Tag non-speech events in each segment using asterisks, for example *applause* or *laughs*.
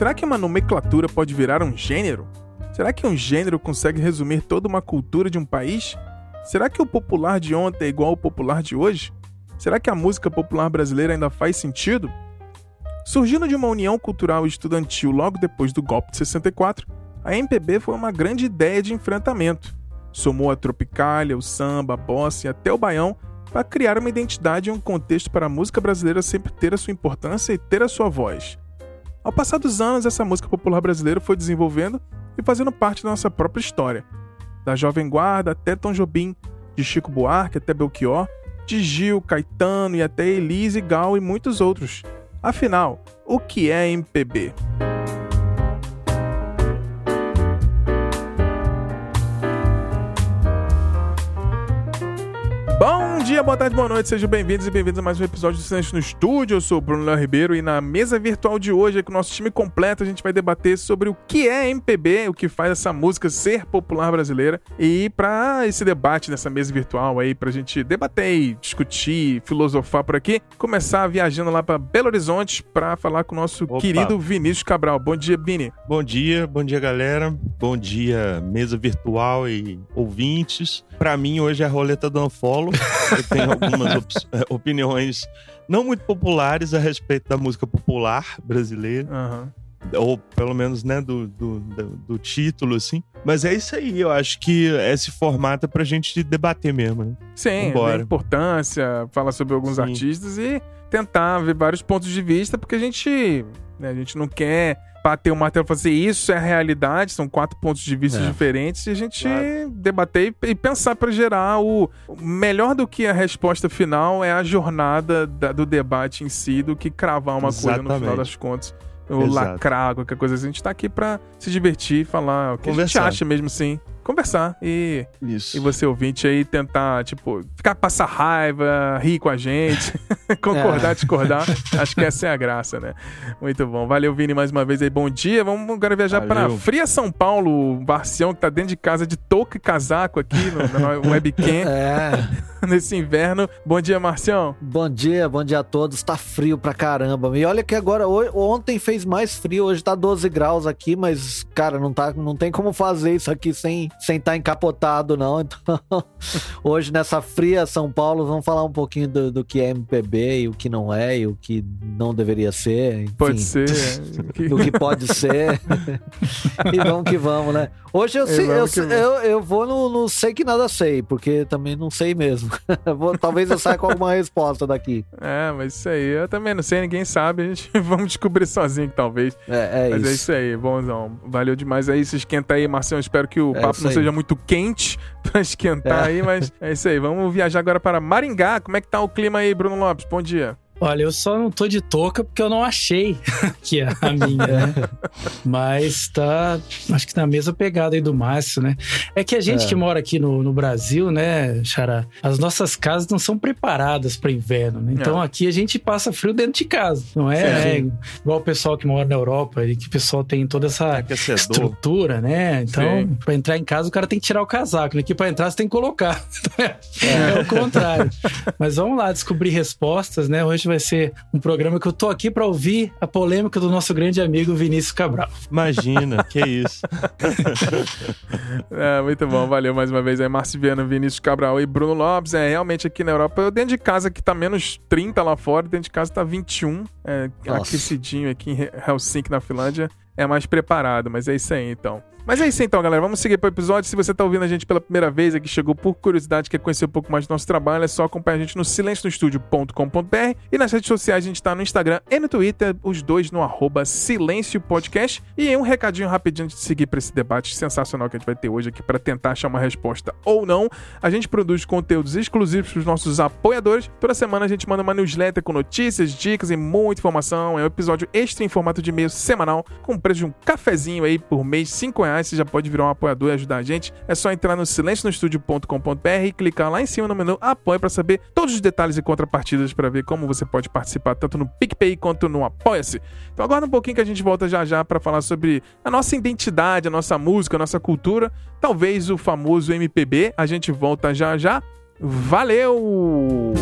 Será que uma nomenclatura pode virar um gênero? Será que um gênero consegue resumir toda uma cultura de um país? Será que o popular de ontem é igual ao popular de hoje? Será que a música popular brasileira ainda faz sentido? Surgindo de uma união cultural estudantil logo depois do golpe de 64, a MPB foi uma grande ideia de enfrentamento. Somou a tropicália, o samba, a bossa e até o baião para criar uma identidade e um contexto para a música brasileira sempre ter a sua importância e ter a sua voz. Ao passar dos anos, essa música popular brasileira foi desenvolvendo e fazendo parte da nossa própria história. Da Jovem Guarda até Tom Jobim, de Chico Buarque até Belchior, de Gil, Caetano e até Elise, Gal e muitos outros. Afinal, o que é MPB? Dia, boa tarde, boa noite, sejam bem-vindos e bem-vindos a mais um episódio do Silêncio no Estúdio. Eu sou o Bruno Léo Ribeiro e na mesa virtual de hoje, com o nosso time completo, a gente vai debater sobre o que é MPB, o que faz essa música ser popular brasileira. E para esse debate nessa mesa virtual aí, pra gente debater, discutir, filosofar por aqui, começar viajando lá para Belo Horizonte para falar com o nosso Opa. querido Vinícius Cabral. Bom dia, Vini. Bom dia, bom dia, galera. Bom dia, mesa virtual e ouvintes. Para mim, hoje é a roleta do Unfollow. *laughs* Eu tenho algumas op eh, opiniões não muito populares a respeito da música popular brasileira. Uhum. Ou pelo menos, né, do, do, do, título, assim. Mas é isso aí, eu acho que esse formato é pra gente debater mesmo, né? Sim, a importância, falar sobre alguns Sim. artistas e tentar ver vários pontos de vista, porque a gente, né, a gente não quer bater o martelo e fazer isso é a realidade, são quatro pontos de vista é. diferentes, e a gente claro. debater e pensar para gerar o melhor do que a resposta final é a jornada da, do debate em si, do que cravar uma Exatamente. coisa no final das contas. Ou lacrar, qualquer coisa assim. A gente tá aqui pra se divertir, falar o que Conversar. a gente acha mesmo assim conversar e, Isso. e você ouvinte aí tentar, tipo, ficar passar raiva, rir com a gente, *laughs* concordar, é. discordar. *laughs* Acho que essa é a graça, né? Muito bom. Valeu, Vini, mais uma vez aí. Bom dia. Vamos agora viajar para Fria São Paulo, o Barcião que tá dentro de casa de touca e casaco aqui no, no webcam. *laughs* É. Nesse inverno. Bom dia, Marcião. Bom dia, bom dia a todos. Tá frio pra caramba. E olha que agora, ontem fez mais frio, hoje tá 12 graus aqui, mas, cara, não, tá, não tem como fazer isso aqui sem sem estar tá encapotado, não. *laughs* Então, hoje nessa fria São Paulo, vamos falar um pouquinho do, do que é MPB e o que não é e o que não deveria ser. Enfim, pode ser. *laughs* o que pode ser. *laughs* e vamos que vamos, né? Hoje eu, sei, eu, eu, eu, vou no, no, sei que nada sei, porque também não sei mesmo. vou, talvez eu saia com alguma resposta daqui. É, mas isso aí eu também não sei, ninguém sabe. A gente vamos descobrir sozinho, talvez. É, é mas é isso. é isso aí, bonzão. Valeu demais aí. Se esquenta aí, Marcelo. Espero que o é papo não não seja muito quente *laughs* pra esquentar é. aí, mas é isso aí. Vamos viajar agora para Maringá. Como é que tá o clima aí, Bruno Lopes? Bom dia. Olha, eu só não tô de touca porque eu não achei *laughs* que é a minha, né? Mas tá, acho que na mesma pegada aí do Márcio, né? É que a gente é. que mora aqui no, no Brasil, né, Xará, as nossas casas não são preparadas para inverno, né? Então é. aqui a gente passa frio dentro de casa, não é, é igual o pessoal que mora na Europa e que o pessoal tem toda essa estrutura, né? Então, para entrar em casa o cara tem que tirar o casaco, né? Aqui para entrar você tem que colocar. *laughs* é, é o contrário. Mas vamos lá descobrir respostas, né? Hoje vai ser um programa que eu tô aqui para ouvir a polêmica do nosso grande amigo Vinícius Cabral. Imagina, que isso. *laughs* é, muito bom, valeu mais uma vez aí, Márcio Viana, Vinícius Cabral e Bruno Lopes. É, realmente aqui na Europa, eu dentro de casa que tá menos 30 lá fora, dentro de casa tá 21, é, aquecidinho aqui em Helsinki, na Finlândia, é mais preparado, mas é isso aí então. Mas é isso então, galera. Vamos seguir para o episódio. Se você está ouvindo a gente pela primeira vez aqui, chegou por curiosidade, quer conhecer um pouco mais do nosso trabalho, é só acompanhar a gente no silencionostudio.com.br e nas redes sociais a gente está no Instagram e no Twitter, os dois no arroba Silêncio Podcast. E um recadinho rapidinho de seguir para esse debate sensacional que a gente vai ter hoje aqui para tentar achar uma resposta ou não. A gente produz conteúdos exclusivos para os nossos apoiadores. Toda semana a gente manda uma newsletter com notícias, dicas e muita informação. É um episódio extra em formato de e-mail semanal com preço de um cafezinho aí por mês, 5 reais reais, você já pode virar um apoiador e ajudar a gente. É só entrar no silencionostudio.com.br e clicar lá em cima no menu Apoie para saber todos os detalhes e contrapartidas para ver como você pode participar tanto no PicPay quanto no Apoia-se. Então aguarda um pouquinho que a gente volta já já para falar sobre a nossa identidade, a nossa música, a nossa cultura, talvez o famoso MPB. A gente volta já já. Valeu!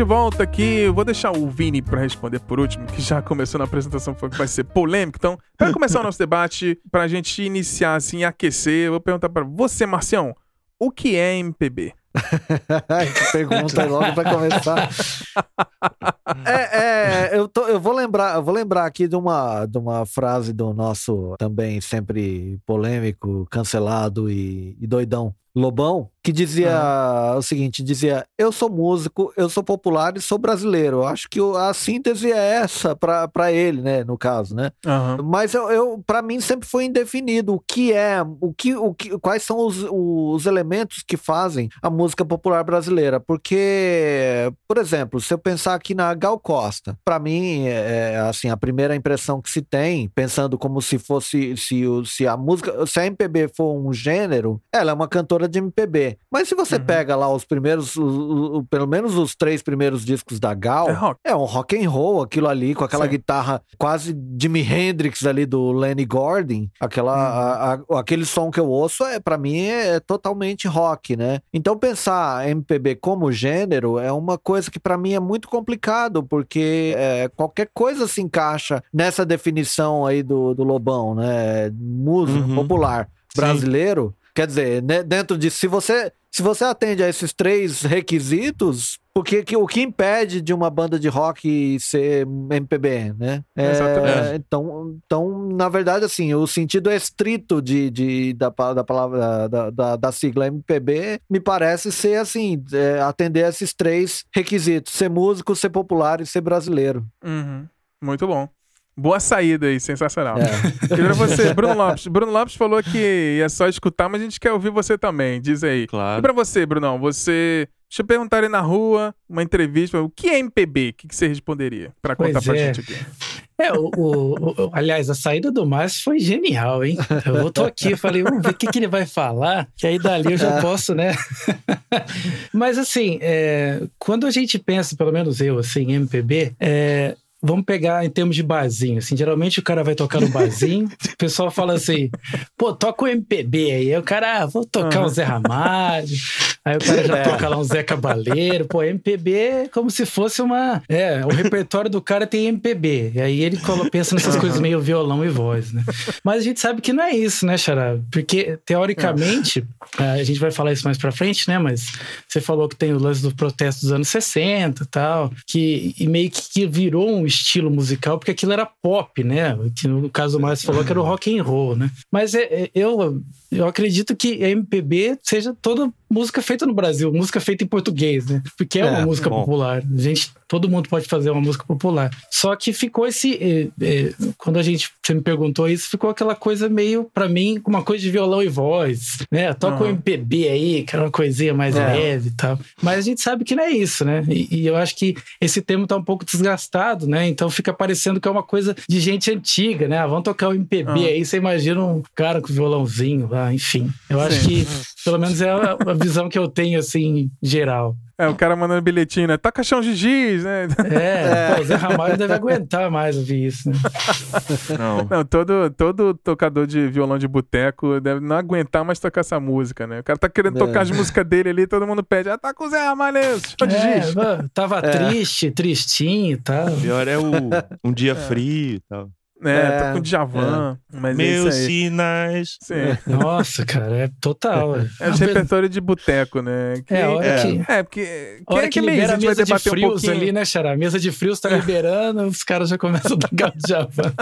De volta aqui. Eu vou deixar o Vini para responder por último, que já começou na apresentação, foi que vai ser polêmico. Então, para *laughs* começar o nosso debate, para a gente iniciar assim, aquecer, eu vou perguntar para você, Marcião, o que é MPB? *laughs* que pergunta logo para começar. é, é, eu, tô, eu vou lembrar, eu vou lembrar aqui de uma, de uma frase do nosso também sempre polêmico, cancelado e, e doidão Lobão, que dizia o seguinte: dizia, eu sou músico, eu sou popular e sou brasileiro. Acho que a síntese é essa para ele, né? No caso, né? Uhum. Mas eu, eu para mim sempre foi indefinido o que é, o que, o que, quais são os, os elementos que fazem a música popular brasileira. Porque, por exemplo, se eu pensar aqui na Gal Costa, para mim, é, é, assim, a primeira impressão que se tem, pensando como se fosse, se, se a música, se a MPB for um gênero, ela é uma cantora de MPB. Mas se você uhum. pega lá os primeiros, pelo menos os três primeiros discos da Gal, é, é um rock and roll, aquilo ali, com aquela Sim. guitarra quase Jimi Hendrix ali do Lenny Gordon, aquela, uhum. a, a, aquele som que eu ouço, é para mim é, é, totalmente rock, né? Então pensar MPB como gênero é uma coisa que para mim é muito complicado, porque é, qualquer coisa se encaixa nessa definição aí do, do Lobão, né? Músico uhum. popular brasileiro. Quer dizer, né, dentro de se você se você atende a esses três requisitos, porque que, o que impede de uma banda de rock ser MPB, né? É, então, então, na verdade, assim, o sentido estrito de, de, da, da palavra da, da, da sigla MPB me parece ser assim, é, atender esses três requisitos: ser músico, ser popular e ser brasileiro. Uhum. Muito bom. Boa saída aí, sensacional. É. *laughs* Queria você, Bruno Lopes. Bruno Lopes falou que ia só escutar, mas a gente quer ouvir você também. Diz aí. Claro. E pra você, Brunão, você. Deixa eu perguntar aí na rua, uma entrevista, o que é MPB? O que, que você responderia para contar pois pra é. gente aqui? É, o, o, o, aliás, a saída do Márcio foi genial, hein? Eu tô aqui, falei, vamos ver o que, que ele vai falar, que aí dali eu já é. posso, né? *laughs* Mas assim, é, quando a gente pensa, pelo menos eu, assim, MPB, é, Vamos pegar em termos de barzinho, assim, geralmente o cara vai tocar no *laughs* barzinho, o pessoal fala assim, pô, toca o MPB aí, aí o cara, ah, vou tocar uhum. um Zé Ramalho, aí o cara já *laughs* é. toca lá um Zé Cabaleiro, pô, MPB é como se fosse uma, é, o repertório do cara tem MPB, e aí ele pensa nessas uhum. coisas meio violão e voz, né? Mas a gente sabe que não é isso, né, Xará? Porque, teoricamente, é. a gente vai falar isso mais pra frente, né, mas você falou que tem o lance do protesto dos anos 60 e tal, que e meio que virou um estilo musical, porque aquilo era pop, né? Que no caso o Márcio falou que era o rock and roll, né? Mas é, é, eu, eu acredito que a MPB seja toda música feita no Brasil, música feita em português, né? Porque é, é uma música bom. popular. A gente, todo mundo pode fazer uma música popular. Só que ficou esse, é, é, quando a gente você me perguntou isso, ficou aquela coisa meio para mim uma coisa de violão e voz, né? Toca uhum. o MPB aí, que era uma coisinha mais é. leve e tal. Mas a gente sabe que não é isso, né? E, e, eu acho que esse termo tá um pouco desgastado, né? Então fica parecendo que é uma coisa de gente antiga, né? Ah, vamos tocar o MPB uhum. aí, você imagina um cara com violãozinho lá, enfim. Eu Sim. acho que pelo menos é a, a visão que eu tenho, assim, geral. É, o cara mandando bilhetinho, né? Tá caixão de giz, né? É, é. *laughs* Pô, o Zé Ramalho deve aguentar mais ouvir isso, né? Não. não, todo, todo tocador de violão de boteco deve não aguentar mais tocar essa música, né? O cara tá querendo é. tocar as músicas dele ali, todo mundo pede, ah, tá com o Zé Ramalho, caixão de é, giz. Tava é. triste, tristinho e tal. O pior é o um dia frio e tal. É, é, tá com Djavan. É. Mas é Meus sinais. Sim. *laughs* Nossa, cara, é total. É, é o repertório de boteco, né? Que, é, hora é. que. É, porque. A hora que, que libera a mesa de frios um ali, né, Xará? A mesa de frios tá liberando, os caras já começam a tocar o Djavan.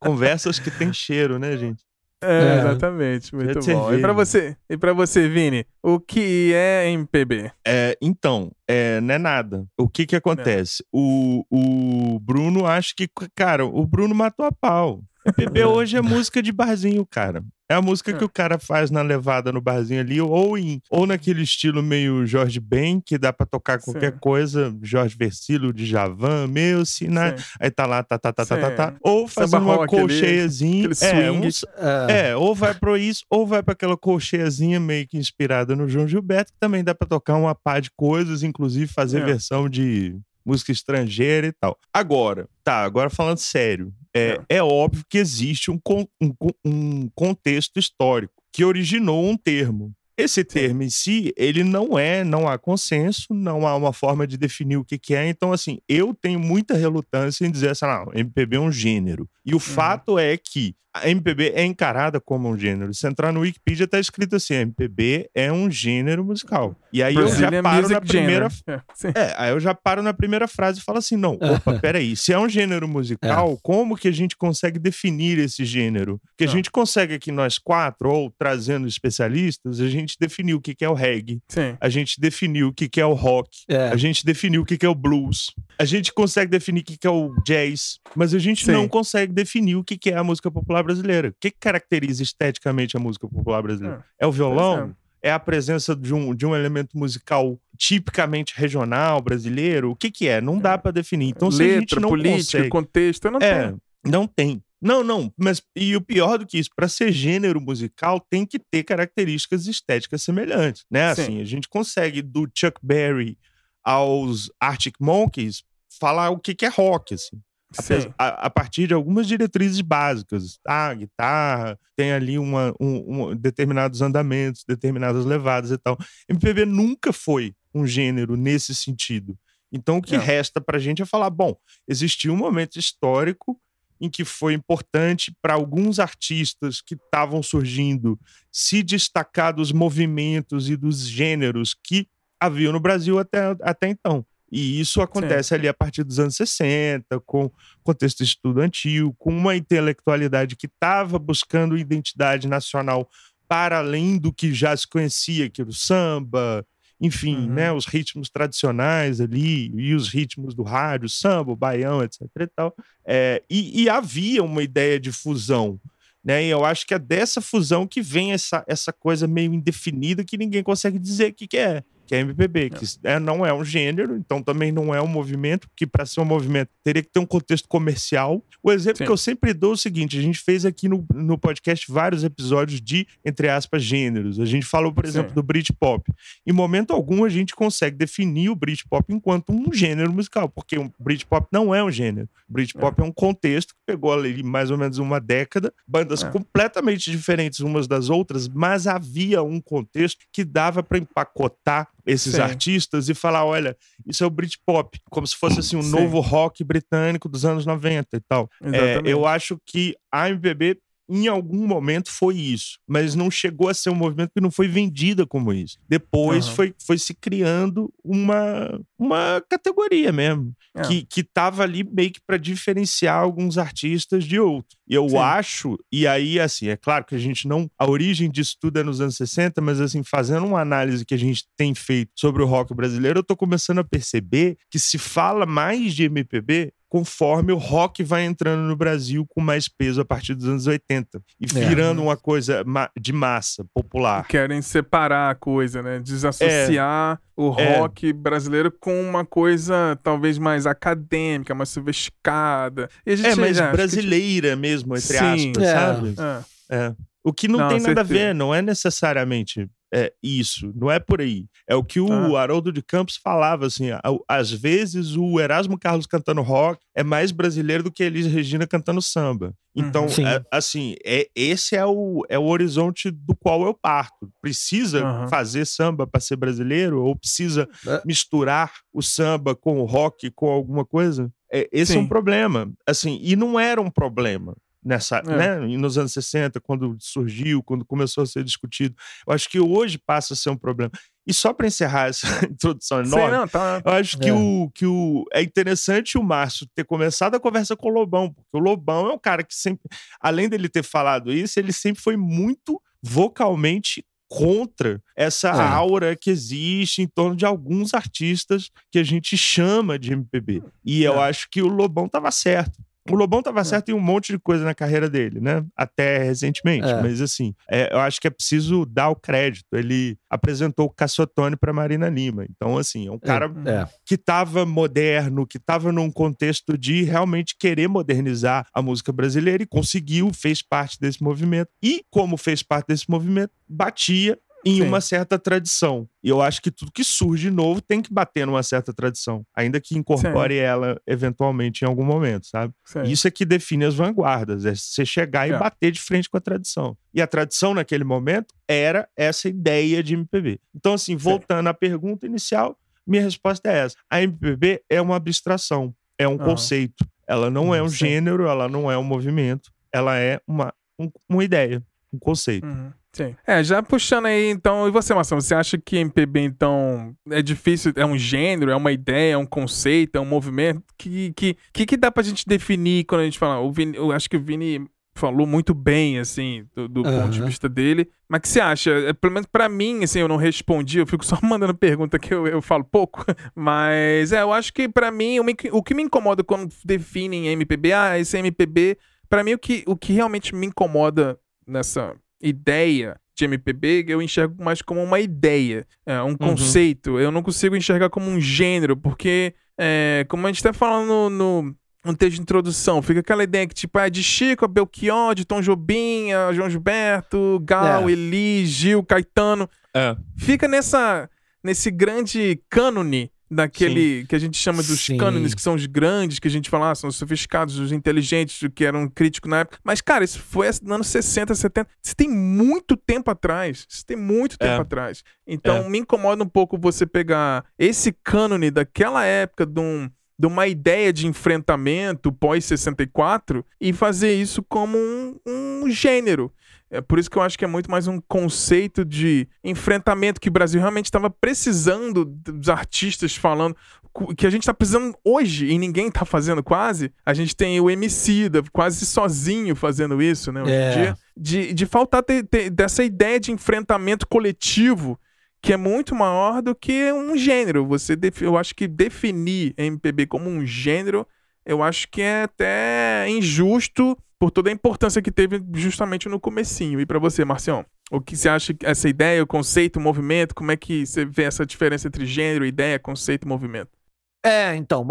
Conversas que tem cheiro, né, gente? É, exatamente, muito bom. E para você, e para você, Vini, o que é MPB? É, então, é, não é nada. O que que acontece? O, o Bruno acho que, cara, o Bruno matou a pau. MPB *laughs* hoje é música de barzinho, cara. É a música que é. o cara faz na levada no barzinho ali, ou em, ou naquele estilo meio Jorge Ben, que dá pra tocar qualquer Sim. coisa, Jorge Versilo de Javan, meu sinal. Aí tá lá, tá, tá, tá, tá, tá, tá. Ou fazendo uma colcheiazinha. É, um, é. é, ou vai pro isso, ou vai pra aquela colcheiazinha meio que inspirada no João Gilberto, que também dá pra tocar uma pá de coisas, inclusive fazer é. versão de música estrangeira e tal. Agora, tá, agora falando sério, é, é. é óbvio que existe um, um, um contexto histórico que originou um termo. Esse termo em si, ele não é, não há consenso, não há uma forma de definir o que, que é. Então, assim, eu tenho muita relutância em dizer assim, não, MPB é um gênero. E o uhum. fato é que a MPB é encarada como um gênero. Se entrar no Wikipedia, tá escrito assim: MPB é um gênero musical. E aí Brazilian eu já paro na primeira. É, *laughs* é, aí eu já paro na primeira frase e falo assim: não, opa, *laughs* peraí. Se é um gênero musical, é. como que a gente consegue definir esse gênero? Porque a gente consegue aqui, nós quatro, ou trazendo especialistas, a gente definiu o que, que é o reggae. Sim. A gente definiu o que, que é o rock. É. A gente definiu o que, que é o blues. A gente consegue definir o que, que é o jazz. Mas a gente Sim. não consegue definir o que, que é a música popular brasileira. O que, que caracteriza esteticamente a música popular brasileira? É, é o violão? É. é a presença de um, de um elemento musical tipicamente regional brasileiro? O que que é? Não dá é. para definir. Então, se Letra, a gente não política, consegue... contexto, não é, tem. Não tem. Não, não, mas e o pior do que isso, para ser gênero musical tem que ter características estéticas semelhantes, né? Sim. Assim, a gente consegue do Chuck Berry aos Arctic Monkeys falar o que que é rock, assim a, a, partir de algumas diretrizes básicas. Ah, guitarra, tem ali uma, um, um, determinados andamentos, determinadas levadas e tal. MPB nunca foi um gênero nesse sentido. Então, o que é. resta para a gente é falar: bom, existiu um momento histórico em que foi importante para alguns artistas que estavam surgindo se destacar dos movimentos e dos gêneros que haviam no Brasil até, até então. E isso acontece Sim. ali a partir dos anos 60, com contexto estudantil, com uma intelectualidade que estava buscando identidade nacional para além do que já se conhecia, que era o samba, enfim, uhum. né, os ritmos tradicionais ali e os ritmos do rádio, samba, baião, etc. E, tal. É, e, e, havia uma ideia de fusão. Né? E eu acho que é dessa fusão que vem essa, essa coisa meio indefinida que ninguém consegue dizer o que, que é que é MPB, que é, não é um gênero, então também não é um movimento, que para ser um movimento teria que ter um contexto comercial. O exemplo Sim. que eu sempre dou é o seguinte: a gente fez aqui no, no podcast vários episódios de, entre aspas, gêneros. A gente falou, por exemplo, Sim. do Britpop. Em momento algum, a gente consegue definir o Britpop enquanto um gênero musical, porque o Britpop não é um gênero. O Britpop é. é um contexto que pegou ali mais ou menos uma década, bandas é. completamente diferentes umas das outras, mas havia um contexto que dava para empacotar esses Sim. artistas e falar: olha, isso é o Britpop, como se fosse assim um Sim. novo rock britânico dos anos 90 e tal. É, eu acho que a MPB em algum momento foi isso, mas não chegou a ser um movimento que não foi vendida como isso. Depois uhum. foi, foi se criando uma, uma categoria mesmo, é. que, que tava ali meio que para diferenciar alguns artistas de outros. E eu Sim. acho, e aí, assim, é claro que a gente não. A origem disso tudo é nos anos 60, mas, assim, fazendo uma análise que a gente tem feito sobre o rock brasileiro, eu tô começando a perceber que se fala mais de MPB conforme o rock vai entrando no Brasil com mais peso a partir dos anos 80 e é. virando é. uma coisa de massa popular. Querem separar a coisa, né? Desassociar é. o rock é. brasileiro com uma coisa talvez mais acadêmica, mais sofisticada. é, mais brasileira que... mesmo, entre Sim. aspas, sabe? É. O que não, não tem nada certeza. a ver, não é necessariamente é, isso, não é por aí. É o que o ah. Haroldo de Campos falava, assim, às vezes o Erasmo Carlos cantando rock é mais brasileiro do que Elis Regina cantando samba. Então, uhum. é, assim, é, esse é o, é o horizonte do qual eu parto. Precisa uhum. fazer samba para ser brasileiro? Ou precisa é. misturar o samba com o rock, com alguma coisa? É, esse Sim. é um problema. Assim, e não era um problema nessa, é. né, nos anos 60, quando surgiu, quando começou a ser discutido. Eu acho que hoje passa a ser um problema. E só para encerrar *laughs* essa introdução enorme, Sim, não, tá... eu acho que, é. o, que o, é interessante o Márcio ter começado a conversa com o Lobão, porque o Lobão é um cara que sempre, além dele ter falado isso, ele sempre foi muito vocalmente contra essa é. aura que existe em torno de alguns artistas que a gente chama de MPB. E eu é. acho que o Lobão estava certo. O Lobão tava é. certo em um monte de coisa na carreira dele, né? Até recentemente. É. Mas assim, é, eu acho que é preciso dar o crédito. Ele apresentou o Cassotone para Marina Lima. Então, assim, é um cara é. que tava moderno, que tava num contexto de realmente querer modernizar a música brasileira e conseguiu, fez parte desse movimento. E, como fez parte desse movimento, batia em Sim. uma certa tradição. E eu acho que tudo que surge novo tem que bater numa certa tradição, ainda que incorpore ela eventualmente em algum momento, sabe? Sim. Isso é que define as vanguardas, é você chegar e É. bater de frente com a tradição. E a tradição naquele momento era essa ideia de MPB. Então, assim, voltando à pergunta inicial, minha resposta é essa. A MPB é uma abstração, é um Aham. conceito. Ela não é um Sim. gênero, ela não é um movimento, ela é uma, um- uma ideia, um conceito. Uhum, Sim. É, já puxando aí, então, e você, Marcelo, você acha que MPB, então, é difícil, é um gênero, é uma ideia, é um conceito, é um movimento? Que que, que, que dá pra gente definir quando a gente fala? O Vini, eu acho que o Vini falou muito bem, assim, do, do ponto de vista dele. Mas o que você acha? É, pelo menos pra mim, assim, eu não respondi, eu fico só *laughs* mandando pergunta que eu, eu falo pouco. *laughs* Mas, é, eu acho que pra mim, o, me- o que me incomoda quando definem MPB, ah, esse MPB, pra mim o que, o que realmente me incomoda nessa ideia de MPB, eu enxergo mais como uma ideia, é, um conceito. Eu não consigo enxergar como um gênero, porque, é, como a gente tá falando no, no, texto de introdução, fica aquela ideia que, tipo, é de Chico, a Belchior, de Tom Jobim, a João Gilberto, Gal, É. Eli, Gil, Caetano. É. Fica nessa, nesse grande cânone daquele que a gente chama dos Sim. cânones, que são os grandes, que a gente fala, ah, são os sofisticados, os inteligentes, o que eram críticos na época. Mas, cara, isso foi nos anos 60, 70. Isso tem muito tempo atrás. Isso tem muito tempo É. atrás. Então, É. me incomoda um pouco você pegar esse cânone daquela época de um de uma ideia de enfrentamento pós-64 e fazer isso como um, um gênero. É por isso que eu acho que é muito mais um conceito de enfrentamento que o Brasil realmente estava precisando dos artistas falando, que a gente está precisando hoje e ninguém está fazendo quase. A gente tem o Emicida quase sozinho fazendo isso, né, hoje em É. dia. De, de faltar ter, ter- dessa ideia de enfrentamento coletivo que é muito maior do que um gênero. Você eu acho que definir MPB como um gênero, eu acho que é até injusto por toda a importância que teve justamente no comecinho. E pra você, Marcião, o que você acha essa ideia, o conceito, o movimento, como é que você vê essa diferença entre gênero, ideia, conceito e movimento? É, então,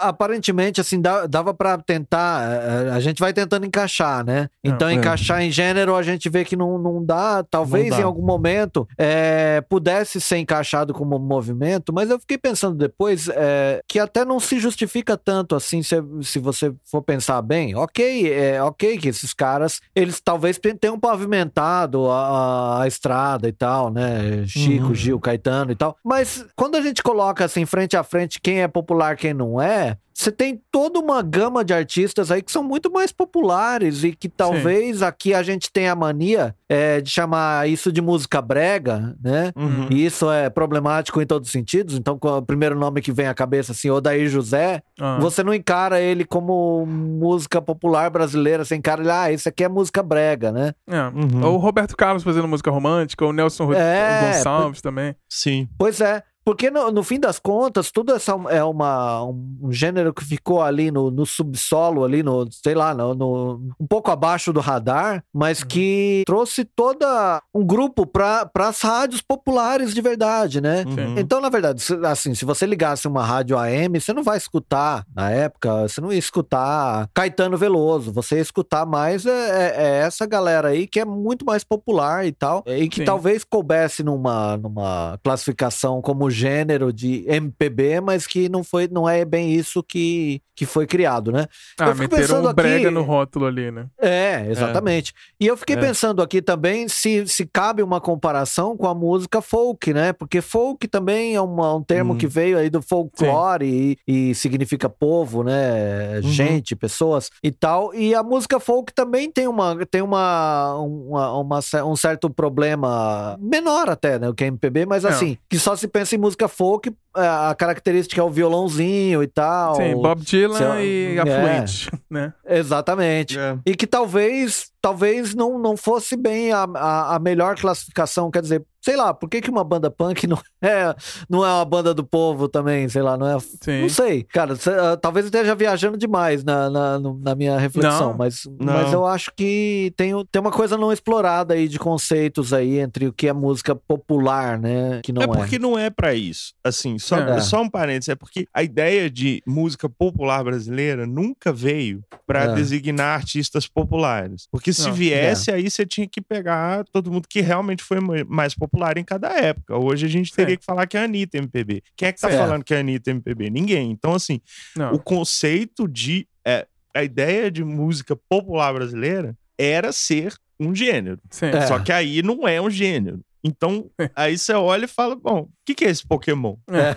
aparentemente, assim, dava pra tentar. eh, A gente vai tentando encaixar, né? Então, é. encaixar em gênero, a gente vê que não, não dá. Talvez Não dá. em algum momento eh, pudesse ser encaixado como movimento, mas eu fiquei pensando depois eh, que até não se justifica tanto assim, se, se você for pensar bem. Ok, é ok que esses caras, eles talvez tenham pavimentado a, a- a estrada e tal, né? Chico, Uhum. Gil, Caetano e tal. Mas quando a gente coloca assim, frente a frente, quem é popular, quem não é, você tem toda uma gama de artistas aí que são muito mais populares e que talvez aqui a gente tenha a mania é, de chamar isso de música brega, né? Uhum. E isso é problemático em todos os sentidos. Então, com o primeiro nome que vem à cabeça, assim, Odair José, Ah, você não encara ele como música popular brasileira, você encara ele, ah, isso aqui é música brega, né? é. Uhum. Ou o Roberto Carlos fazendo música romântica, ou o Nelson É, Gonçalves também. Sim. Pois é. Porque no, no fim das contas, tudo essa é uma, um, gênero que ficou ali no, no subsolo, ali no, sei lá, no, no- um pouco abaixo do radar, mas que trouxe toda um grupo para as rádios populares de verdade, né? Uhum. Então, na verdade, assim, se você ligasse uma rádio AM, você não vai escutar, na época, você não ia escutar Caetano Veloso, você ia escutar mais é, é- é essa galera aí que é muito mais popular e tal, e que Sim. talvez coubesse numa, numa classificação como gênero de MPB, mas que não foi, não é bem isso que, que foi criado, né? Ah, Eu fico meteram pensando um brega aqui- no rótulo ali, né? É, exatamente. E eu fiquei É. pensando aqui também se, se cabe uma comparação com a música folk, né? Porque folk também é uma- um termo Hum. que veio aí do folclore e, e significa povo, né? Gente, pessoas e tal. E a música folk também tem uma tem uma, uma, uma um certo problema menor até, né? O que é MPB, mas É. assim, que só se pensa em música folk, é, a característica é o violãozinho e tal. Sim, Bob Dylan lá, e é. Afluente, né? Exatamente. É. E que talvez talvez não, não fosse bem a, a, a melhor classificação. Quer dizer, sei lá, por que, que uma banda punk não *laughs* é, não é uma banda do povo também? Sei lá, não é. Sim. Não sei. Cara, cê, ah, talvez eu esteja viajando demais na, na, na minha reflexão, Não. mas, Não. mas eu acho que tem, tem uma coisa não explorada aí de conceitos aí entre o que é música popular, né? Que não é é. porque não é pra isso. Assim, só, É. só um parênteses, é porque a ideia de música popular brasileira nunca veio pra É. designar artistas populares. Porque se Não, viesse, aí você tinha que pegar todo mundo que realmente foi ma- mais popular em cada época. Hoje a gente teria Sim. que falar que é a Anitta MPB. Quem é que tá Sim. falando que é a Anitta MPB? Ninguém. Então, assim, Não. o conceito de. é, a ideia de música popular brasileira era ser um gênero. Sim. É. Só que aí não é um gênero. Então, aí você olha e fala: bom, o que, que é esse Pokémon? É,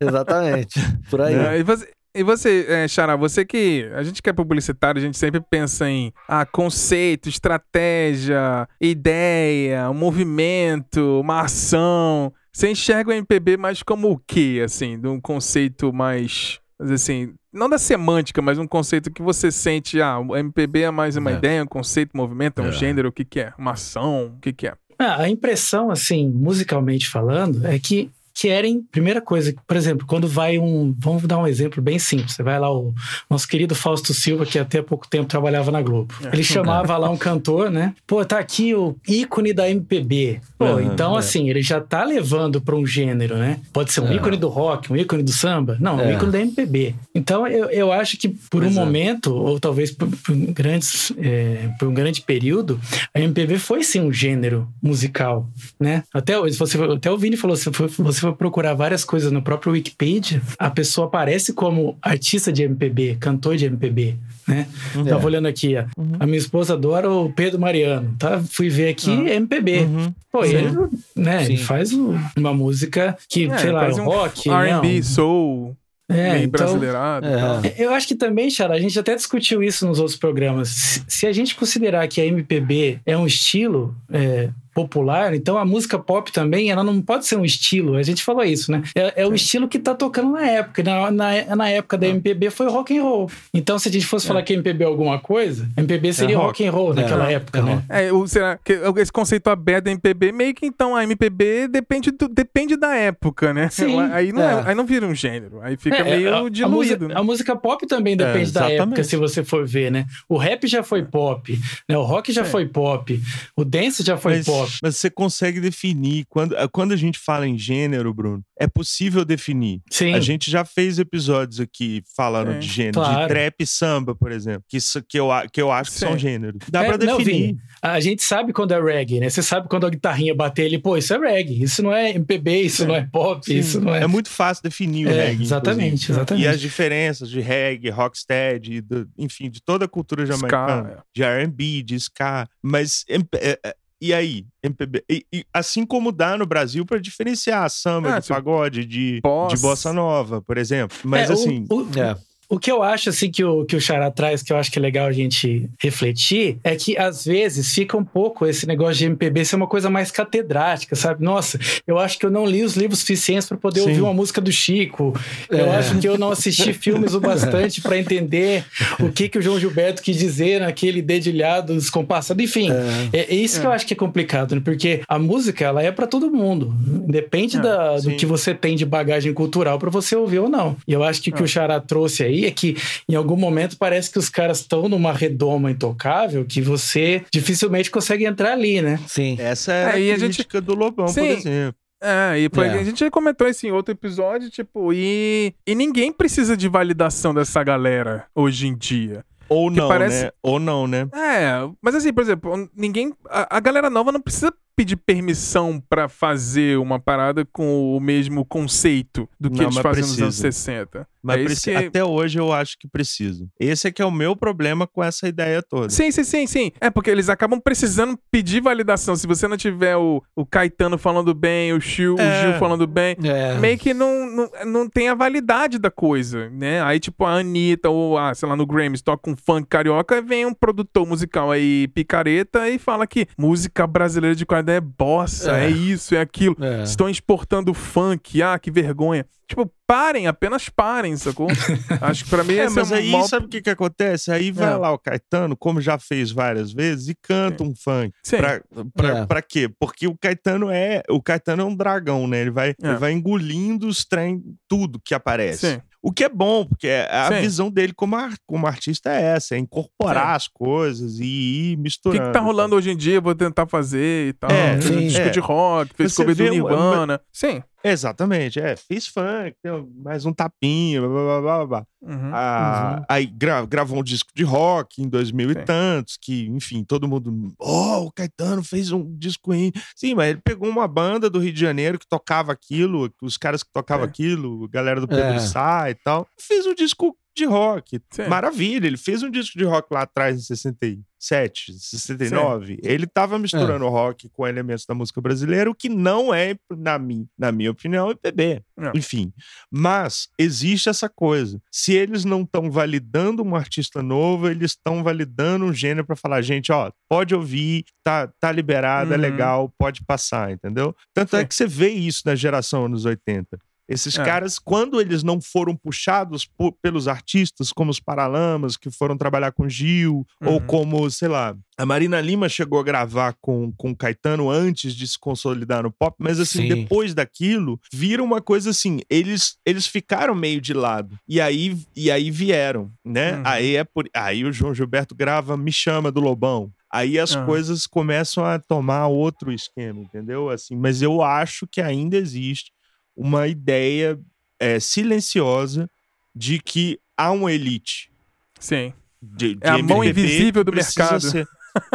*laughs* exatamente. Por aí. É, e você, e você é, Xará, você que. A gente que é publicitário, a gente sempre pensa em ah, conceito, estratégia, ideia, um movimento, uma ação. Você enxerga o MPB mais como o quê, assim? De um conceito mais. assim. Não da semântica, mas um conceito que você sente, ah, o MPB é mais uma É. ideia, um conceito, um movimento, é um É. gênero, o que que é? Uma ação, o que que é? Ah, a impressão, assim, musicalmente falando, é que querem, primeira coisa, por exemplo, quando vai um, vamos dar um exemplo bem simples, você vai lá o nosso querido Fausto Silva, que até pouco tempo trabalhava na Globo. É. Ele chamava lá um *laughs* cantor, né? Pô, tá aqui o ícone da MPB. Pô, Aham, então é. assim, ele já tá levando para um gênero, né? Pode ser um É. ícone do rock, um ícone do samba. Não, um É. ícone da MPB. Então eu, eu acho que por Pois um é. momento, ou talvez por, por grandes, é, por um grande período, a MPB foi sim um gênero musical, né? Até, você, até o Vini falou, se for- você for procurar várias coisas no próprio Wikipedia, a pessoa aparece como artista de MPB, cantor de MPB, né? É. Tava olhando aqui, ó. A minha esposa adora o Pedro Mariano, tá? Fui ver aqui Ah. MPB. Uhum. Pô, Sim. ele, né, ele faz um- uma música que, É, sei lá, é um rock, R&B, soul, É, bem então, brasileirado. É. eu acho que também, Chara, a gente até discutiu isso nos outros programas. Se- Se a gente considerar que a MPB é um estilo é, popular, então a música pop também, ela não pode ser um estilo. A gente falou isso, né? É, é o estilo que tá tocando na época. Na, na, na época da MPB foi rock and roll. Então, se a gente fosse falar que MPB é alguma coisa, MPB seria rock. rock and roll naquela É, época, é né? É, o, será que esse conceito aberto da MPB, meio que então a MPB depende, do- depende da época, né? Sim. Aí não, é- É. aí não vira um gênero, aí fica É, meio a- a, diluído, música, né? a música pop também depende da época, se você for ver, né? O rap já foi pop, né? O rock já É. foi pop, o dance já foi mas, pop. mas você consegue definir. Quando, quando a gente fala em gênero, Bruno, é possível definir. Sim. A gente já fez episódios aqui falando Sim. de gênero, Claro. de trap e samba, por exemplo, que, isso, que, eu, que eu acho que Sim. são gêneros. Dá É, pra não, definir. Vini, a gente sabe quando é reggae, né? Você sabe quando a guitarrinha bater ele, pô, isso é reggae, isso não é MPB, isso É. não é pop, Sim. isso não é. É muito fácil definir o É, reggae. exatamente, inclusive. exatamente. E as diferenças de reggae, rocksteady, do- enfim, de toda a cultura jamaicana, Ska, de R&B, de ska, mas é, é, e aí, MPB, e, e assim como dá no Brasil pra diferenciar samba Ah, de pagode, de, bossa. de bossa nova, por exemplo. Mas É, o- assim, o, É. O que eu acho, assim, que o, que o Xará traz, que eu acho que é legal a gente refletir, é que às vezes fica um pouco esse negócio de MPB ser uma coisa mais catedrática, sabe? Nossa, eu acho que eu não li os livros suficientes para poder Sim. ouvir uma música do Chico. Eu É. acho que eu não assisti *laughs* filmes o bastante para entender o que, que o João Gilberto quis dizer naquele dedilhado descompassado. Enfim, É. é, é isso que eu acho que é complicado, né? Porque a música, ela é para todo mundo. Depende É, da, do sim. que você tem de bagagem cultural para você ouvir ou não. E eu acho que o que É. o Xará trouxe aí é que, em algum momento, parece que os caras estão numa redoma intocável que você dificilmente consegue entrar ali, né? Sim. essa é, É, a a gente- do Lobão, Sim. por exemplo. É, e foi- É. a gente já comentou isso em outro episódio, tipo, e, e ninguém precisa de validação dessa galera hoje em dia. Ou não, parece- né? Ou não, né? É, mas assim, por exemplo, ninguém. A, a galera nova não precisa pedir permissão pra fazer uma parada com o mesmo conceito do que Não, eles faziam nos anos precisa. 60. Mas é preci- que... até hoje eu acho que precisa. Esse é que é o meu problema com essa ideia toda. Sim, sim, sim, sim. É porque eles acabam precisando pedir validação. Se você não tiver o, o Caetano falando bem, o Gil, É. o Gil falando bem, É. meio que não, não, não tem a validade da coisa, né? Aí, tipo, a Anitta ou, ah, sei lá, no Grammys toca um funk carioca, vem um produtor musical aí, picareta, e fala que música brasileira de qualidade é bossa, é, É. isso, é aquilo. É. Estão exportando funk, ah, que vergonha. Tipo, parem, apenas parem, sacou? *laughs* Acho que pra mim É, esse mas é um aí mal... sabe o que que acontece? Aí vai É. lá o Caetano, como já fez várias vezes, e canta um funk. Sim. Pra, pra, É. pra quê? Porque o Caetano é. O Caetano é um dragão, né? Ele vai, É. ele vai engolindo os trem, tudo que aparece. Sim. O que é bom, porque a Sim. visão dele como, ar- como artista é essa, é incorporar as coisas e ir O que, misturando. que tá rolando hoje em dia? Vou tentar fazer e tal. É, sim. disco É. de rock, fez Você cover do Nirvana. Sim. Exatamente, é. Fiz funk, tem mais um tapinha, blá blá blá blá. blá. Uhum. Ah, Uhum. Aí gra- gravou um disco de rock em 2000 Sim. e tantos, que, enfim, todo mundo. Oh, o Caetano fez um disco aí. Sim, mas ele pegou uma banda do Rio de Janeiro que tocava aquilo, os caras que tocavam É. aquilo, a galera do Pedro É. Sá e tal. Fez um disco de rock. Sim. Maravilha, ele fez um disco de rock lá atrás, em 67, 69. Ele tava misturando rock com elementos da música brasileira, o que não é, na, min, na minha opinião, MPB. Não. Enfim. Mas existe essa coisa. Se eles não estão validando um artista novo, eles estão validando um gênero pra falar, gente, ó, pode ouvir, tá, tá liberado, é Uhum. legal, pode passar, entendeu? Tanto é Sim. que você vê isso na geração anos 80. Esses É. caras, quando eles não foram puxados po- pelos artistas, como os Paralamas, que foram trabalhar com Gil, ou Uhum. como, sei lá, a Marina Lima chegou a gravar com, com o Caetano antes de se consolidar no pop, mas assim, Sim. depois daquilo, vira uma coisa assim, eles, eles ficaram meio de lado. E aí, e aí vieram, né? Uhum. Aí, é por, aí o João Gilberto grava Me Chama do Lobão. Aí as Aham. coisas começam a tomar outro esquema, entendeu? Assim, mas eu acho que ainda existe uma ideia é, silenciosa de que há uma elite. Sim. De, de É a mão MPB invisível do mercado. ser-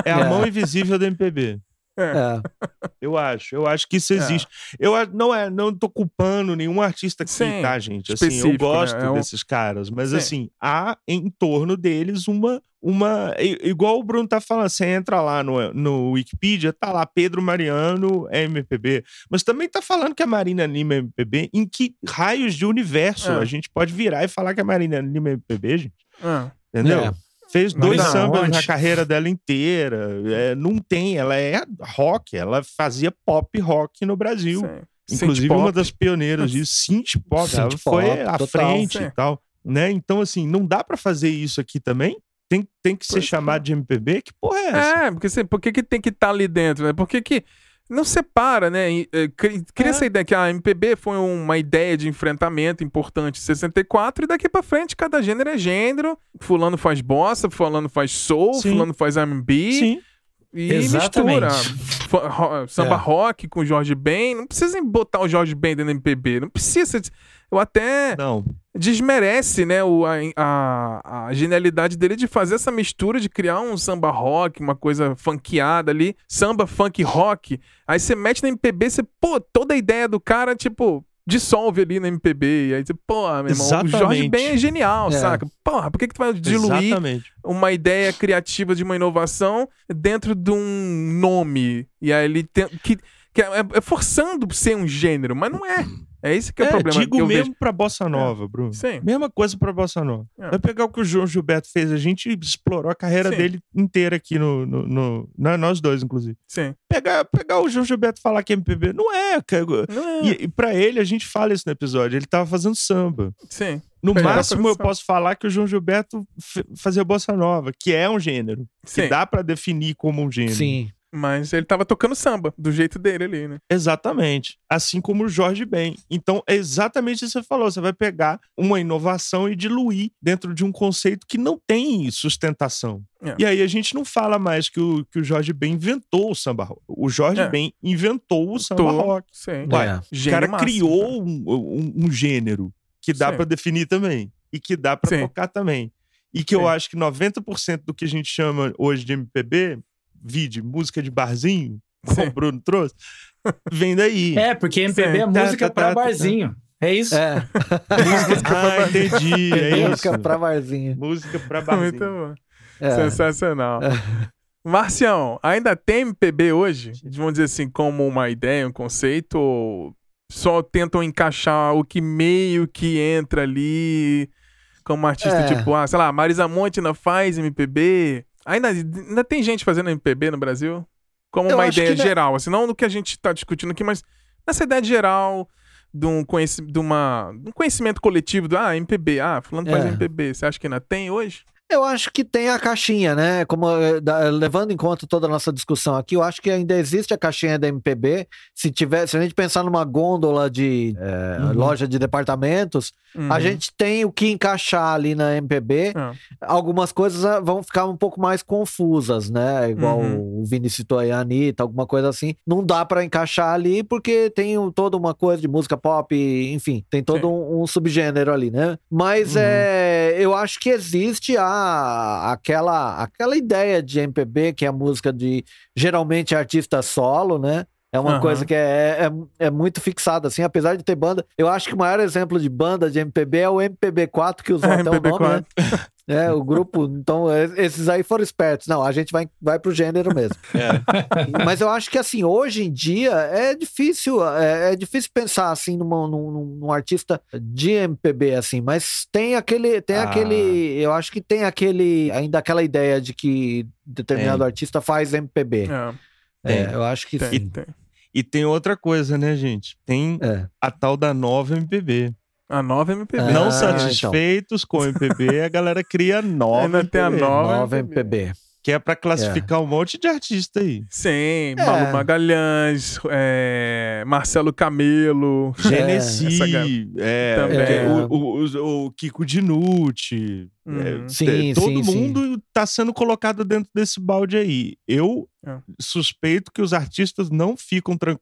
É a *laughs* É. mão invisível do MPB. É. Eu acho, eu acho que isso É. existe. Eu a- não é, não tô culpando nenhum artista aqui, Sim, tá, gente? Assim, eu né? gosto É um- desses caras, mas Sim. assim, há em torno deles uma uma igual o Bruno tá falando, você entra lá no, no Wikipedia, tá lá Pedro Mariano é MPB, mas também tá falando que a Marina Lima é MPB, em que raios de universo É. a gente pode virar e falar que a Marina Lima é MPB, gente? Entendeu? É. Fez dois sambas onde? na carreira dela inteira. É, não tem, ela é rock, ela fazia pop rock no Brasil. sim. Inclusive, Synth uma pop. das pioneiras disso, *laughs* synth pop, ela Synth foi pop, à total. frente Sim. e tal. Né? Então, assim, não dá pra fazer isso aqui também? Tem, tem que ser Pois é. chamado de MPB? Que porra é essa? É, porque assim, por que, que tem que estar ali dentro, né? Por que, que não separa, né? Eh, cri- Cria É. essa ideia que a MPB foi uma ideia de enfrentamento importante em 64 e daqui pra frente cada gênero é gênero. Fulano faz bossa, fulano faz soul, Sim. fulano faz R&B Sim. E Exatamente. mistura. Samba É. rock com Jorge Ben. Não precisa botar o Jorge Ben dentro da MPB. Não precisa. Eu até Não. desmerece, né, o, a, a, genialidade dele de fazer essa mistura, de criar um samba rock, uma coisa funkeada ali, samba, funk, rock. Aí você mete na MPB, você, pô, toda a ideia do cara, tipo, dissolve ali na MPB. E aí você, pô, meu irmão, o Jorge Exatamente. Ben é genial, É. saca? Porra, por que, que tu vai diluir Exatamente. uma ideia criativa de uma inovação dentro de um nome? E aí ele tem. Que, que é, é forçando ser um gênero, mas não é. É esse que é, o problema digo que eu mesmo vejo. pra Bossa Nova, Bruno. Sim. Mesma coisa pra Bossa Nova. É. Vai pegar o que o João Gilberto fez, a gente explorou a carreira Sim. dele inteira aqui no, no, no- na- Nós dois, inclusive. Sim. Pegar, pegar o João Gilberto e falar que é MPB. Não é, cara. Não é. E, e pra ele, a gente fala isso no episódio, ele tava fazendo samba. Sim. No tava máximo, eu posso falar que o João Gilberto fazia bossa nova, que é um gênero. Sim. Que dá pra definir como um gênero. Sim. Mas ele tava tocando samba, do jeito dele ali, né? Exatamente. Assim como o Jorge Ben. Então, é exatamente isso que você falou. Você vai pegar uma inovação e diluir dentro de um conceito que não tem sustentação. É. E aí a gente não fala mais que o, que o Jorge Ben inventou o samba rock. O Jorge É. Ben inventou o samba Tô- rock. Sim. Uai, É. O cara máximo, criou um, um- um gênero que dá pra definir também. E que dá pra Sim. tocar também. E que Sim. eu acho que 90% do que a gente chama hoje de MPB, vide música de barzinho, como Sim. o Bruno trouxe, vem daí. É, porque MPB Sim. é música Tá, tá, pra tá, tá. barzinho. É isso? É. Ah, entendi. É isso. Música pra barzinho. Música pra *laughs* Muito barzinho. bom. É. Sensacional. Marcião, ainda tem MPB hoje? Vamos dizer assim, como uma ideia, um conceito? Ou só tentam encaixar o que meio que entra ali como artista, É. tipo, ah, sei lá, Marisa Monte ainda faz MPB? Ainda, ainda tem gente fazendo MPB no Brasil? Como Eu uma ideia geral, assim, não do que a gente tá discutindo aqui, mas nessa ideia geral de um, conheci de uma, de um conhecimento coletivo do, ah, MPB, ah, fulano faz É. MPB. Você acha que ainda tem hoje? Eu acho que tem a caixinha, né? Como eh, da- levando em conta toda a nossa discussão aqui, eu acho que ainda existe a caixinha da MPB. Se tiver, se a gente pensar numa gôndola de eh, Uhum. loja de departamentos, Uhum. a gente tem o que encaixar ali na MPB. É. Algumas coisas ah, vão ficar um pouco mais confusas, né? Igual Uhum. o Vini citou aí a Anitta, alguma coisa assim. Não dá pra encaixar ali porque tem um- toda uma coisa de música pop, enfim, tem todo um, um subgênero ali, né? Mas Uhum. é, eu acho que existe a, aquela, aquela ideia de MPB, que é a música de geralmente artista solo, né? É uma Aham. coisa que é, é, é muito fixada, assim, apesar de ter banda. Eu acho que o maior exemplo de banda de MPB é o MPB4, que usou *laughs* É, até o nome, MPB4. né? *laughs* É, o grupo. Então, é, esses aí foram espertos. Não, a gente vai, vai pro gênero mesmo. *laughs* É. Mas eu acho que, assim, hoje em dia é difícil, é, é difícil pensar, assim, numa- num, num- num artista de MPB, assim, mas tem aquele, tem Ah. aquele, eu acho que tem aquele, ainda aquela ideia de que determinado Tem. artista faz MPB. É, É, eu acho que tem, sim. tem. E tem outra coisa, né, gente? Tem É. a tal da nova MPB. A nova MPB. Ah, Não então. satisfeitos com o MPB, a galera cria nova Ainda tem a MPB, nova. Nova MPB. que é pra classificar um monte de artista aí. Sim, É. Malu Magalhães, é, Marcelo Camelo. Genesi, é, Também. é, o, o- o- Kiko Dinucci. Uhum. é, Sim, é, todo sim, sim. Mundo tá sendo colocado dentro desse balde aí. Eu É. suspeito que os artistas não ficam tran-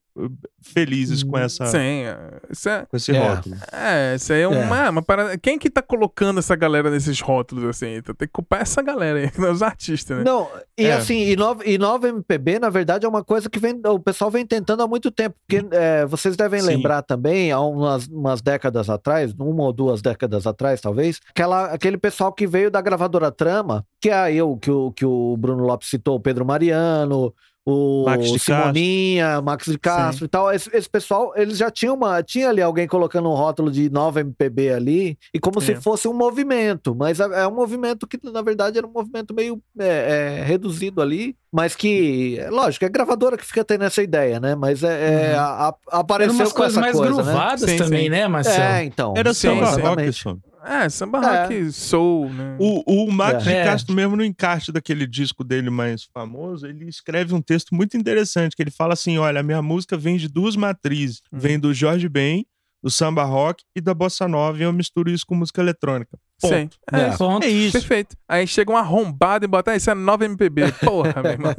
felizes com essa Sim, é, isso é, com esse É. rótulo. é, isso aí é uma, uma parada. Quem que tá colocando essa galera nesses rótulos assim? Então, tem que culpar essa galera aí, *laughs* os artistas, né? Não, e É. assim, e nova, e nova MPB, na verdade, é uma coisa que vem, o pessoal vem tentando há muito tempo. Porque é, vocês devem Sim. lembrar também, há umas, umas décadas atrás, uma ou duas décadas atrás, talvez, aquela, aquele pessoal que veio da gravadora Trama, que é aí o que o, que o Bruno Lopes citou, o Pedro Mariano. O Max de Simoninha, Max de Castro e tal. Esse, esse pessoal, eles já tinham uma. Tinha ali alguém colocando um rótulo de nova MPB ali, e como se É. fosse um movimento. Mas é, é um movimento que, na verdade, era um movimento meio é, é, reduzido ali. Mas que, lógico, é gravadora que fica tendo essa ideia, né? Mas é, é, Uhum. a- a- Eram apareceu umas com coisas essa mais coisa, né? gruvadas Sim, também, sim. né, Marcelo? É, então. Era Sim, rock, exatamente. só. É, samba É. rock, soul, né? O, o Max É. de É. Castro, mesmo no encarte daquele disco dele mais famoso, ele escreve um texto muito interessante, que ele fala assim, olha, a minha música vem de duas matrizes, Uhum. vem do Jorge Ben, do samba rock e da bossa nova, e eu misturo isso com música eletrônica. Ponto. Sim. É, É. Ponto. É isso. Perfeito. Aí chega um arrombado e bota, ah, isso é nova MPB. *laughs* Porra, meu irmão.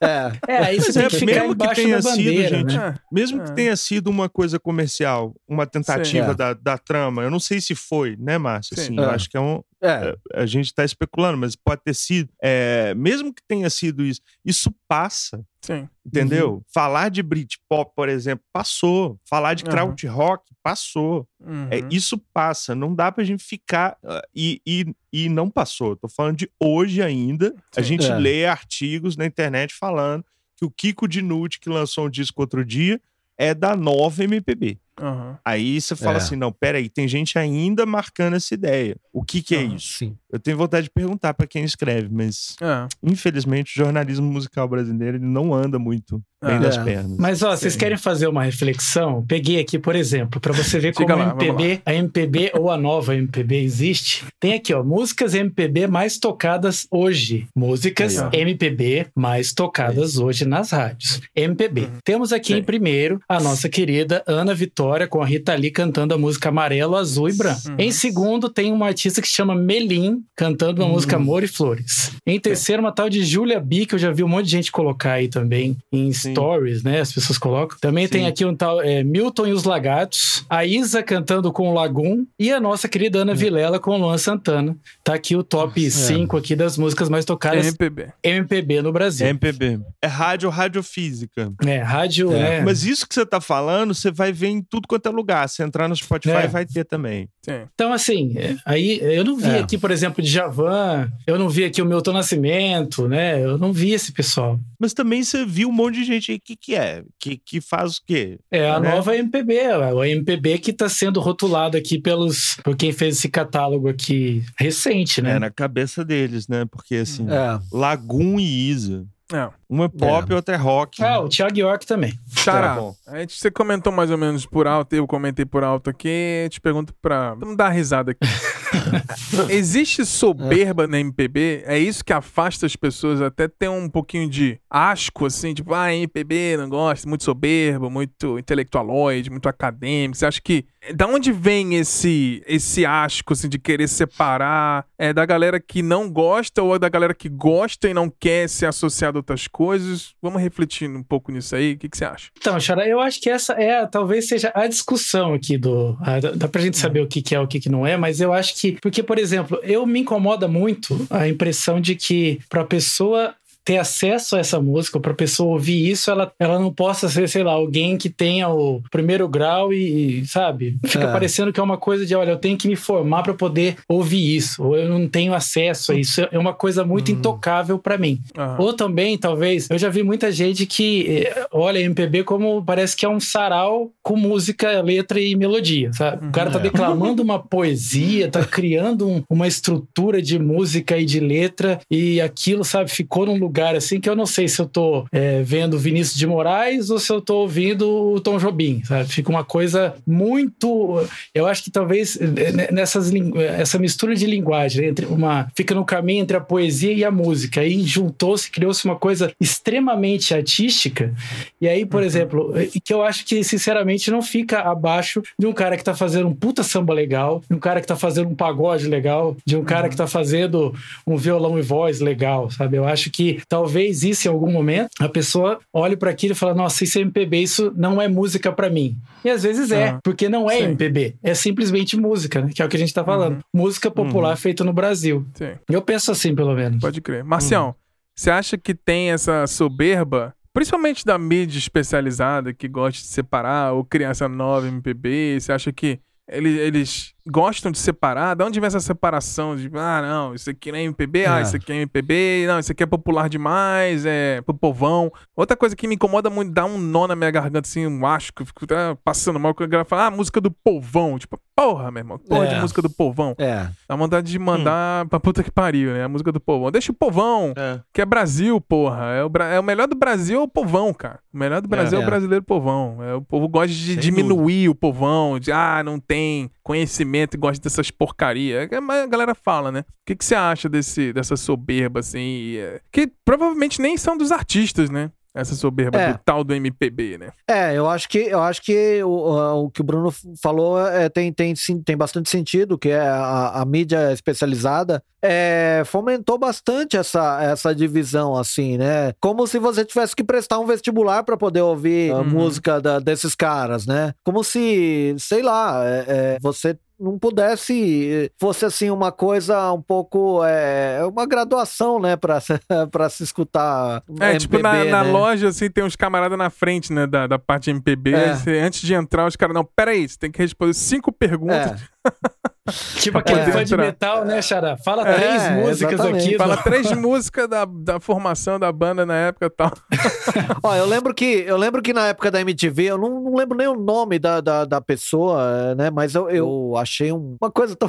É. É, aí você Mas tem é, que ficar mesmo que tenha sido, bandeira, gente, né? É. Mesmo É. que tenha sido uma coisa comercial, uma tentativa. É. da, da trama, eu não sei se foi, né, Márcio? Sim. Assim, É. Eu acho que é um, É. a gente tá especulando, mas pode ter sido. É, mesmo que tenha sido isso, isso passa. Sim. Entendeu? Uhum. Falar de Britpop, por exemplo, passou. Falar de. Krautrock, passou. Uhum. É, isso passa. Não dá pra gente ficar. ah, e, e, e não passou. Tô falando de hoje ainda. A Sim. gente É. lê artigos na internet falando que o Kiko Dinucci, que lançou um disco outro dia, é da nova MPB. Aham. Aí você fala É. assim: não, peraí, tem gente ainda marcando essa ideia. O que, que é Aham. isso? Sim. Eu tenho vontade de perguntar pra quem escreve, mas É. infelizmente o jornalismo musical brasileiro ele não anda muito bem Ah. das É. pernas. Mas ó, vocês Sim. querem fazer uma reflexão? Peguei aqui, por exemplo, para você ver *laughs* como a lá, vamos MPB, a MPB ou a nova MPB existe. Tem aqui, ó, músicas MPB mais tocadas hoje. Músicas Aí. MPB mais tocadas hoje nas rádios. MPB. Uhum. Temos aqui Sim. em primeiro a nossa querida Ana Vitória com a Rita Lee cantando a música Amarelo, Azul e Branco. Uhum. Em segundo tem uma artista que se chama Melim cantando uma Uhum. música Amor e Flores. Em terceiro uma tal de Julia B que eu já vi um monte de gente colocar aí também em Sim. stories, né? As pessoas colocam. Também tem Sim. aqui um tal é, Milton e os Lagartos, a Isa cantando com o Lagoon e a nossa querida. Ana Vilela com o Luan Santana. Tá aqui o top 5 aqui das músicas mais tocadas MPB. MPB no Brasil. MPB. É rádio, radiofísica. É, rádio, É. é. Mas isso que você tá falando, você vai ver em tudo quanto é lugar. Se entrar no Spotify, É. vai ter também. Sim. Então, assim, é, aí eu não vi É. aqui, por exemplo, de Javan, eu não vi aqui o Milton Nascimento, né? Eu não vi esse pessoal. Mas também você viu um monte de gente aí que, que é, que, que faz o quê? É a Né? nova MPB, a MPB que está sendo rotulado aqui pelos por quem fez esse catálogo aqui recente, né? É na cabeça deles, né? Porque assim, É. Lagoon e Isa. É. Uma é pop e outra é rock. Ah, o Thiago York também. Xará, Tá bom. a gente, você comentou mais ou menos por alto, eu comentei por alto aqui, te pergunto pra. Vamos dar uma risada aqui. *laughs* *laughs* Existe soberba na MPB? É isso que afasta as pessoas até ter um pouquinho de asco, assim, tipo, ah, MPB não gosta, muito soberba, muito intelectualoide, muito acadêmico. Você acha que da onde vem esse esse asco assim, de querer separar? É da galera que não gosta ou é da galera que gosta e não quer ser associada a outras coisas? Vamos refletir um pouco nisso aí. O que, que você acha? Então, Xara, eu acho que essa é talvez seja a discussão aqui do. A, dá pra gente saber o que, que é o que, que não é, mas eu acho que. Porque, por exemplo, eu me incomoda muito a impressão de que pra pessoa ter acesso a essa música, para a pessoa ouvir isso, ela, ela não possa ser, sei lá, alguém que tenha o primeiro grau e, e sabe? Fica é. parecendo que é uma coisa de, olha, eu tenho que me formar para poder ouvir isso, ou eu não tenho acesso a isso. É uma coisa muito uhum. intocável para mim. Uhum. Ou também, talvez, eu já vi muita gente que eh, olha MPB como parece que é um sarau com música, letra e melodia, sabe? O cara tá uhum. declamando uma *laughs* poesia, tá criando um, uma estrutura de música e de letra e aquilo, sabe, ficou num lugar lugar assim que eu não sei se eu tô é, vendo Vinícius de Moraes ou se eu tô ouvindo o Tom Jobim, sabe? Fica uma coisa muito. Eu acho que talvez é, nessas essa mistura de linguagem entre uma fica no caminho entre a poesia e a música. Aí juntou-se, criou-se uma coisa extremamente artística. E aí, por uhum. exemplo, que eu acho que sinceramente não fica abaixo de um cara que tá fazendo um puta samba legal, de um cara que tá fazendo um pagode legal, de um cara uhum. que tá fazendo um violão e voz legal, sabe? Eu acho que talvez isso em algum momento a pessoa olhe para aquilo e fala: Nossa, isso é MPB, isso não é música para mim. E às vezes é, ah, porque não é sim. MPB, é simplesmente música, né? Que é o que a gente tá falando. Uhum. Música popular uhum. feita no Brasil. Sim. Eu penso assim, pelo menos. Pode crer. Marcião, uhum. você acha que tem essa soberba principalmente da mídia especializada que gosta de separar ou criar essa nova MPB, você acha que eles, eles gostam de separar. De onde vem essa separação? De, ah, não, isso aqui não é MPB, ah, é. isso aqui é MPB, não, isso aqui é popular demais, é pro povão. Outra coisa que me incomoda muito, dá um nó na minha garganta, assim, um acho que eu fico tá passando mal, quando a galera fala, ah, música do povão. Tipo, porra, meu irmão, porra é. de música do povão. É. Dá vontade de mandar hum. pra puta que pariu, né? A música do povão. Deixa o povão, é. que é Brasil, porra. É o, é o melhor do Brasil é o povão, cara. O melhor do Brasil é, é o é. brasileiro povão. É, o povo gosta de Sem diminuir dúvida. o povão, de, ah, não tem conhecimento e gosta dessas porcarias. É, a galera fala, né? O que, que você acha desse, dessa soberba, assim? Que provavelmente nem são dos artistas, né? Essa soberba é. do tal do MPB, né? É, eu acho que eu acho que o, o que o Bruno falou é, tem, tem, tem bastante sentido, que é a, a mídia especializada é, fomentou bastante essa, essa divisão, assim, né? Como se você tivesse que prestar um vestibular para poder ouvir uhum. a música da, desses caras, né? Como se, sei lá, é, é, você não pudesse fosse assim uma coisa um pouco é uma graduação né para *laughs* para se escutar é MPB, tipo na, né? na, loja assim tem uns camaradas na frente né da, da parte de MPB é. você, antes de entrar os caras não pera aí você tem que responder cinco perguntas é. *laughs* *laughs* Tipo aquele é, fã de metal, né, Xará? Fala é, três músicas exatamente. aqui. Fala três *laughs* músicas da, da formação da banda na época e tal. *laughs* Ó, eu lembro que eu lembro que na época da MTV, eu não, não lembro nem o nome da, da, da pessoa, né? Mas eu, eu achei um, uma coisa tão,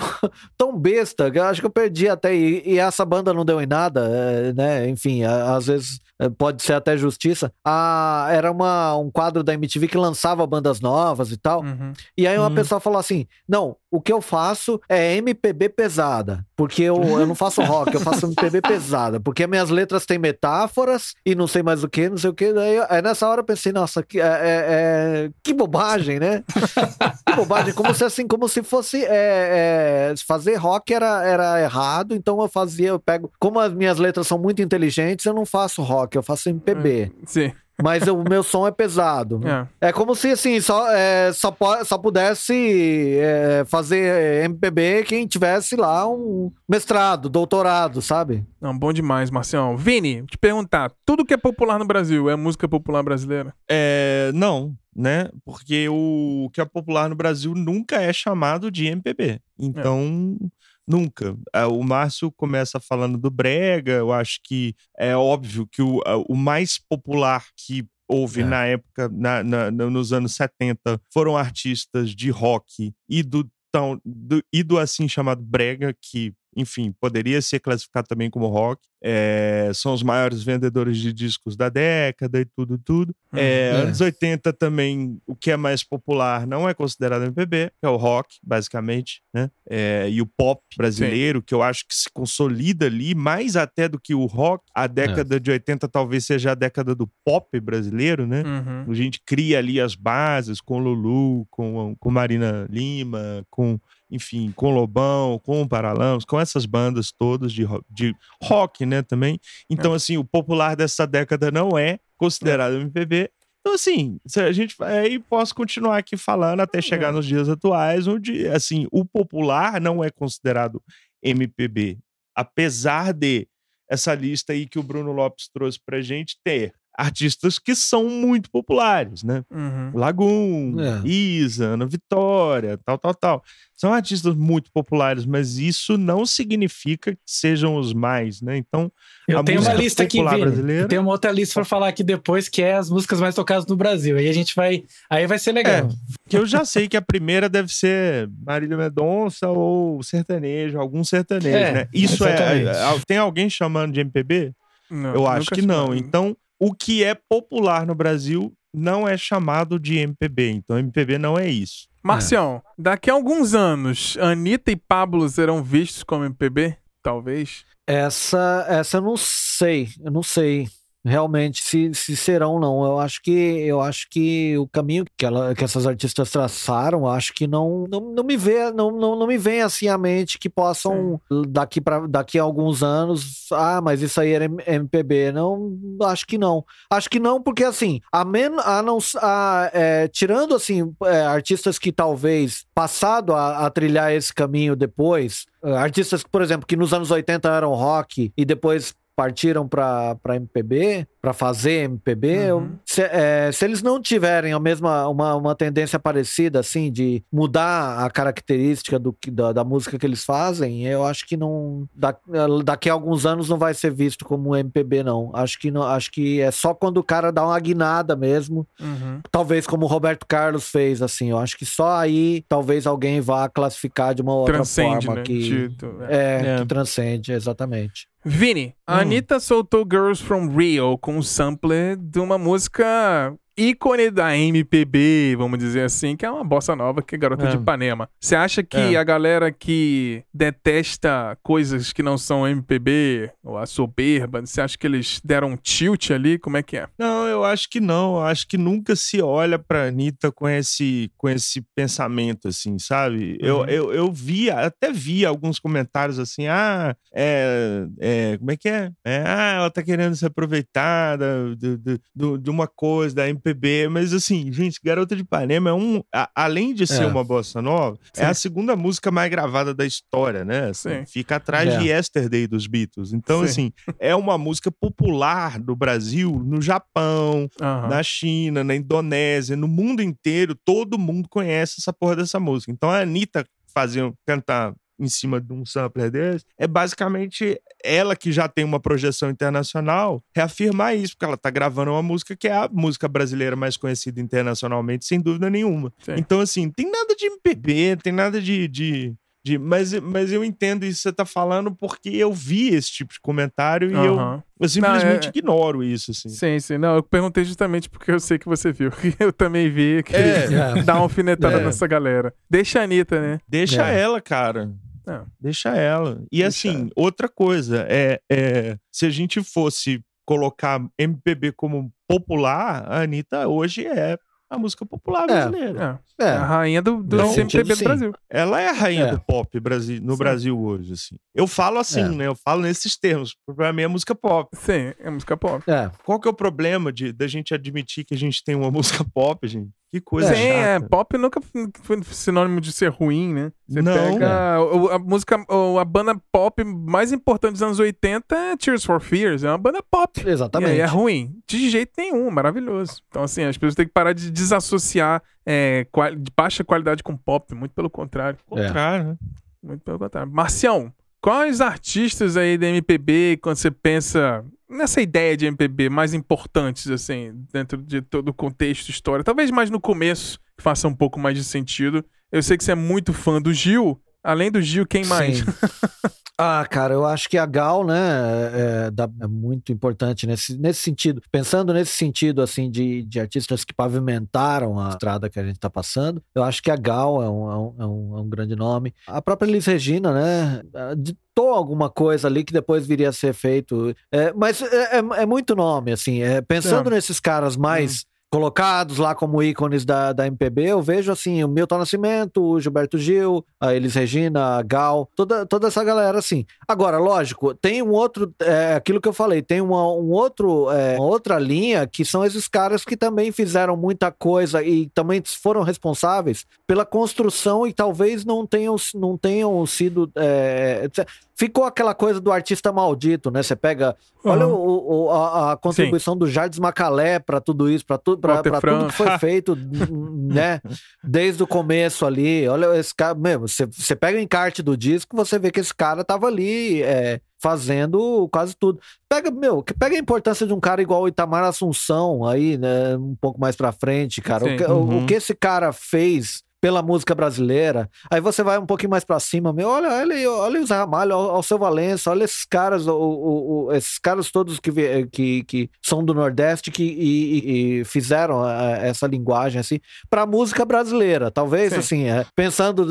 tão besta que eu acho que eu perdi até. E, e essa banda não deu em nada, é, né? Enfim, às vezes é, pode ser até justiça. Ah, era uma, um quadro da MTV que lançava bandas novas e tal. Uhum. E aí uma uhum. pessoa falou assim: não, o que eu faço é MPB pesada. Porque eu, eu não faço rock, eu faço MPB *laughs* pesada. Porque minhas letras têm metáforas e não sei mais o que, não sei o que. Daí, aí nessa hora eu pensei, nossa, que, é, é, é que bobagem, né? *laughs* que bobagem. Como se assim, como se fosse é, é, fazer rock era, era errado, então eu fazia, eu pego. Como as minhas letras são muito inteligentes, eu não faço rock, eu faço MPB. Sim mas o meu som é pesado. É, é como se, assim, só, é, só, só pudesse é, fazer MPB quem tivesse lá um mestrado, doutorado, sabe? Não, bom demais, Marcião. Vini, te perguntar, tudo que é popular no Brasil é música popular brasileira? É, não, né? Porque o que é popular no Brasil nunca é chamado de MPB. Então... É. Nunca. É, o Márcio começa falando do Brega, eu acho que é óbvio que o, o mais popular que houve é. na época, na, na, nos anos 70, foram artistas de rock e do, tão, do, e do assim chamado Brega, que enfim, poderia ser classificado também como rock. É, são os maiores vendedores de discos da década e tudo, tudo. Uhum. É, É. Anos 80 também, o que é mais popular não é considerado MPB, que é o rock, basicamente, né? É, e o pop brasileiro, que eu acho que se consolida ali, mais até do que o rock. A década de 80 talvez seja a década do pop brasileiro, né? Uhum. A gente cria ali as bases com Lulu, com, com Marina Lima, com, enfim, com Lobão, com o Paralamas, com essas bandas todas de, ro- de rock, né, também. Então, assim, o popular dessa década não é considerado MPB. Então, assim, a gente aí posso continuar aqui falando até chegar nos dias atuais, onde, assim, o popular não é considerado MPB. Apesar de essa lista aí que o Bruno Lopes trouxe pra gente ter artistas que são muito populares, né? Uhum. Lagoon, É. Isa, Ana Vitória, tal, tal, tal. São artistas muito populares, mas isso não significa que sejam os mais, né? Então, Eu A tenho uma música lista aqui, brasileira? Eu tenho uma outra lista pra falar aqui depois, que é as músicas mais tocadas no Brasil. Aí a gente vai. Aí vai ser legal. que eu já sei que a primeira deve ser Marília Mendonça ou sertanejo, algum sertanejo, É, né? Isso é, exatamente. é- Tem alguém chamando de MPB? Não, Eu acho que não. Então, o que é popular no Brasil não é chamado de MPB. Então, MPB não é isso. Marcião, daqui a alguns anos, Anitta e Pablo serão vistos como MPB? Talvez. Essa, essa eu não sei, eu não sei realmente se, se serão não. Eu acho que eu acho que o caminho que, ela, que essas artistas traçaram, acho que não não, não me vê, não, não, não me vem assim à mente que possam daqui para daqui a alguns anos, ah, mas isso aí era MPB. Não, acho que não. Acho que não porque assim, a men, a não a, é, tirando assim é, artistas que talvez passado a, a trilhar esse caminho depois, Uh, artistas, por exemplo, que nos anos 80 eram rock e depois partiram para MPB, para fazer MPB, Uhum. se, é, se eles não tiverem a mesma uma, uma tendência parecida assim de mudar a característica do da, da música que eles fazem, eu acho que não da- daqui a alguns anos não vai ser visto como MPB não. Acho que não, acho que é só quando o cara dá uma guinada mesmo Uhum. talvez como o Roberto Carlos fez, assim. Eu acho que só aí talvez alguém vá classificar de uma outra Transcende, forma né? que Tito, é. é, É. que transcende, exatamente. Vini, a Hum. Anitta soltou Girls from Rio com um sampler de uma música ícone da MPB, vamos dizer assim, que é uma bossa nova, que é Garota É. de Ipanema. Você acha que É. a galera que detesta coisas que não são MPB, ou a soberba, você acha que eles deram um tilt ali? Como é que é? Não, eu acho que não. Eu acho que nunca se olha pra Anitta com esse, com esse pensamento, assim, sabe? Eu, Uhum. eu, eu vi, até vi alguns comentários assim, ah, é, é, como é que é? É, Ah, ela tá querendo se aproveitar do- do- do- de uma coisa, da MPB, mas assim, gente, Garota de Ipanema é um, a- além de ser É. uma bossa nova, Sim. é a segunda música mais gravada da história, né? Assim, Sim. Fica atrás É. de Yesterday dos Beatles. Então, Sim. assim, é uma música popular do Brasil, no Japão, Aham. na China, na Indonésia, no mundo inteiro, todo mundo conhece essa porra dessa música. Então a Anitta fazer, cantar em cima de um sampler desse, é basicamente ela que já tem uma projeção internacional reafirmar isso, porque ela tá gravando uma música que é a música brasileira mais conhecida internacionalmente, sem dúvida nenhuma. Sim. Então, assim, tem nada de MPB, tem nada de. de, de- mas, mas eu entendo isso que você tá falando porque eu vi esse tipo de comentário e eu, Aham. eu simplesmente é- ignoro isso, assim. Sim, sim. Não, eu perguntei justamente porque eu sei que você viu. *laughs* Eu também vi que É. *laughs* É. dá uma alfinetada É. nessa galera. Deixa a Anitta, né? Deixa É. ela, cara. Não. Deixa ela. E Deixa assim, ela. outra coisa, é, é se a gente fosse colocar MPB como popular, a Anitta hoje é a música popular brasileira. É. É, A rainha do, do sentido, do. Brasil. Ela é a rainha É. do pop brasi no Sim. Brasil hoje, assim. Eu falo assim, É. né? Eu falo nesses termos. Pra mim é música pop. Sim, é música pop. é. Qual que é o problema de da gente admitir que a gente tem uma *laughs* música pop, gente? Que coisa Sim, é, pop nunca foi sinônimo de ser ruim, né? Você Não. pega o- a, música, a banda pop mais importante dos anos 80 é Tears for Fears, é uma banda pop. E Exatamente. aí é ruim? De jeito nenhum, maravilhoso. Então, assim, as pessoas têm que parar de desassociar é, qual- de baixa qualidade com pop, muito pelo contrário. Contrário, né? Muito pelo contrário. Marcião, quais artistas aí da MPB, quando você pensa nessa ideia de MPB, mais importantes, assim, dentro de todo o contexto, história? Talvez mais no começo, que faça um pouco mais de sentido. Eu sei que você é muito fã do Gil, Além do Gil, quem mais? *laughs* Ah, cara, eu acho que a Gal, né, é, é, muito importante nesse, nesse sentido. Pensando nesse sentido, assim, de, de artistas que pavimentaram a estrada que a gente tá passando, eu acho que a Gal é um, é um, é um, é um grande nome. A própria Liz Regina, né, ditou alguma coisa ali que depois viria a ser feito. É, mas é, é, é, muito nome, assim. pensando nesses caras mais hum colocados lá como ícones da, da MPB, eu vejo assim, o Milton Nascimento, o Gilberto Gil, a Elis Regina, a Gal, toda, toda essa galera assim. Agora, lógico, tem um outro, é, aquilo que eu falei, tem uma, um outro, é, uma outra linha que são esses caras que também fizeram muita coisa e também foram responsáveis pela construção e talvez não tenham, não tenham sido. É, ficou aquela coisa do artista maldito, né? Você pega. Uhum. Olha o, o, a, a, contribuição Sim. do Jardim Macalé para tudo isso, para tu, pra, pra tudo que foi feito, *laughs* né? Desde o começo ali. Olha, esse cara, mesmo, você, você pega o encarte do disco, você vê que esse cara tava ali. É, fazendo quase tudo. Pega, meu, pega a importância de um cara igual o Itamar Assunção aí, né, um pouco mais pra frente, cara. O, uhum. o, o, que esse cara fez pela música brasileira. Aí você vai um pouquinho mais para cima, meu, olha, olha, olha o Zé Ramalho, olha o seu Valença, olha esses caras, o, o, o, esses caras todos que, que, que são do Nordeste que e, e fizeram é, essa linguagem assim para música brasileira. Talvez Sim. assim, é, pensando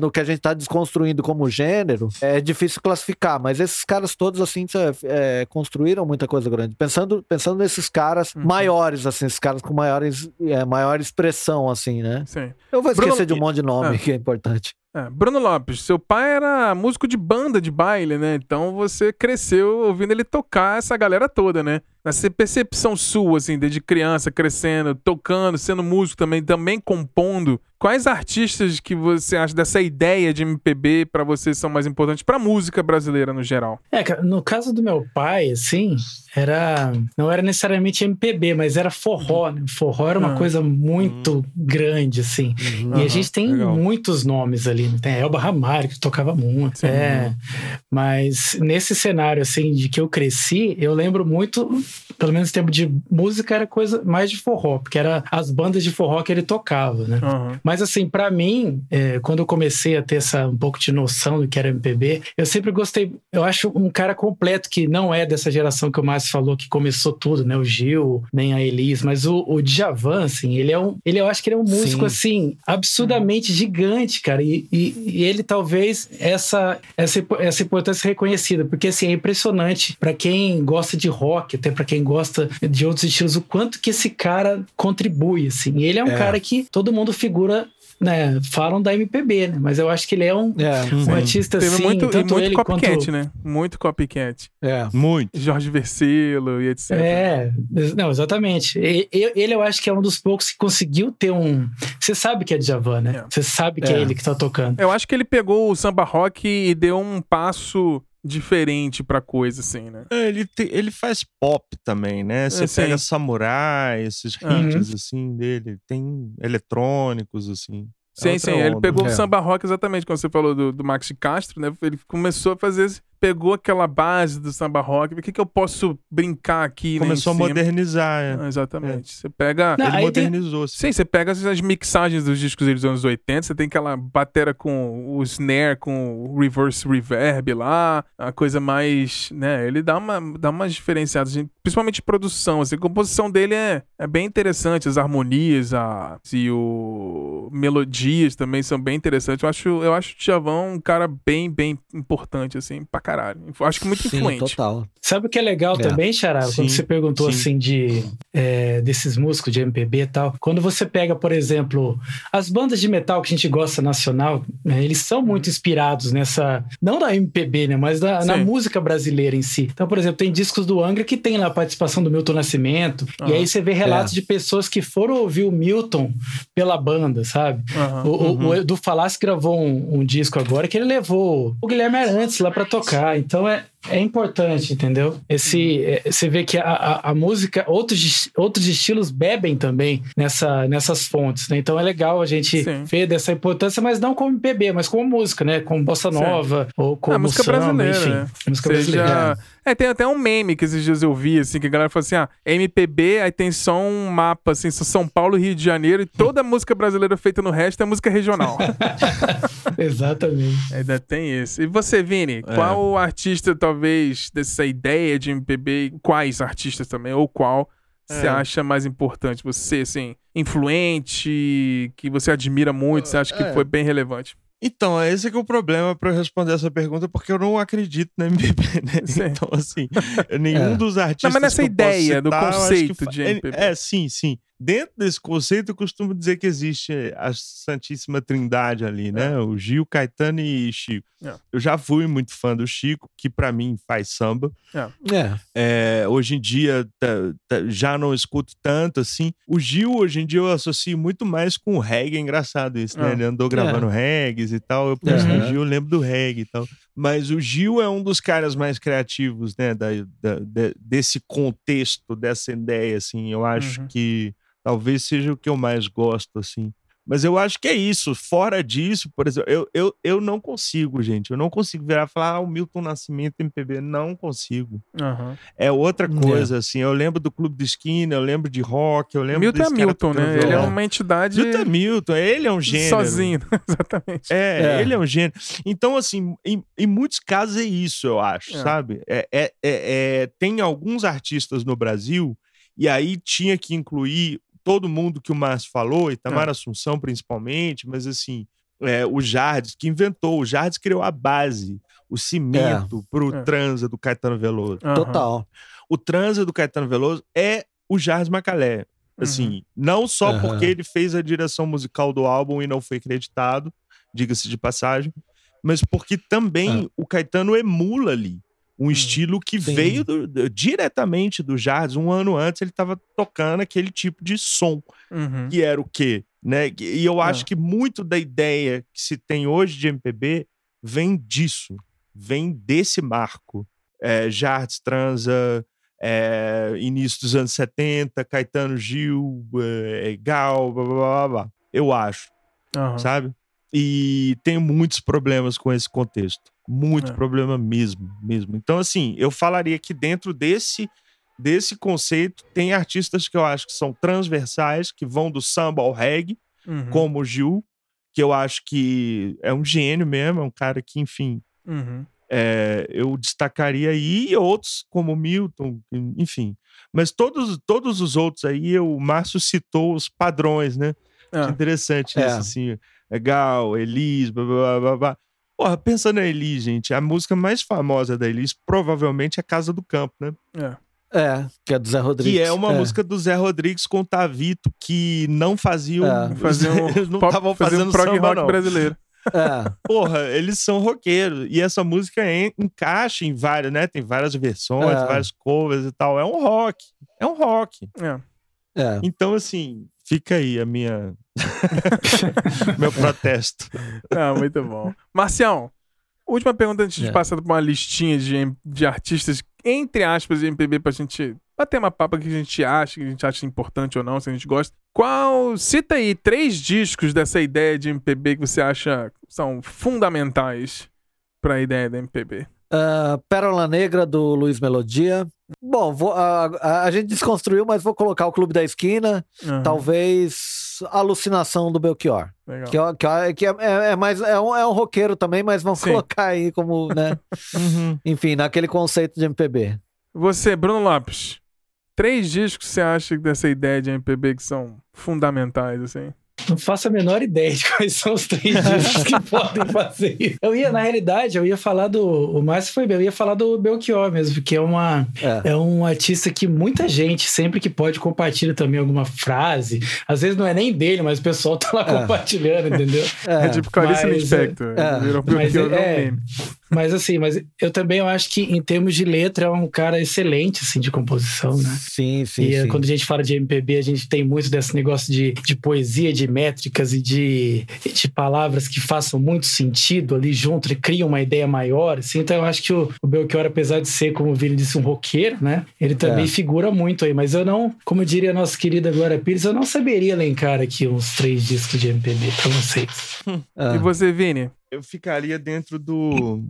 no que a gente está desconstruindo como gênero, é difícil classificar, mas esses caras todos assim é, construíram muita coisa grande. Pensando, pensando nesses caras uhum. maiores, assim, esses caras com maiores, é, maior expressão, assim, né? Sim. Eu vou Bruno... esquecer de um monte de nome é. que é importante. É, Bruno Lopes, seu pai era músico de banda de baile, né? Então você cresceu ouvindo ele tocar essa galera toda, né? Essa percepção sua, assim, desde criança, crescendo, tocando, sendo músico também, também compondo. Quais artistas que você acha dessa ideia de MPB para você são mais importantes para música brasileira no geral? É, no caso do meu pai, assim, era não era necessariamente MPB, mas era forró, né? Forró era uma ah. coisa muito uhum. grande, assim. Uhum. E a gente tem Legal. muitos nomes ali. Né? Tem Elba Ramalho, que tocava muito. Sim. É, mas nesse cenário, assim, de que eu cresci, eu lembro muito pelo menos tempo de música, era coisa mais de forró, porque era as bandas de forró que ele tocava, né? Uhum. Mas assim, para mim, é, quando eu comecei a ter essa um pouco de noção do que era MPB, eu sempre gostei, eu acho um cara completo que não é dessa geração que o Márcio falou que começou tudo, né? O Gil, nem a Elis, mas o, o Djavan, assim, ele é um, ele eu acho que ele é um músico Sim. assim absurdamente uhum. gigante, cara, e, e, e, ele talvez essa essa essa importância reconhecida, porque assim é impressionante para quem gosta de rock, até para quem gosta de outros estilos, o quanto que esse cara contribui, assim. Ele é um é. cara que todo mundo figura né, falam da MPB, né? Mas eu acho que ele é um, é, um artista Teve assim, muito, tanto muito ele copycat, quanto... né? Muito copycat. É. Muito. Jorge Versilo e etc. É, não, exatamente. Ele eu acho que é um dos poucos que conseguiu ter um... Você sabe que é Djavan, né? É. Você sabe que é. é ele que tá tocando. Eu acho que ele pegou o samba rock e deu um passo diferente pra coisa, assim, né? É, ele, te, ele faz pop também, né? Você é, pega samurai, esses hits, uhum. assim, dele. Tem eletrônicos, assim. É sim, sim. Onda. Ele pegou é. o samba rock exatamente, quando você falou do, do Max Castro, né? Ele começou a fazer pegou aquela base do samba rock, o que, que eu posso brincar aqui? Né, Começou né, a modernizar, é. Ah, exatamente. É. Você pega. Não, Ele modernizou. Tem... Sim, você pega as mixagens dos discos dos anos 80, você tem aquela batera com o snare, com o reverse reverb lá, a coisa mais. né? Ele dá, uma, dá umas diferenciadas, principalmente produção. Assim, a composição dele é, é bem interessante, as harmonias, a, e o melodias também são bem interessantes. Eu acho, eu acho o Djavan um cara bem, bem importante, assim, pra caralho caralho. Acho que muito Sim, influente. total. Sabe o que é legal é. também, Xará? Quando você perguntou sim. assim de é, desses músicos de MPB e tal. Quando você pega, por exemplo, as bandas de metal que a gente gosta nacional, né, eles são muito inspirados nessa. Não da MPB, né? Mas da, na música brasileira em si. Então, por exemplo, tem discos do Angra que tem lá a participação do Milton Nascimento. Uhum. E aí você vê relatos é. de pessoas que foram ouvir o Milton pela banda, sabe? Uhum. O, o, o, uhum. Falasque gravou um, um, disco agora que ele levou o Guilherme Arantes lá pra tocar. Então é, é importante, entendeu? Esse, é, você vê que a, a, a música, outros, outros estilos bebem também nessa, nessas fontes, né? Então é legal a gente Sim. ver dessa importância, mas não como MPB, mas como música, né? Como bossa nova ou como a música samba, brasileira, enfim. né? Música Seja... brasileira. É, tem até um meme que esses dias eu vi, assim, que a galera falou assim, ah, MPB, aí tem só um mapa, assim, São Paulo, Rio de Janeiro, e toda música brasileira feita no resto é música regional. *laughs* Exatamente. Ainda tem isso. E você, Vini, É. qual artista, talvez, dessa ideia de MPB, quais artistas também, ou qual você É. acha mais importante? Você, assim, influente, que você admira muito, você acha que É. foi bem relevante? Então, esse que é o problema pra eu responder essa pergunta, porque eu não acredito na MPB, né? *laughs* Sim. Então, assim, nenhum É. dos artistas. Não, mas nessa ideia do citar, acho conceito de é, MPB. É, sim, sim. Dentro desse conceito, eu costumo dizer que existe a Santíssima Trindade ali, né? O Gil, Caetano e Chico. É. Eu já fui muito fã do Chico, que pra mim faz samba. É. É, hoje em dia tá- tá- já não escuto tanto assim. O Gil, hoje em dia, eu associo muito mais com o reggae. É engraçado isso, né? Ah. Ele andou gravando reggaes e tal. Eu penso Uhum. no Gil, eu lembro do reggae e tal. Mas o Gil é um dos caras mais criativos, né? Da, da- de- desse contexto, dessa ideia, assim. Eu acho Uhum. que talvez seja o que eu mais gosto, assim. Mas eu acho que é isso. Fora disso, por exemplo, eu, eu, eu não consigo, gente. Eu não consigo virar e falar, ah, o Milton Nascimento MPB. Não consigo. Aham. É outra É. coisa, assim. Eu lembro do Clube de Esquina, eu lembro de rock, eu lembro Milton é Milton, né? Ele é uma entidade Milton é Milton, ele é um gênero. sozinho, *laughs* exatamente. É, É. ele é um gênero. Então, assim, em, em muitos casos é isso, eu acho, É. sabe? É, é, é- é- tem alguns artistas no Brasil, e aí tinha que incluir todo mundo que o Márcio falou, Itamar É. Assunção principalmente, mas assim, é, o Jardes, que inventou, o Jardes criou a base, o cimento pro É. transa do Caetano Veloso. Aham. Total. O transa do Caetano Veloso é o Jardim Macalé. Assim, não só Aham. porque ele fez a direção musical do álbum e não foi acreditado, diga-se de passagem, mas porque também o Caetano emula ali um estilo que Sim. veio do- do- diretamente do Jardim. Um ano antes ele estava tocando aquele tipo de som, Uhum. que era o quê? Né? E eu acho Ah. que muito da ideia que se tem hoje de MPB vem disso, vem desse marco. É, Jardim transa, é, início dos anos 70, Caetano Gil, é, Gal, blá, blá, blá, blá. Eu acho, Aham. sabe? E tenho muitos problemas com esse contexto. Muito É. problema mesmo, mesmo. Então, assim, eu falaria que dentro desse, desse conceito tem artistas que eu acho que são transversais, que vão do samba ao reggae, Uhum. como o Gil, que eu acho que é um gênio mesmo, é um cara que, enfim, Uhum. é, eu destacaria aí e outros como Milton, enfim. Mas todos, todos os outros aí, eu- o Márcio citou os padrões, né? Ah, Interessante É. isso, assim. Legal, Elis, blá, blá, blá, blá, blá. Porra, pensa na Elis, gente. A música mais famosa da Elis provavelmente é Casa do Campo, né? é. É, que é do Zé Rodrigues. Que é uma música do Zé Rodrigues com o Tavito, que não faziam. É. Fazer *laughs* um eles não estavam fazendo um prog samba, rock não. brasileiro. É, *laughs* Porra, eles são roqueiros. E essa música en- encaixa em várias, né? Tem várias versões, É. vários covers e tal. É um rock. É um rock. É. é. Então, assim, fica aí a minha. *laughs* Meu protesto. Ah, muito bom. Marcião, última pergunta antes de É. passar por uma listinha de, de artistas, entre aspas, de MPB pra gente bater uma papa que a gente acha, que a gente acha importante ou não, se a gente gosta. Qual. Cita aí três discos dessa ideia de MPB que você acha que são fundamentais pra ideia da MPB. Ah, Pérola Negra do Luiz Melodia. Bom, vou- a, a- a gente desconstruiu, mas vou colocar o Clube da Esquina. Aham, Talvez Alucinação do Belchior. Legal. Que, é- que é- que é, é- é mais, é, um, é um roqueiro também, mas vamos Sim. colocar aí como, né? *laughs* Enfim, naquele conceito de MPB. Você, Bruno Lopes, três discos você acha dessa ideia de MPB que são fundamentais, assim? Não faço a menor ideia de quais são os três discos que *laughs* podem fazer isso. Eu ia, na realidade, eu ia falar do. O Márcio foi bem, eu ia falar do Belchior mesmo, porque é uma. É. É um artista que muita gente, sempre que pode, compartilha também alguma frase. Às vezes não é nem dele, mas o pessoal tá lá É. compartilhando, entendeu? É, É, tipo Clarice Lispector. é, virou virou um é- meme. Mas assim, mas eu também eu acho que em termos de letra é um cara excelente, assim, de composição, né? Sim, sim, E eh, sim. quando a gente fala de MPB, a gente tem muito desse negócio de, de poesia, de métricas e de, de palavras que façam muito sentido ali junto e criam uma ideia maior, assim. Então eu acho que o, o Belchior, apesar de ser, como o Vini disse, um roqueiro, né? Ele também É. figura muito aí. Mas eu não, como diria a nossa querida Glória Pires, eu não saberia elencar aqui uns três discos de MPB pra vocês. *laughs* Ah. E você, Vini? Eu ficaria dentro do.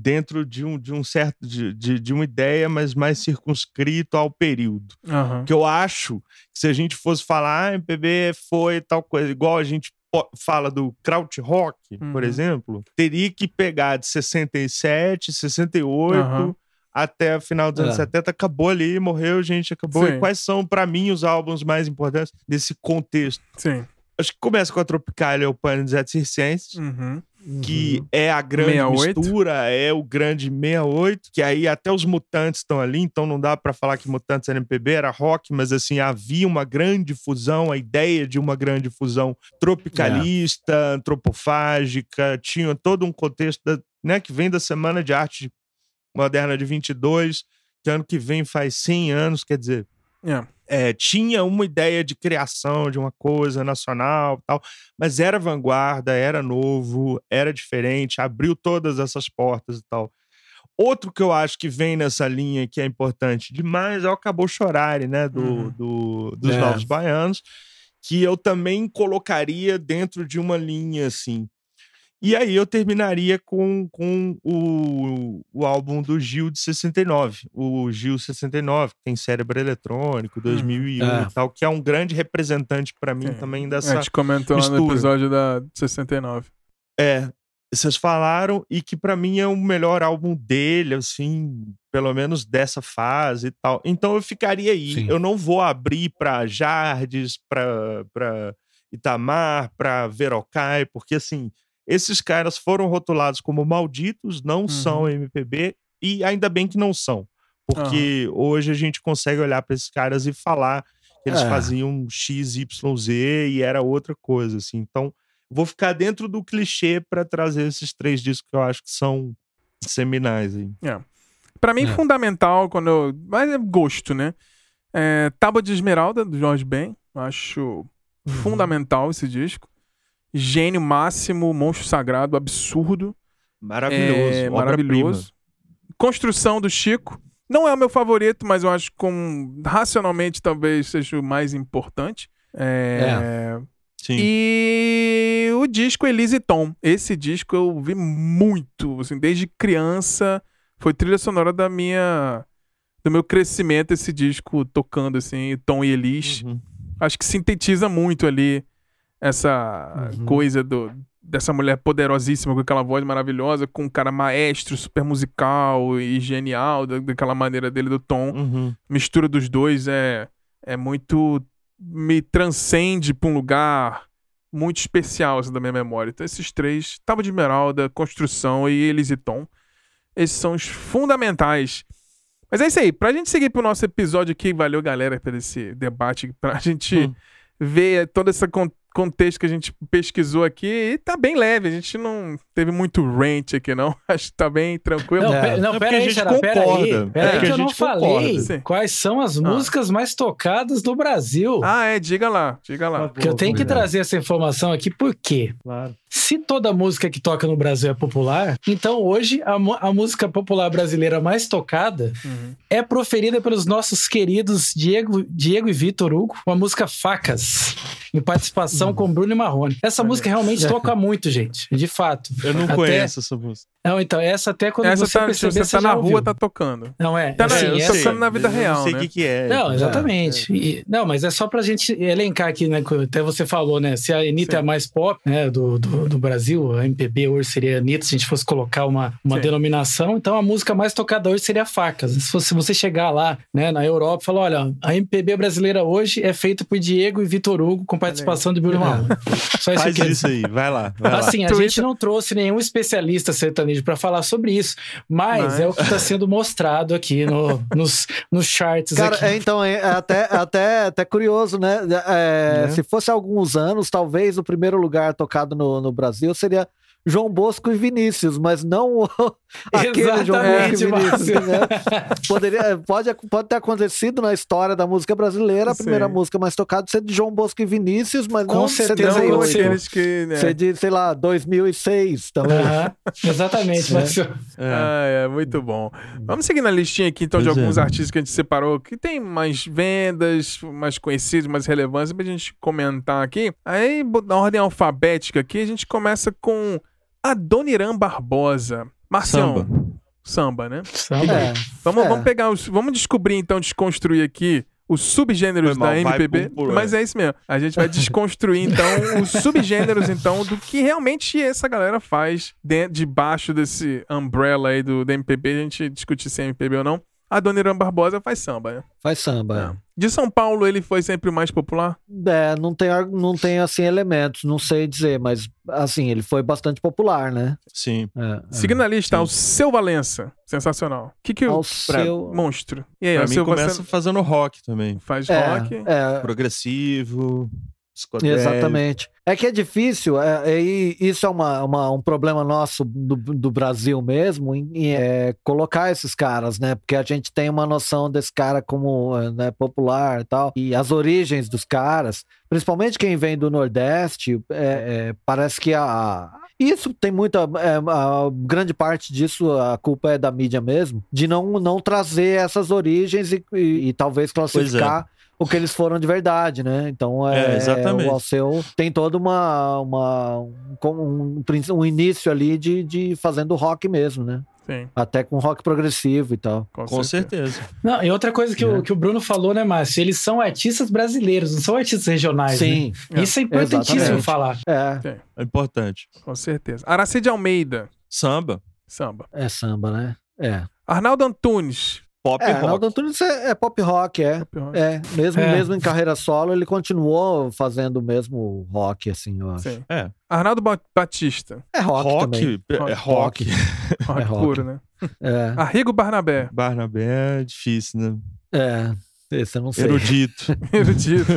Dentro de um, de um certo. De, de, de uma ideia, mas mais circunscrito ao período. Aham. que eu acho que se a gente fosse falar, ah, MPB foi tal coisa, igual a gente fala do krautrock, por Uhum. exemplo, teria que pegar de 67, 68 Aham. até o final dos anos É. 70, acabou ali, morreu, gente, acabou. Sim. E quais são, pra mim, os álbuns mais importantes desse contexto? Sim. Acho que começa com a Tropicália, o Pânico dos Circenses, Uhum. Que é a grande 68. mistura, é o grande 68, que aí até os mutantes estão ali, então não dá pra falar que mutantes era MPB, era rock, mas assim, havia uma grande fusão, a ideia de uma grande fusão tropicalista, antropofágica, tinha todo um contexto da- né, que vem da Semana de Arte Moderna de 22, que ano que vem faz 100 anos, quer dizer, É. é, tinha uma ideia de criação de uma coisa nacional tal, mas era vanguarda, era novo, era diferente, abriu todas essas portas e tal. Outro que eu acho que vem nessa linha que é importante demais é o Acabou Chorare, né, do, Uhum. do- dos É. Novos Baianos, que eu também colocaria dentro de uma linha assim. E aí eu terminaria com, com o, o álbum do Gil de 69, o Gil 69, que tem cérebro eletrônico, 2001 É. e tal, que é um grande representante para mim Sim. também A dessa. gente comentou lá no mistura. episódio da 69. É, vocês falaram e que pra mim é o melhor álbum dele, assim, pelo menos dessa fase e tal. Então eu ficaria aí. Sim. Eu não vou abrir pra Jardes, pra, pra Itamar, pra Verocai, porque assim, esses caras foram rotulados como malditos, não Uhum. são MPB e ainda bem que não são. Porque hoje a gente consegue olhar pra esses caras e falar que eles É. faziam X, Y, Z e era outra coisa, assim. Então, vou ficar dentro do clichê pra trazer esses três discos que eu acho que são seminais aí. Pra mim, É. fundamental, quando eu. Mas é gosto, né? É, Tábua de Esmeralda, do Jorge Ben. Acho fundamental esse disco. Gênio máximo, monstro sagrado, absurdo. Maravilhoso. É, maravilhoso. Construção do Chico. Não é o meu favorito, mas eu acho que com, racionalmente talvez seja o mais importante. É, Sim. E o disco Elise e Tom. Esse disco eu ouvi muito, assim, desde criança. Foi trilha sonora da minha do meu crescimento esse disco tocando assim, Tom e Elise. Uhum. Acho que sintetiza muito ali essa Uhum. coisa do dessa mulher poderosíssima com aquela voz maravilhosa, com um cara maestro, super musical e genial, da- daquela maneira dele do Tom Uhum. mistura dos dois é, é muito. me transcende pra um lugar muito especial assim, da minha memória. Então, esses três: Tábua de Esmeralda, Construção e Elis e Tom. Esses são os fundamentais. Mas é isso aí. Pra gente seguir pro nosso episódio aqui, valeu, galera, por esse debate. Pra *laughs* gente Hum. ver todo esse con- contexto que a gente pesquisou aqui. E tá bem leve. A gente não teve muito rant aqui, não. *laughs* Acho que tá bem tranquilo. Não, É. não É pera a aí, gente Xará, pera aí. Pera É aí que a eu não falei. Sim. quais são as músicas mais tocadas no Brasil. Ah, é, diga lá, diga lá. Porque eu tenho que trazer essa informação aqui, por quê? Claro. Se toda música que toca no Brasil é popular, então hoje a, a música popular brasileira mais tocada Uhum. é proferida pelos nossos queridos Diego, Diego e Vitor Hugo, com a música Facas, em participação com Bruno e Marrone. Essa Olha. música realmente toca muito, gente, de fato. Eu não Até- conheço essa música. Não, então, essa até quando Essa você tá, perceber, você tá já na ouviu. rua, tá tocando. Não, é. Tá na- assim, eu essa- tô falando na vida eu real, Não sei o né? que, que é. Não, exatamente. E- não, mas é só pra gente elencar aqui, né? Até você falou, né? Se a Anitta Sim. é a mais pop, né? Do, do, do Brasil, a MPB hoje seria a Anitta, se a gente fosse colocar uma, uma Sim. denominação. Então a música mais tocada hoje seria Facas. Se fosse você chegar lá, né, na Europa e falar: olha, a MPB brasileira hoje é feita por Diego e Vitor Hugo, com participação de Bruno Marrone. Só isso Faz que isso aí, vai lá. Vai lá. Assim, a Twitter. gente não trouxe nenhum especialista sertanejo pra falar sobre isso, mas, Mas- é o que tá sendo mostrado aqui no, nos, nos charts Cara, aqui. é, então, é até, até, até curioso, né? É, É. Se fosse alguns anos, talvez o primeiro lugar tocado no, no Brasil seria João Bosco e Vinícius, mas não o, *laughs* aquele João Bosco e Vinícius. Né? Poderia, pode, pode ter acontecido na história da música brasileira, a primeira Sim. música mais tocada ser de João Bosco e Vinícius, mas Com não certeza não aqueles que. Né? Ser de, sei lá, 2006 também. Exatamente. Mas... É. Ah, é, muito bom. Vamos seguir na listinha aqui, então, pois de alguns é. artistas que a gente separou que tem mais vendas, mais conhecidos, mais relevância pra gente comentar aqui. Aí, na ordem alfabética aqui, a gente começa com Adoniran Barbosa. Marcião. Samba. Samba, né? Samba. É. Vamos, é. vamos pegar os. Vamos descobrir, então, desconstruir aqui os subgêneros mal, da MPB. mas é isso mesmo. A gente vai desconstruir, então, os *laughs* subgêneros, então, do que realmente essa galera faz dentro, debaixo desse umbrella aí do, da MPB. A gente discutir se é MPB ou não. A Dona Irã Barbosa faz samba, né? Faz samba, é. De São Paulo, ele foi sempre o mais popular? É, não tem, não tem assim, elementos, não sei dizer, mas, assim, ele foi bastante popular, né? Sim. É, é. Seguindo a lista, Sim. o Seu Valença. Sensacional. O que que o... Seu... Monstro. E aí, pra o mim seu começa você... fazendo rock também. Faz é, rock. É. Progressivo. Exatamente. É que é difícil, é, é, isso é uma, uma, um problema nosso do, do Brasil mesmo, em, em é, colocar esses caras, né? Porque a gente tem uma noção desse cara como né, popular e tal, e as origens dos caras, principalmente quem vem do Nordeste, é, é, parece que a, isso tem muita. É, a grande parte disso, a culpa é da mídia mesmo, de não, não trazer essas origens e, e, e talvez classificar o que eles foram de verdade, né? Então é, é exatamente. o Alceu tem todo uma, uma um, um, início ali de, de fazendo rock mesmo, né? Sim. Até com rock progressivo e tal. Com, com certeza. certeza. Não, e outra coisa que, é. o, que o Bruno falou, né, Márcio? Eles são artistas brasileiros, não são artistas regionais. Sim. Né? Isso é importantíssimo Exatamente. falar. É. É importante. Com certeza. Aracide Almeida. Samba. Samba. É samba, né? É. Arnaldo Antunes. Pop é, rock. Arnaldo Antunes é, é pop rock, é. Pop rock. É, mesmo, é. mesmo em carreira solo, ele continuou fazendo o mesmo rock, assim, eu acho. Sim. É. Arnaldo Batista. É rock, rock também. É rock. rock, é rock. puro, né? É. Arrigo Barnabé. Barnabé é difícil, né? É. Esse eu não sei. Erudito. *laughs* *laughs* erudito.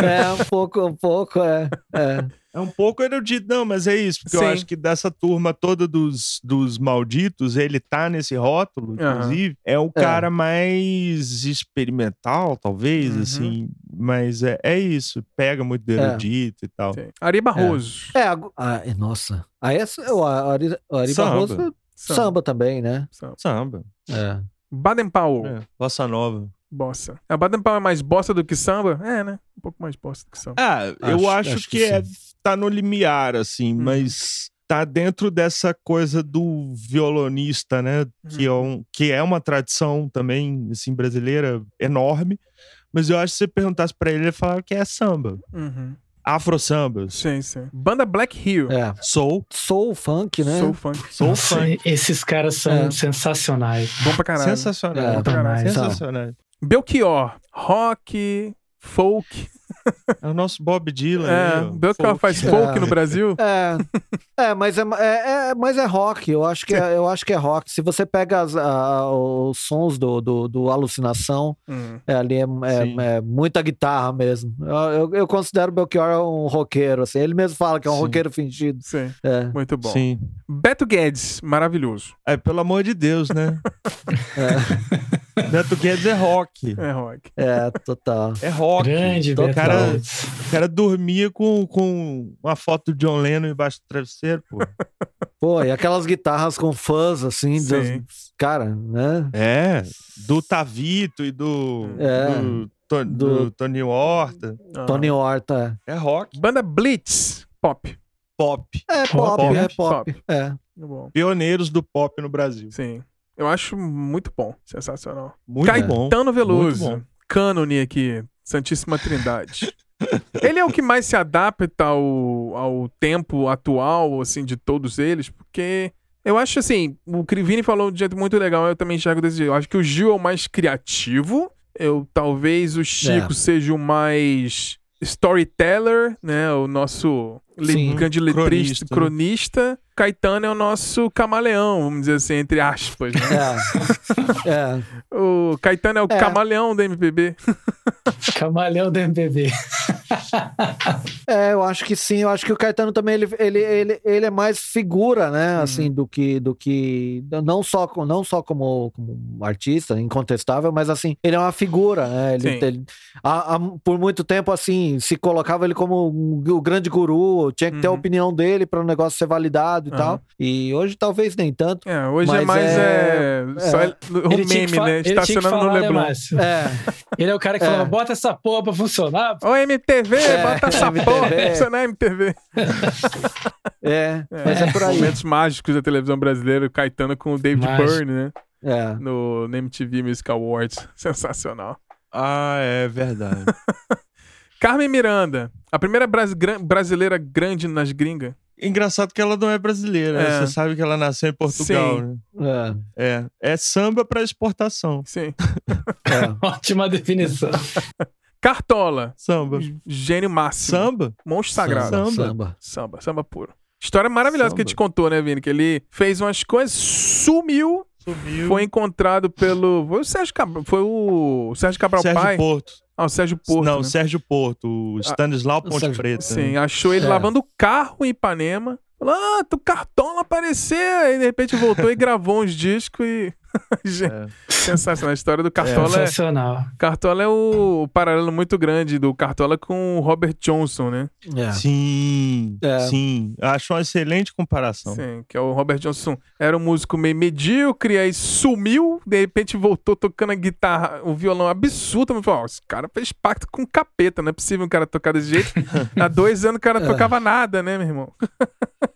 É, um pouco, um pouco, é. É, é um pouco erudito, não, mas é isso, porque Sim. eu acho que dessa turma toda dos, dos malditos, ele tá nesse rótulo, inclusive, uhum. é o é. cara mais experimental, talvez, uhum. assim, mas é, é isso, pega muito do é. erudito é. e tal. Sim. Ari Barroso. É, ah, nossa. Aí essa, o Ari, Ari Barroso, samba. samba também, né? Samba. samba. É. Baden Powell. É, bossa nova. Bossa. A Baden Powell é mais bossa do que samba? É, né? Um pouco mais bossa do que samba. Ah, eu acho, acho que, que é, tá no limiar, assim, hum. mas tá dentro dessa coisa do violonista, né? Que, é um, que é uma tradição também, assim, brasileira enorme. Mas eu acho que se você perguntasse pra ele, ele falava que é samba. Uhum. Afro samba. Sim, sim. Banda Black Hill. É. Soul. Soul funk, né? Soul funk. Soul Nossa, funk. Esses caras são é. sensacionais. Bom pra caralho. Sensacional. É, pra caralho. Sensacional. Belchior, rock, folk. É o nosso Bob Dylan. É, aí, Belchior faz folk é. no Brasil. É, é, mas é, é, é, mas é rock. Eu acho que é, eu acho que é rock. Se você pega as, a, os sons do, do, do Alucinação, hum. é, ali é, é, é, muita guitarra mesmo. Eu, eu, eu, considero o Belchior um roqueiro. Assim. Ele mesmo fala que é um Sim. roqueiro fingido. Sim, é. muito bom. Sim. Beto Guedes, maravilhoso. É, pelo amor de Deus, né? *laughs* é. *laughs* Beto Guedes é rock. É rock. É, total. É rock. Grande, então, o cara, o cara dormia com, com uma foto do John Lennon embaixo do travesseiro, pô. *laughs* Pô, e aquelas guitarras com fãs, assim, dos, cara, né? É, do Tavito e do, é, do, do, do Tony Horta. Ah. Tony Horta. É rock. Banda Blitz, pop. Pop. É pop, pop é pop. pop. É. Pioneiros do pop no Brasil. Sim. Eu acho muito bom, sensacional. Muito bom. Caetano Veloso, cânone aqui, Santíssima Trindade. ele é o que mais se adapta ao, ao tempo atual, assim, de todos eles, porque eu acho assim, o Crivini falou de um jeito muito legal, eu também enxergo desse jeito. Eu acho que o Gil é o mais criativo, eu talvez o Chico é. seja o mais storyteller, né? O nosso Sim, grande letrista, cronista. cronista. Caetano é o nosso camaleão, vamos dizer assim, entre aspas. Né? É. é. O Caetano é o é. camaleão da MPB. Camaleão da MPB. *laughs* É, eu acho que sim. Eu acho que o Caetano também ele, ele, ele, ele é mais figura, né? Assim, do que do que não só não só como, como artista, incontestável, mas assim ele é uma figura, né? Ele, ele- a- a- por muito tempo assim se colocava ele como um- o grande guru, tinha que ter a Uhum. opinião dele para o negócio ser validado e Aham. tal. E hoje talvez nem tanto. É, hoje é mais é- é, só é. o Ele tinha meme, né? ele tinha que Estacionando no né, Leblon. É, Ele é o cara que É. falava, bota essa porra pra funcionar. Ô, MTV, É, bota essa *laughs* MTV. porra, isso não é MTV. *laughs* é, mas é por aí. Momentos mágicos da televisão brasileira, o Caetano com o David Mágico. Byrne, né? É. No, no MTV Music Awards. *laughs* Sensacional. Ah, é verdade. Carmen Miranda, a primeira bras- gran- brasileira grande nas gringas. Engraçado que ela não é brasileira, né? É. Você sabe que ela nasceu em Portugal, Sim. né? É, É. É samba pra exportação. Sim. é. Ótima definição. Cartola, Samba. gênio máximo. Samba? Monstro sagrado. Samba. Samba. Samba, samba puro. História maravilhosa Samba. que a gente contou, né, Vini? Que ele fez umas coisas, sumiu, Subiu. foi encontrado pelo. Foi o Sérgio Cabral. Foi o Sérgio Cabral Sérgio Pai. Porto. Ah, o Sérgio Porto. não, né? Sérgio Porto. O Stanislau Ponte Sérgio- Preta. Sim, né? achou ele É. lavando o carro em Ipanema. Falou, ah, tu cartola apareceu. Aí de repente voltou e gravou uns discos e. *laughs* Gente, É. sensacional. A história do Cartola é. Sensacional. Cartola é o paralelo muito grande do Cartola com o Robert Johnson, né? É. Sim, É. sim. Acho uma excelente comparação. Sim, que é o Robert Johnson. Era um músico meio medíocre, aí sumiu, de repente voltou tocando a guitarra, o violão absurdo. Eu falei, ó, esse cara fez pacto com capeta, não é possível um cara tocar desse jeito. *laughs* Há dois anos o cara não É. tocava nada, né, meu irmão? *laughs*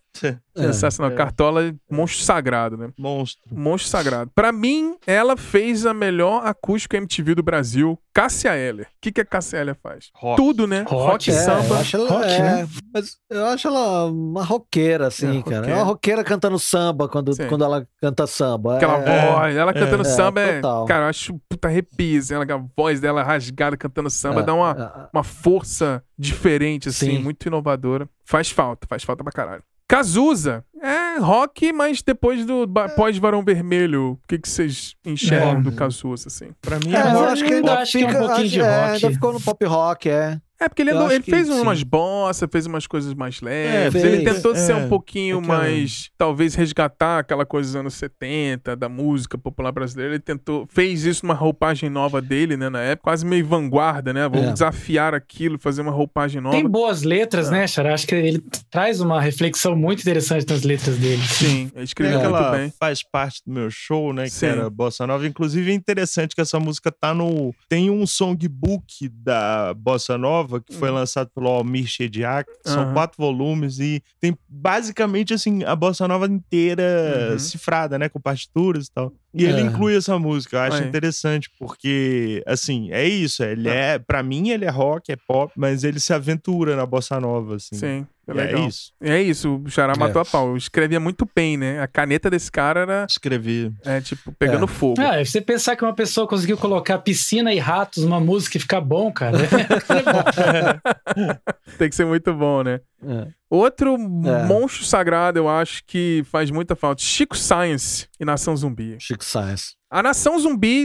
Sensacional. É. Cartola, monstro sagrado, né? Monstro. Monstro sagrado. Pra mim, ela fez a melhor acústica MTV do Brasil, Cássia Eller. O que, que a Cássia Eller faz? Rock. Tudo, né? Rock, Rock, É, eu samba. acho ela, rock, é, né? mas eu acho ela uma roqueira, assim, É, cara. É roqueira. uma roqueira cantando samba quando, Sim. quando ela canta samba. Aquela é, voz, ela cantando é, samba é. Cara, eu acho puta arrepio, assim, ela, a voz dela rasgada cantando samba é, dá uma, é, uma força diferente, assim, Sim. muito inovadora. Faz falta, faz falta pra caralho. Cazuza é rock, mas depois do ba- pós-Varão Vermelho, o que, que vocês enxergam É. do Cazuza, assim? Pra mim É, é, eu acho que ainda ainda é um fica. pouquinho acho- de é, rock. ainda ficou no pop rock, é. É, porque ele, andou- ele fez sim. umas bossa, fez umas coisas mais leves. fez, ele tentou é, ser um pouquinho aquela- mais. Talvez resgatar aquela coisa dos anos 70, da música popular brasileira. Ele tentou. Fez isso numa roupagem nova dele, né, na época. Quase meio vanguarda, né? Vamos É. desafiar aquilo, fazer uma roupagem nova. Tem boas letras, né, Xará? Acho que ele traz uma reflexão muito interessante nas letras dele. Sim, ele Tem escreveu muito bem. faz parte do meu show, né? Que Sim. era Bossa Nova. Inclusive é interessante que essa música tá no. Tem um songbook da Bossa Nova que foi lançado pelo Almir Shediak. São Hum. Aham. quatro volumes e tem basicamente assim a Bossa Nova inteira Uhum. cifrada, né? Com partituras e tal. E ele É. inclui essa música. Eu acho Aí. interessante porque, assim, é isso. Ele é, para mim, ele é rock, é pop, mas ele se aventura na Bossa Nova, assim. Sim, é E legal. é isso. É isso, o Xará É. matou a pau. Escrevia muito bem, né? A caneta desse cara era, Escrever. é, tipo, pegando É. fogo. Ah, você pensar que uma pessoa conseguiu colocar piscina e ratos numa música e ficar bom, cara. *laughs* *laughs* Tem que ser muito bom, né? É. Outro É. monstro sagrado, eu acho que faz muita falta. Chico Science e Nação Zumbi. Chico Science. A Nação Zumbi,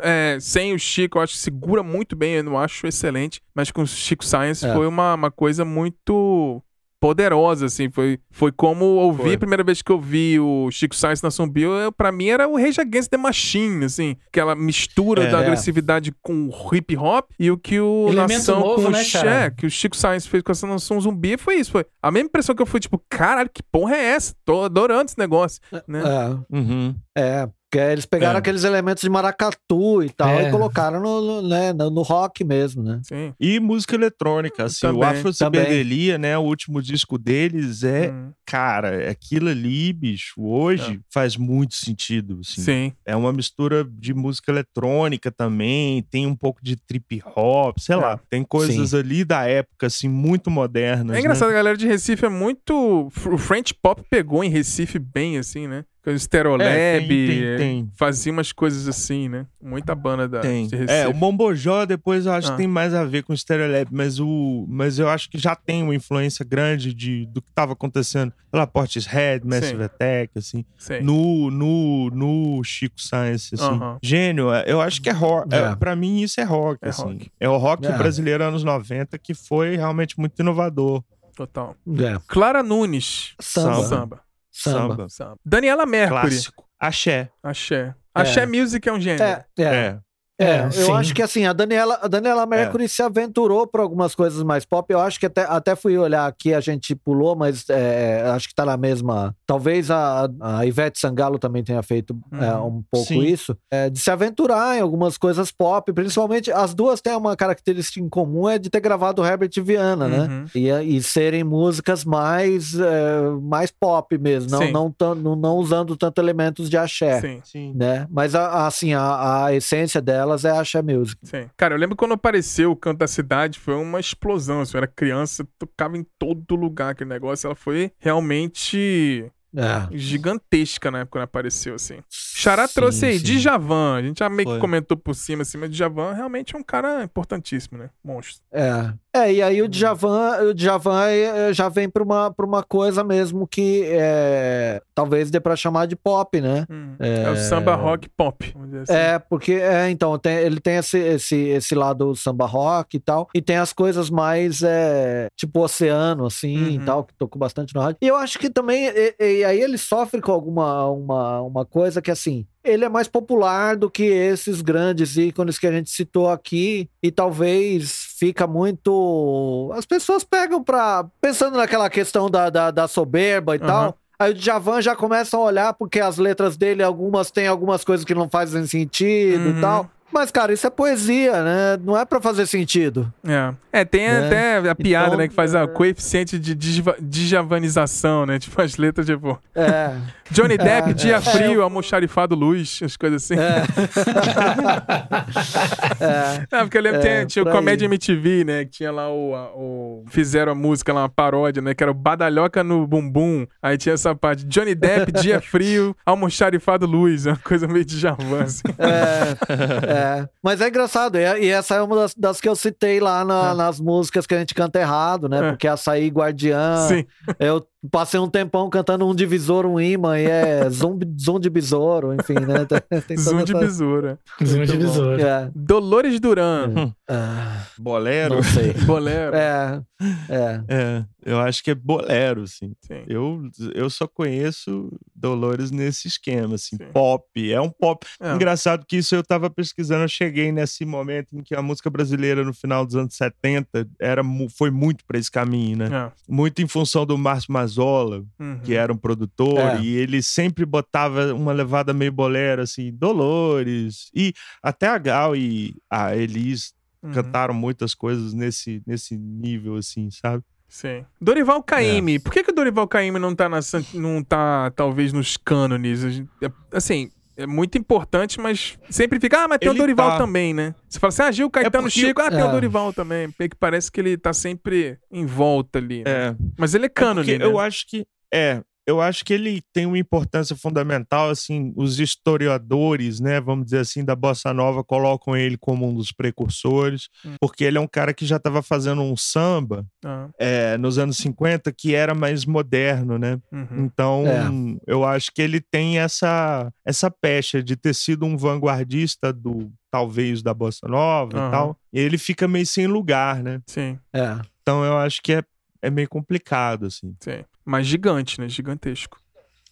é, sem o Chico, eu acho que segura muito bem, eu não acho excelente. Mas com o Chico Science É. foi uma, uma coisa muito poderosa, assim. Foi, foi como ouvir Foi. a primeira vez que eu vi o Chico Science na eu, pra mim era o Rage Against the Machine, assim. Aquela mistura É. da agressividade com o hip hop e o que o Elemento Nação novo, com o né, Xé, cara? que o Chico Science fez com essa Nação Zumbi foi isso. Foi a mesma impressão que eu fui, tipo, caralho, que porra é essa? Tô adorando esse negócio, né? É. Uhum. É, porque eles pegaram É. aqueles elementos de maracatu e tal É. e colocaram no, no, né, no, no rock mesmo, né? Sim. E música eletrônica, assim, o Também, Afro também. Ciberdelia, né, o último disco deles é, Hum, cara, aquilo ali, bicho, hoje faz muito sentido, assim. Sim. É uma mistura de música eletrônica também, tem um pouco de trip hop, sei É. lá, tem coisas ali da época, assim, muito modernas, É engraçado, né? a galera de Recife é muito. O French Pop pegou em Recife bem, assim, né? Stereolab, É, tem, tem, tem. fazia umas coisas assim, né? Muita banda da, Tem. É, o Mombojó depois eu acho Ah. que tem mais a ver com o Stereolab, mas, o, mas eu acho que já tem uma influência grande de, do que tava acontecendo pela Portishead, Massive Sim. Attack, assim, no, no, no Chico Science, assim. Aham. Gênio, é, eu acho que é rock. É. É. pra mim isso é rock, É assim. rock. É o rock É. brasileiro anos 90 que foi realmente muito inovador. Total. É. Clara Nunes. Samba. Samba. Samba. Samba. Daniela Mercury. Clássico. Axé. Axé. Axé Music é um gênero. É, é. É. É, É, eu sim. acho que assim, a Daniela, a Daniela Mercury se aventurou por algumas coisas mais pop. Eu acho que até, até fui olhar aqui, a gente pulou, mas é, acho que tá na mesma. Talvez a, a Ivete Sangalo também tenha feito é, um pouco Sim. isso, é, de se aventurar em algumas coisas pop. Principalmente, as duas têm uma característica em comum, é de ter gravado Herbert Viana, né? Uhum. E, e serem músicas mais, é, mais pop mesmo, não, não, não, não usando tanto elementos de axé. Sim. Sim. Né? Mas a- a- assim, a, a essência delas é axé music. Sim. Cara, eu lembro quando apareceu o Canto da Cidade, foi uma explosão. Assim, eu era criança, tocava em todo lugar aquele negócio. Ela foi realmente É. gigantesca na época quando apareceu, assim. Xará Sim, trouxe aí, sim. Djavan. A gente já meio que Foi. comentou por cima, assim, mas Djavan realmente é um cara importantíssimo, né? Monstro. É. É, e aí o Djavan, o Djavan eh, já vem pra uma, pra uma coisa mesmo que é, talvez dê pra chamar de pop, né? Hum. É... o samba rock pop. Vamos dizer assim. É, porque, é, então, tem- ele tem esse, esse, esse lado samba rock e tal, e tem as coisas mais, é, tipo, oceano, assim, e Uhum. tal, que tocou bastante no rádio. E eu acho que também, e, e aí ele sofre com alguma uma, uma coisa que, assim, ele é mais popular do que esses grandes ícones que a gente citou aqui, e talvez fica muito... As pessoas pegam pra... Pensando naquela questão da, da, da soberba e Aham. tal... Aí o Djavan já começa a olhar porque as letras dele, algumas têm algumas coisas que não fazem sentido Uhum. e tal. Mas, cara, isso é poesia, né? Não é pra fazer sentido. É. É, tem Né? até a piada, Então, né, que faz a é. coeficiente de dijavanização, né? Tipo, as letras, tipo... É. *laughs* Johnny Depp, É, dia é. frio, almoxarifado luz, as coisas assim. É. *laughs* é. Não, porque eu lembro que É, tinha, tinha o por aí. Comédia MTV, né? Que tinha lá o, a- o- Fizeram a música lá, uma paródia, né? Que era o Badalhoca no Bumbum. Aí tinha essa parte. Johnny Depp, dia *laughs* frio, almoxarifado luz. Uma coisa meio de Javan, assim. É, é. Mas é engraçado, e, e essa é uma das, das que eu citei lá na- É. nas músicas que a gente canta errado, né? É. Porque açaí guardiã. Sim. Eu passei um tempão cantando um divisor, um imã, e é *laughs* zoom de besouro, enfim, né? Tem, Zoom de essa- besoura. Zoom de. É. Dolores Duran. Ah, Bolero. não sei. *laughs* Bolero. É, é. É, eu acho que é bolero, assim. Sim. Eu, eu só conheço Dolores nesse esquema, assim, Sim. pop. É um pop. É. Engraçado que isso eu tava pesquisando, eu cheguei nesse momento em que a música brasileira no final dos anos 70 era, foi muito pra esse caminho, né? É. Muito em função do Márcio Mazola, Uhum. que era um produtor, É. e ele sempre botava uma levada meio bolero, assim, Dolores. E até a Gal e a Elis Uhum. cantaram muitas coisas nesse, nesse nível, assim, sabe? Sim. Dorival É. Caymmi. Por que, que o Dorival Caymmi não tá, na, não tá, talvez, nos cânones? É- Assim, é muito importante, mas sempre fica, ah, mas tem Ele o Dorival tá. também, né? Você fala assim, ah, Gil, Caetano, porque- Chico, ah, tem o É. Dorival também. Porque parece que ele tá sempre em volta ali. né? É. Mas ele é cânone, Porque né? eu acho que é, eu acho que ele tem uma importância fundamental, assim, os historiadores, né, vamos dizer assim, da bossa nova colocam ele como um dos precursores, Hum. porque ele é um cara que já estava fazendo um samba Ah, é, nos anos 50 que era mais moderno, né? uhum. Então, É. eu acho que ele tem essa essa pecha de ter sido um vanguardista do talvez da bossa nova Aham. e tal. E ele fica meio sem lugar, né? Sim, É. Então, eu acho que é, é meio complicado assim. sim. Mas gigante, né? Gigantesco.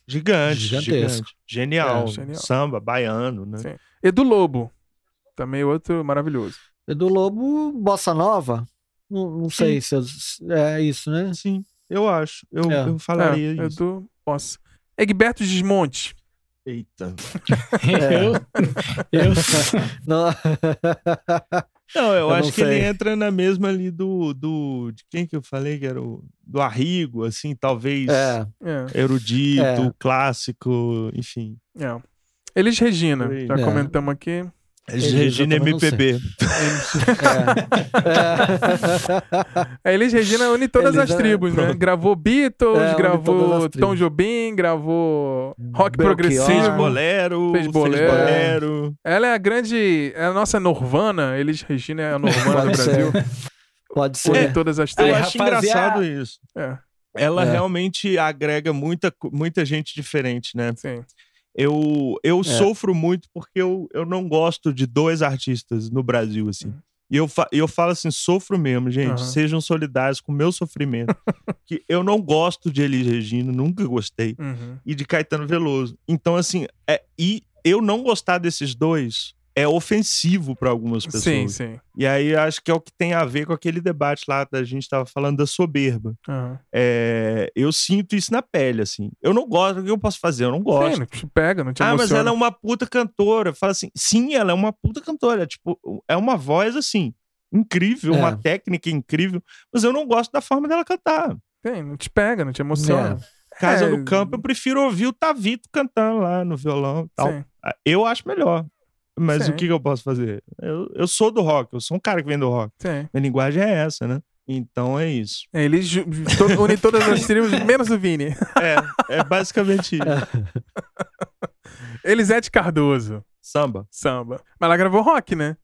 Gigante, Gigantesco. gigante. Genial. É, genial. Samba, baiano, né? Sim. Edu Lobo. Também outro maravilhoso. Edu Lobo, Bossa Nova? Não, não sei se eu- é isso, né? Sim, eu acho. Eu, É. eu falaria é, isso. Edu, posso. Egberto Desmonte. Eita. É. Eu, *laughs* eu, *laughs* *laughs* Não. Não, eu, Eu acho não que ele entra na mesma ali do, do. De quem que eu falei que era o. Do Arrigo, assim, talvez. É, É, Erudito, É. clássico, enfim. é. Elis Regina. Já É. comentamos aqui. Elis Elis, Regina eu. MPB. É. *laughs* A Elis Regina une todas Elis as é- tribos, né? pronto. Gravou Beatles, É, une gravou. Tom Jobim, gravou rock Belchior. progressivo. Fez bolero, Fez fez bolero. bolero. Ela é a grande. É a nossa Norvana. Elis Regina é a Norvana do Pode Brasil. ser. Pode Une ser. todas as Eu tribos. acho rapaziada- engraçado isso. É, Ela É. realmente agrega muita, muita gente diferente, né? sim. Eu, eu É. sofro muito porque eu, eu não gosto de dois artistas no Brasil, assim. Uhum. E eu, fa- eu falo assim, sofro mesmo, gente. Aham. Sejam solidários com o meu sofrimento. *laughs* que eu não gosto de Elis Regina, nunca gostei. Uhum. E de Caetano Veloso. Então, assim, é, e eu não gostar desses dois é ofensivo para algumas pessoas. Sim, sim. E aí acho que é o que tem a ver com aquele debate lá da gente tava falando da soberba. Aham. É, eu sinto isso na pele, assim. Eu não gosto, o que eu posso fazer? Eu não gosto. Sim, não te pega, não te Ah, mas emociona. ela é uma puta cantora. Fala assim, sim, ela é uma puta cantora. Tipo, é uma voz assim, incrível, É. uma técnica incrível, mas eu não gosto da forma dela cantar. Sim, não te pega, não te emociona. Casa É. no campo, eu prefiro ouvir o Tavito cantando lá no violão e tal. Sim. Ah, Eu acho melhor. Mas Sim. o que, que eu posso fazer? Eu, eu sou do rock, eu sou um cara que vem do rock. Sim. Minha linguagem é essa, né? Então é isso. É, Eles ju- to- unem todas as tribos, *laughs* menos o Vini. É, é basicamente isso. Elisete Cardoso, Samba. samba. Mas ela gravou rock, né?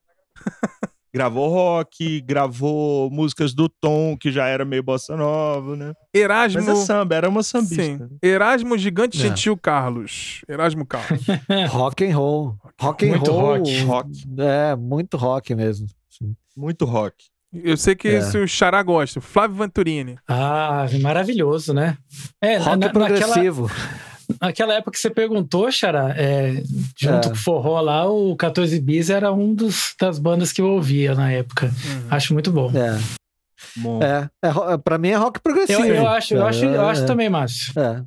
Gravou rock, gravou músicas do Tom, que já era meio bossa nova, né? Erasmo. Mas é samba, era uma sambista. Sim. Erasmo Gigante É. Gentil Carlos. Erasmo Carlos. *laughs* Rock and roll. Rock and Muito roll. rock. Rock. É, muito rock mesmo. Sim. Muito rock. Eu sei que É. esse o Xará gosta. Flávio Venturini. Ah, maravilhoso, né? É, Rock na- progressivo. naquela época que você perguntou, Xará, é, junto É. com o Forró lá, o 14 Bis era um dos, das bandas que eu ouvia na época. Uhum. Acho muito bom. É, Bom. é, é, ro- pra mim é rock Eu, progressivo. eu acho, eu acho, eu acho É, também, Márcio. É,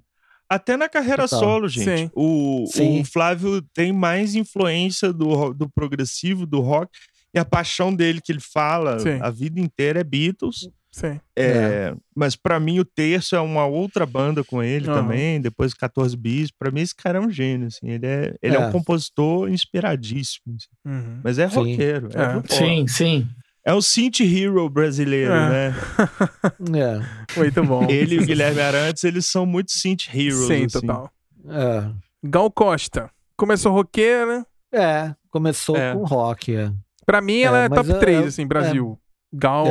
Até na carreira Total. solo, gente. Sim. O, Sim. o Flávio tem mais influência do, do progressivo, do rock. E a paixão dele que ele fala Sim. a vida inteira é Beatles. Sim. É, Mas pra mim o Terço é uma outra banda com ele Aham. também, depois 14 bis. Pra mim esse cara é um gênio, assim. Ele é, ele é. É. um compositor inspiradíssimo. assim. Uhum. Mas é Sim. roqueiro. É, É. Sim, sim. é o synth hero brasileiro, É. né? *laughs* é, Muito bom. Ele e o Guilherme Arantes, eles são muito synth heroes. Sim, assim. total. é. Gal Costa. Começou roqueira. É, começou É. com rock. É. Pra mim, ela é, É, top eu- 3, eu- assim, Brasil. Gal.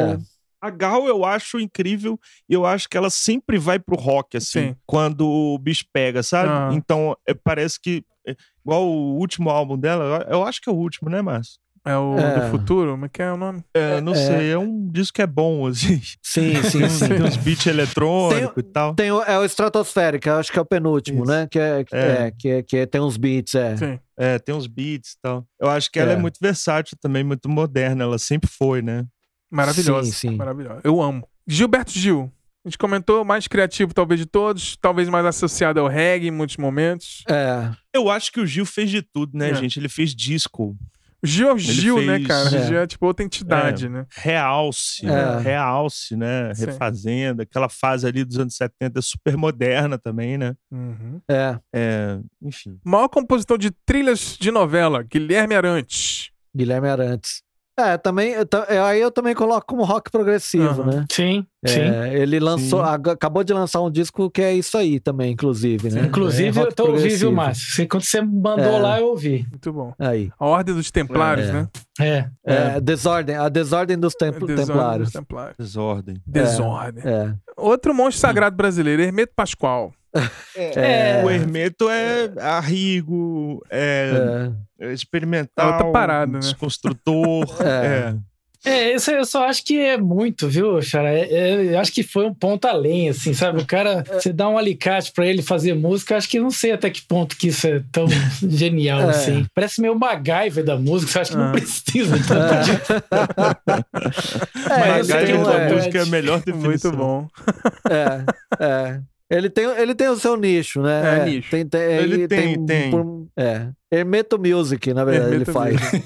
A Gal eu acho incrível e eu acho que ela sempre vai pro rock, assim, Sim. quando o bicho pega, sabe? Ah. Então, é, parece que, é, igual o último álbum dela, eu acho que é o último, né, Márcio? É o É. do futuro? Como é que é o nome? É, não É. sei, é um disco que é bom, *laughs* assim. Sim, sim, Tem, sim. tem uns beats eletrônicos e tal. Tem o, é o Stratospheric, eu acho que é o penúltimo, Isso. né? Que, é, que, É. é, que, é- que é- tem uns beats, é. Sim. É, tem uns beats e tal. Eu acho que ela é. É. muito versátil também, muito moderna. Ela sempre foi, né? Maravilhosa. Sim, sim. Maravilhosa. Eu amo. Gilberto Gil. A gente comentou, mais criativo talvez de todos, talvez mais associado ao reggae em muitos momentos. É, Eu acho que o Gil fez de tudo, né, É. gente? Ele fez disco, O Gil é o Gil, né, fez- cara? O É. Gil é tipo outra entidade, né? realce, É. né? realce, né? Sim. Refazenda, aquela fase ali dos anos 70 super moderna também, né? Uhum. é. É, enfim. Maior compositor de trilhas de novela, Guilherme Arantes. Guilherme Arantes. É, também. eu é, Aí eu também coloco como rock progressivo, Aham. né? Sim, sim. É, ele lançou, Sim. acabou de lançar um disco que é isso aí também, inclusive, né? Inclusive, é eu tô ouvindo, viu. Márcio? Quando você mandou É. lá, eu ouvi. Muito bom. Aí. A Ordem dos Templários, É. né? É. É, Desordem, a Desordem dos Templ- Desordem Templários. dos Templários. Desordem. Desordem. É. Outro monstro sagrado brasileiro, Hermeto Pascoal. É. O Hermeto é arrigo, é, É. experimental, É outra parada, né? desconstrutor. *laughs* É. é. É, isso eu só acho que é muito, viu, Xara? É, é, eu acho que foi um ponto além, assim, sabe? O cara, você dá um alicate pra ele fazer música, acho que não sei até que ponto que isso é tão *laughs* genial, É. assim. Parece meio MacGyver da música, você acha que Ah. não precisa de tanto disso. É, Mas ele MacGyver da é, música é a melhor definição. Muito bom. É, é. Ele tem, ele tem o seu nicho, né? É, nicho. Tem, tem- Ele tem, tem. por- é. Hermeto Music, na verdade, Hermeto *laughs* ele faz.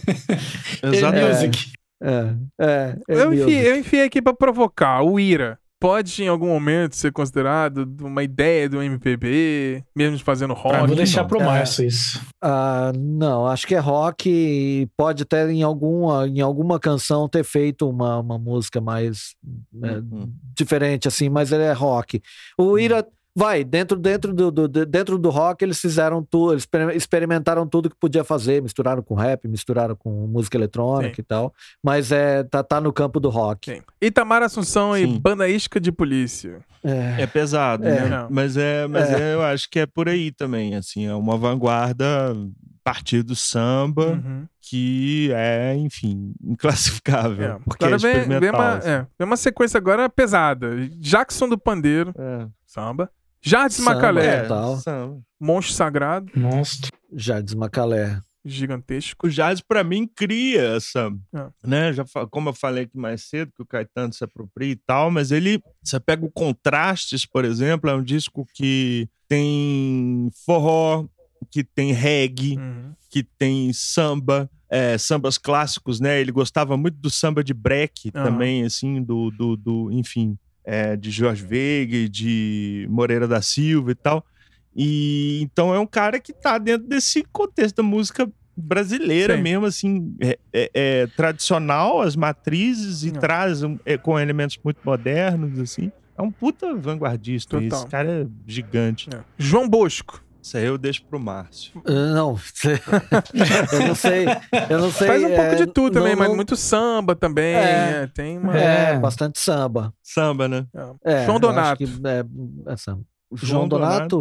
Exatamente. Music. É, é, é Eu enfiei, eu enfiei aqui pra provocar o Ira. Pode em algum momento ser considerado uma ideia do MPB, mesmo fazendo rock? Ah, vou deixar não. pro É. Márcio isso. Ah, não, acho que é rock e pode até em alguma, em alguma canção ter feito uma, uma música mais é, Uhum. diferente, assim, mas ele é rock. O Ira. Vai, dentro, dentro, do, do- dentro do rock eles fizeram tudo, eles exper- experimentaram tudo que podia fazer, misturaram com rap, misturaram com música eletrônica Sim. e tal, mas é, tá, tá no campo do rock. Sim. Itamar Assunção e Sim. Banda Isca de Polícia. É, É pesado, É. né? Não. Mas, é, mas É. é, eu acho que é por aí também, assim, é uma vanguarda partir do samba Uhum. que é, enfim, inclassificável. É. Porque Agora é vem, vem, uma, assim. é, vem uma sequência agora pesada. Jackson do Pandeiro, É. samba. Jardim Samba, Macalé, é. Total. samba. Monstro Sagrado, Monstro. Jardim Macalé. gigantesco. o jazz pra mim cria essa, É. né? Já como eu falei aqui mais cedo que o Caetano se apropria e tal, mas ele você pega o Contrastes, por exemplo, é um disco que tem forró, que tem reggae, Uhum. que tem samba, é, sambas clássicos, né? Ele gostava muito do samba de break Aham. também, assim, do, do, do enfim, é, de Jorge Veiga, de Moreira da Silva e tal. E então é um cara que tá dentro desse contexto da música brasileira Sim. mesmo, assim, é, é- é tradicional, as matrizes, e Não. traz é, com elementos muito modernos, assim. É um puta vanguardista. Total. Esse cara é gigante. É. João Bosco. Isso aí eu deixo pro Márcio. Ah, Não, *laughs* eu não sei. Eu não sei. Faz um pouco é, de tudo também, não- mas não- muito samba também. É. é, tem uma. É, É. bastante samba. Samba, né? É, João Donato. é, é samba. O João Donato?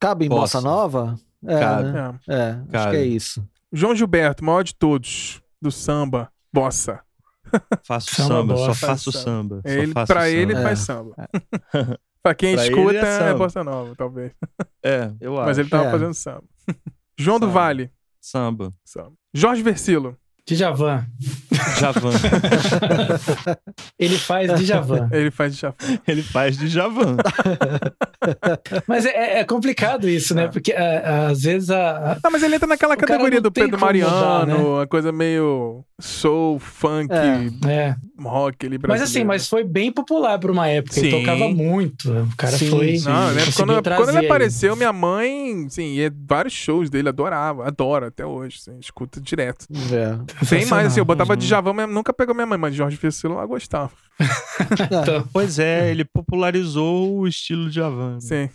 Cabe em Posso. Bossa Nova? É, Cabe. né? É. É, acho Cabe. que é isso. João Gilberto, maior de todos, do samba, bossa. Faço Samba samba, só faço samba. só Ele, faço pra samba. ele É. faz samba. *laughs* pra quem Pra ele escuta, é é, bossa nova, talvez. É, *laughs* eu acho. Mas ele tava É. fazendo samba. João do Samba. Vale, Samba. samba. Jorge Versilo, Djavan. Javan. *laughs* Ele faz Djavan. ele faz de chafão. ele faz de Javan. *laughs* Mas é, é complicado isso, né? É. Porque é, às vezes a, a- Não, mas ele entra naquela categoria do Pedro como mudar, né? Mariano, uma coisa meio soul, funk, É. é. rock Mas brasileiro. assim, mas foi bem popular por uma época. Sim. Ele tocava muito. O cara Sim, foi. sim. Não, conseguiu quando, quando ele apareceu, minha mãe, sim, ia vários shows dele, adorava, adora até hoje, assim, escuta direto. É. Tem mais, assim, eu botava Uhum. Djavan, mas nunca pegou minha mãe, mas Jorge Versilo ela gostava. Então, *laughs* Pois é, ele popularizou o estilo Javan. né? Sim,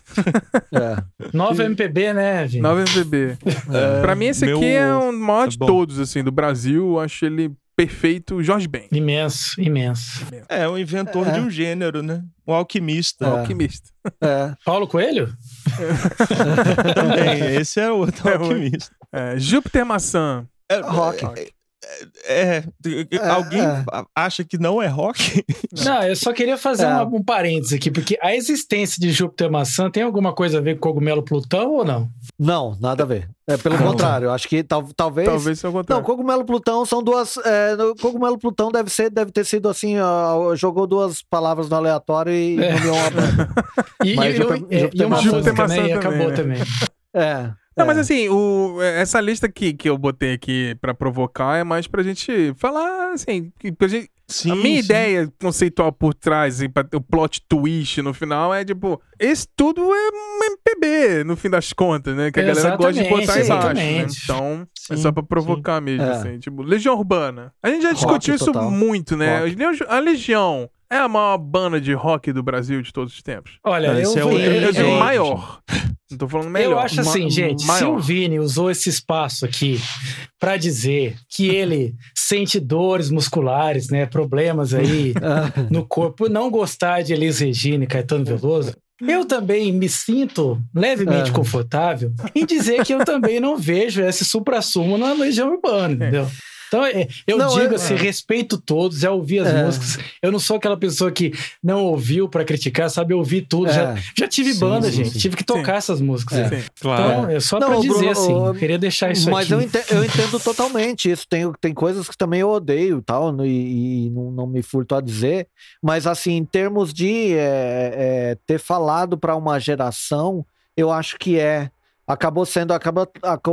É. nova MPB, né, Vini? 9 MPB. É, pra mim, esse meu- aqui é o maior de Bom. todos, assim, do Brasil. Eu acho ele perfeito. Jorge Ben, Imenso, imenso. É, um inventor É. de um gênero, né? Um alquimista. É. alquimista. É. Paulo Coelho? *laughs* Também, esse é outro É alquimista. É, Júpiter Maçã. É, Rock. É, alguém é. acha que não é rock? *laughs* Não, eu só queria fazer É. uma- um parênteses aqui, porque a existência de Júpiter Maçã tem alguma coisa a ver com cogumelo Plutão ou não? Não, nada a ver. É pelo não. contrário, eu acho que tal, talvez. Talvez seja o Não, contrário. Cogumelo Plutão são duas. É, no- Cogumelo Plutão deve ser, deve ter sido assim, ó, jogou duas palavras no aleatório e É. nomeou uma. *laughs* E, Mas e- Júpiter- e- Júpiter e uma Maçã. Júpiter né? E Maçã acabou também, também. É. Não, é. mas assim, o, essa lista aqui que eu botei aqui pra provocar é mais pra gente falar, assim, que pra gente, Sim, a minha sim. ideia conceitual por trás, assim, pra o plot twist no final é tipo, esse tudo é um MPB, no fim das contas, né? Que a galera gosta de botar Exatamente, embaixo, né? exatamente. Então, é Sim, só pra provocar mesmo, É. assim. Tipo, Legião Urbana. A gente já Rock discutiu isso total. muito, né? Rock. A Legião é a maior banda de rock do Brasil de todos os tempos. Olha, Não, eu, esse é o- Eu, eu Gente. maior. Não tô falando melhor. Eu acho assim, Ma- gente, se maior. o Vini usou esse espaço aqui pra dizer que ele sente dores musculares, né, problemas aí É. *laughs* no corpo, não gostar de Elis Regina e Caetano Veloso, eu também me sinto levemente É. confortável em dizer que eu também não vejo esse supra-sumo na Legião Urbana, entendeu? Então, é, eu Não, digo é- assim, é. respeito todos, já ouvi as É. músicas. Eu não sou aquela pessoa que não ouviu pra criticar, sabe? Eu ouvi tudo. Já, É. já tive Sim, banda, sim, gente. sim. Tive que tocar essas músicas. É. Claro. Então, é só Não, pra dizer Bruno, assim. eu queria deixar isso Mas aqui. eu entendo, eu entendo totalmente isso. Tem, tem coisas que também eu odeio e tal, e, e não, não me furto a dizer. Mas, assim, em termos de é, é, ter falado para uma geração, eu acho que é. Acabou sendo, acabou,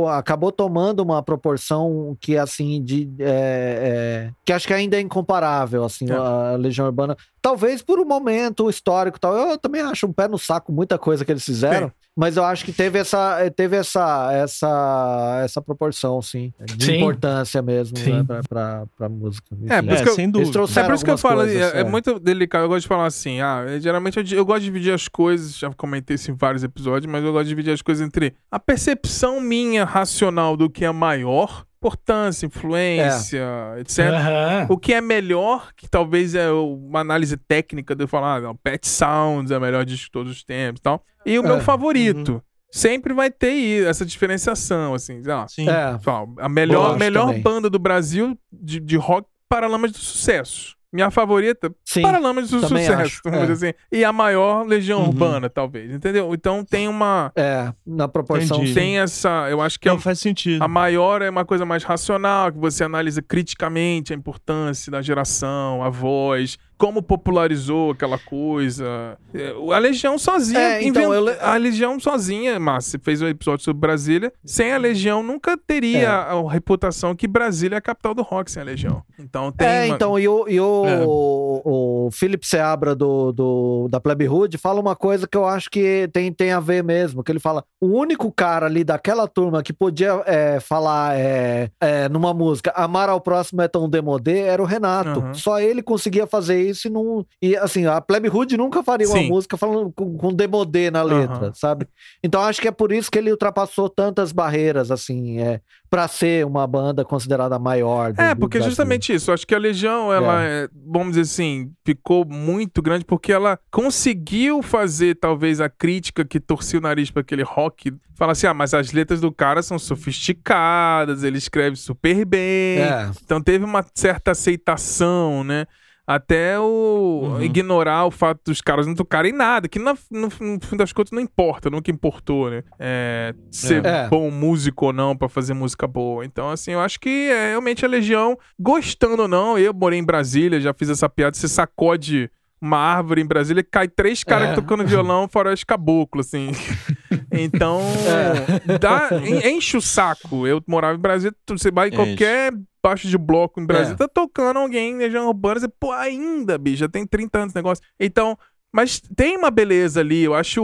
acabou tomando uma proporção que, assim, de. É, é, que acho que ainda é incomparável, assim, é. a Legião Urbana. Talvez por um momento histórico tal. Eu também acho um pé no saco muita coisa que eles fizeram. Sim. Mas eu acho que teve essa, teve essa, essa, essa proporção, sim, de sim. importância mesmo né, pra, pra, pra, música. É, por isso que eu, sem dúvida. É por isso que eu falo, coisas, é, é, muito delicado. Eu gosto de falar assim, ah, geralmente eu, eu, gosto de dividir as coisas, já comentei isso em vários episódios, mas eu gosto de dividir as coisas entre a percepção minha racional do que é maior importância, influência, é. etc. Uhum. O que é melhor, que talvez é uma análise técnica de falar, ah, não, Pet Sounds é o melhor disco de todos os tempos e tal. E o é. meu favorito. Uhum. Sempre vai ter essa diferenciação, assim. Ah, Sim. É. A melhor, melhor banda do Brasil de, de rock Paralamas do Sucesso. Minha favorita, Sim, Paralamas do Sucesso, vamos é. dizer assim. E a maior Legião uhum. Urbana, talvez, entendeu? Então tem uma... É, na proporção... Entendi. Tem essa... Eu acho que Não, é, faz sentido. A maior é uma coisa mais racional, que você analisa criticamente a importância da geração, a voz, como popularizou aquela coisa. É, a Legião sozinha. É, então, invent... A Legião sozinha, Márcia, fez um episódio sobre Brasília. Sem a Legião, nunca teria é. a reputação que Brasília é a capital do rock sem a Legião. Então tem. É, uma... então, e o, e o, é. o, Philip Seabra do, do, da Plebe Hood fala uma coisa que eu acho que tem, tem a ver mesmo. Que ele fala: o único cara ali daquela turma que podia é, falar é, numa música Amar ao próximo é tão demodê era o Renato. Uhum. Só ele conseguia fazer isso isso e não. E assim, a Plebe Hood nunca faria Sim. uma música falando com, com demodê na letra, uhum. sabe? Então acho que é por isso que ele ultrapassou tantas barreiras, assim, é, para ser uma banda considerada maior. Do, é, porque justamente isso. Acho que a Legião, ela, é. É, vamos dizer assim, ficou muito grande porque ela conseguiu fazer talvez a crítica que torcia o nariz para aquele rock. Fala assim, ah, mas as letras do cara são sofisticadas, ele escreve super bem. É. Então teve uma certa aceitação, né? Até o uhum. ignorar o fato dos caras não tocarem nada, que no, no, no fim das contas não importa, nunca importou, né? É, ser é. bom músico ou não para fazer música boa. Então, assim, eu acho que é, realmente a Legião, gostando ou não, eu morei em Brasília, já fiz essa piada, você sacode uma árvore em Brasília e cai três caras é. tocando violão fora os caboclos, assim. *laughs* então, é. dá, enche o saco. Eu morava em Brasília, você vai em qualquer baixo de bloco em Brasília, é. tá tocando alguém em região urbana, você, pô, ainda, bicho, já tem 30 anos esse negócio. Então, mas tem uma beleza ali, eu acho,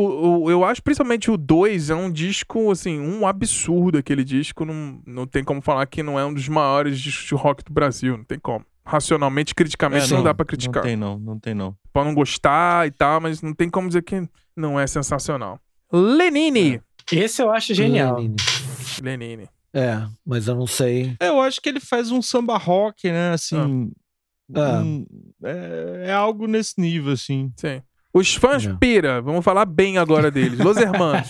eu acho principalmente o 2 é um disco, assim, um absurdo aquele disco, não, não tem como falar que não é um dos maiores discos de rock do Brasil, não tem como. Racionalmente, criticamente, é, não, não, dá pra criticar. Não tem não, não tem não. Pode não gostar e tal, mas não tem como dizer que não é sensacional. Lenine! É. Esse eu acho genial. Lenine. Lenine. É, mas eu não sei. É, eu acho que ele faz um samba rock, né? Assim. Ah. Um, é, é, algo nesse nível, assim. Sim. Os fãs é. pira, vamos falar bem agora deles. Los Hermanos.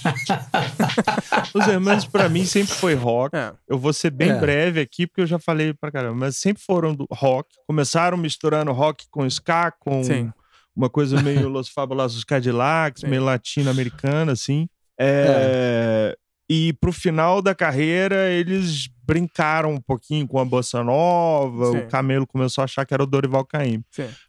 *laughs* Los Hermanos, pra mim, sempre foi rock. É. Eu vou ser bem é. breve aqui, porque eu já falei pra caramba, mas sempre foram do rock. Começaram misturando rock com ska, com Sim. uma coisa meio Los Fabulosos Cadillacs, Sim. meio latino-americana, assim. É, é. E pro final da carreira, eles brincaram um pouquinho com a bossa nova, Sim. o Camelo começou a achar que era o Dorival Caymmi.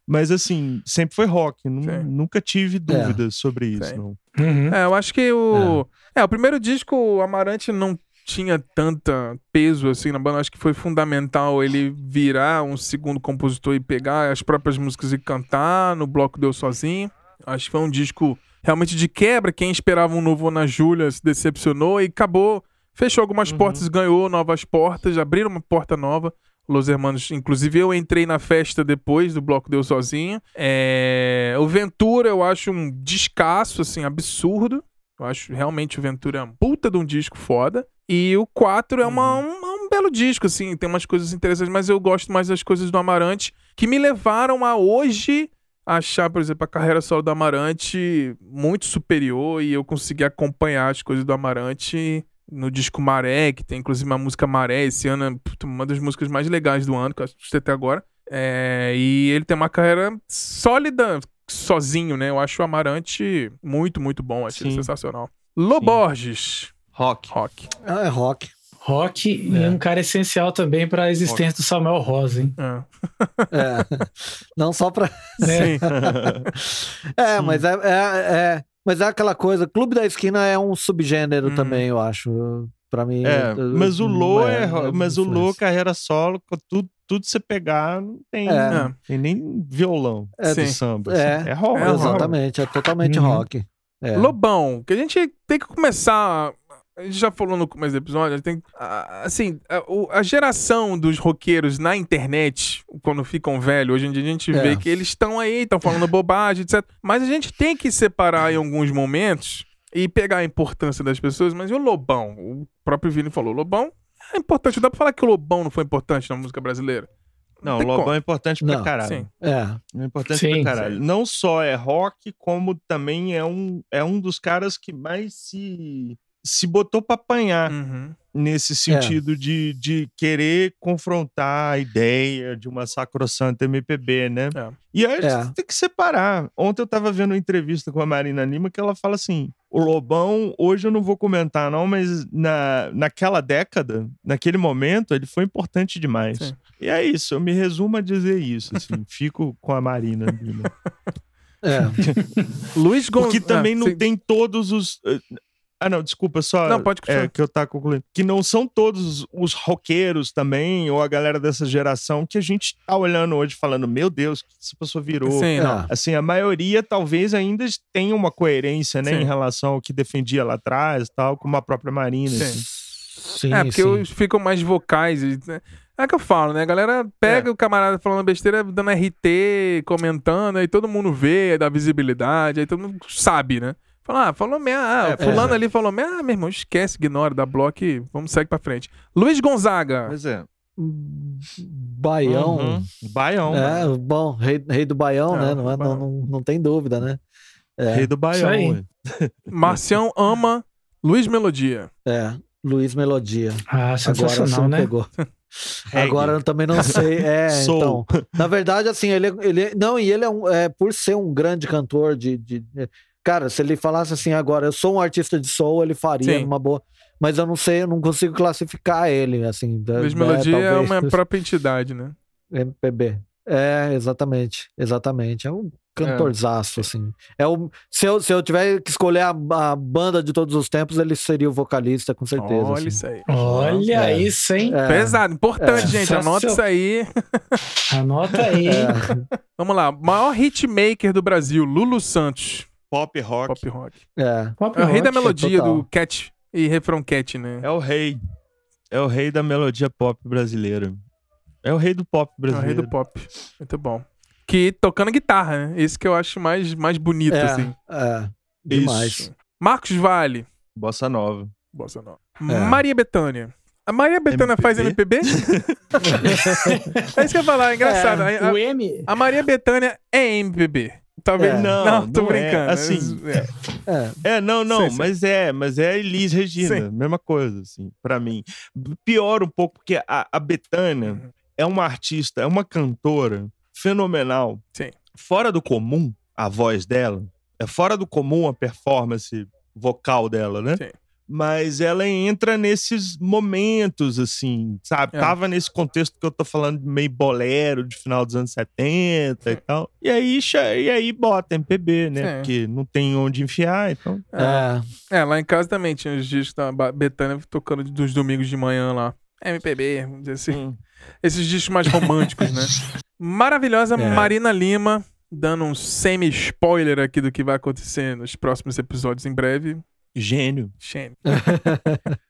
Mas assim, sempre foi rock, nunca tive dúvidas é. sobre isso. Não. Uhum. É, eu acho que o... É. é. o primeiro disco, o Amarante não tinha tanta peso assim na banda, acho que foi fundamental ele virar um segundo compositor e pegar as próprias músicas e cantar no bloco Deu Sozinho. Acho que foi um disco realmente de quebra. Quem esperava um novo Ana Júlia se decepcionou e acabou. Fechou algumas uhum. portas, ganhou novas portas, abriram uma porta nova. Los Hermanos, inclusive eu entrei na festa depois do Bloco Deu Sozinho. É... O Ventura eu acho um descasso, assim, absurdo. Eu acho realmente o Ventura é uma puta de um disco foda. E o 4 é uma, uhum. um, um, belo disco, assim, tem umas coisas interessantes, mas eu gosto mais das coisas do Amarante, que me levaram a hoje achar, por exemplo, a carreira solo do Amarante muito superior e eu consegui acompanhar as coisas do Amarante no disco Maré, que tem inclusive uma música Maré, esse ano é uma das músicas mais legais do ano que eu assisti até agora. É, e ele tem uma carreira sólida sozinho, né? Eu acho o Amarante muito, muito bom, acho ele sensacional. Loborges. Rock. Rock. Ah, é rock. Rock é. e um cara essencial também para a existência rock. do Samuel Rosa, hein? É. *laughs* é. Não só para. É. Sim. *laughs* é, mas é, é, é, Mas é aquela coisa, Clube da Esquina é um subgênero Uhum. também, eu acho. Pra mim. É, eu- mas o Lô é, é mas o Lô, carreira solo, tudo, tudo você pegar, não tem, É. É. tem nem violão É, sim. samba. É, assim. é rock. é rock. Exatamente, é totalmente Uhum. rock. É. Lobão, que a gente tem que começar. A gente já falou no começo do episódio, tem, a- assim, a, o- a geração dos roqueiros na internet, quando ficam velhos, hoje em dia a gente É. vê que eles estão aí, estão falando bobagem, etc. Mas a gente tem que separar em alguns momentos e pegar a importância das pessoas. Mas e o Lobão? O próprio Vini falou: Lobão é importante. Dá pra falar que o Lobão não foi importante na música brasileira? Não, o tem Lobão como. é importante pra Não, caralho. Sim. É. É importante Sim, pra caralho. Não só é rock, como também é um, é um dos caras que mais se, se botou pra apanhar Uhum. nesse sentido de, de querer confrontar a ideia de uma sacrossanta MPB, né? É. E aí a É. gente tem que separar. Ontem eu tava vendo uma entrevista com a Marina Lima que ela fala assim: o Lobão, hoje eu não vou comentar, não, mas na, naquela década, naquele momento, ele foi importante demais. Sim. E é isso, eu me resumo a dizer isso, assim, *laughs* fico com a Marina Lima. É. *laughs* Luiz Gonçalves. Porque também não tem todos os. Ah, não, desculpa, só. Não, pode continuar. É, que eu tava concluindo. Que não são todos os roqueiros também, ou a galera dessa geração, que a gente tá olhando hoje falando, meu Deus, o que essa pessoa virou? Sim, É. não. Assim, a maioria talvez ainda tenha uma coerência, né, Sim. em relação ao que defendia lá atrás, tal, como a própria Marina. Sim. assim. Sim, É, porque sim. ficam mais vocais. né? É que eu falo, né? A galera pega o camarada falando besteira, dando RT, comentando, aí todo mundo vê, aí dá visibilidade, aí todo mundo sabe, né? Fala, ah, falou merda. Ah, É, fulano é. ali falou merda. Ah, meu irmão, esquece, ignora, dá bloco e vamos seguir pra frente. Luiz Gonzaga. Pois é. Baião. Uhum. Baião. É, mano. bom, rei, rei do Baião, É, né? Não, é- Baião. não, não, não tem dúvida, né? É, Rei do Baião. *laughs* Marcião ama Luiz Melodia. é. Luiz Melodia. Ah, Agora sensacional, me né? pegou. *laughs* Reggae. Agora eu também não sei. É, *laughs* então. Na verdade, assim, ele, é- ele é- não, e ele é um, é, por ser um grande cantor de, de- é, cara, se ele falasse assim agora, eu sou um artista de soul, ele faria Sim. numa boa. Mas eu não sei, eu não consigo classificar ele, assim. Luiz né, Melodia é talvez. uma *laughs* própria entidade, né? MPB. É, exatamente. Exatamente. É um cantorzaço, assim. É o, se, eu, se eu tiver que escolher a, a banda de todos os tempos, ele seria o vocalista, com certeza. Olha assim. isso aí. Olha É. isso, hein? É, Pesado, importante, É. gente. Anota isso aí. *laughs* Anota aí. é, Vamos lá. Maior hitmaker do Brasil, Lulu Santos. Pop rock. Pop rock. é. Pop É o rei da rock. melodia total. do cat e refrão cat, né? É o rei. É o rei da melodia pop brasileira. É o rei do pop É o rei brasileiro. do pop. Muito bom. Que tocando guitarra, né? Esse que eu acho mais, mais bonito, É, assim. é, demais. Isso. Marcos Vale. Bossa nova. Bossa Nova. É. Maria Bethânia. A Maria Bethânia MPB? faz MPB? *laughs* é isso que eu ia falar, é engraçado. É, A- O M. A, a Maria Bethânia é MPB. Talvez. É. Não, não, tô não é. brincando. Assim, É. É, É, não, não, Sim, sim. mas é, mas é Elis Regina, Sim. mesma coisa, assim, pra mim. Pior um pouco, porque a, a Betânia Uhum. é uma artista, é uma cantora fenomenal. Sim. Fora do comum, a voz dela, é fora do comum a performance vocal dela, né? Sim. Mas ela entra nesses momentos, assim, sabe? É. Tava nesse contexto que eu tô falando de meio bolero de final dos anos 70 e Sim. tal. E aí, e aí bota MPB, né? Sim. Porque não tem onde enfiar, então. é, É, lá em casa também tinha os discos da Bethânia tocando dos domingos de manhã lá. MPB, vamos dizer assim. Hum. Esses discos mais românticos, né? *laughs* Maravilhosa É. Marina Lima, dando um semi-spoiler aqui do que vai acontecer nos próximos episódios em breve. Gênio. Shane. *laughs*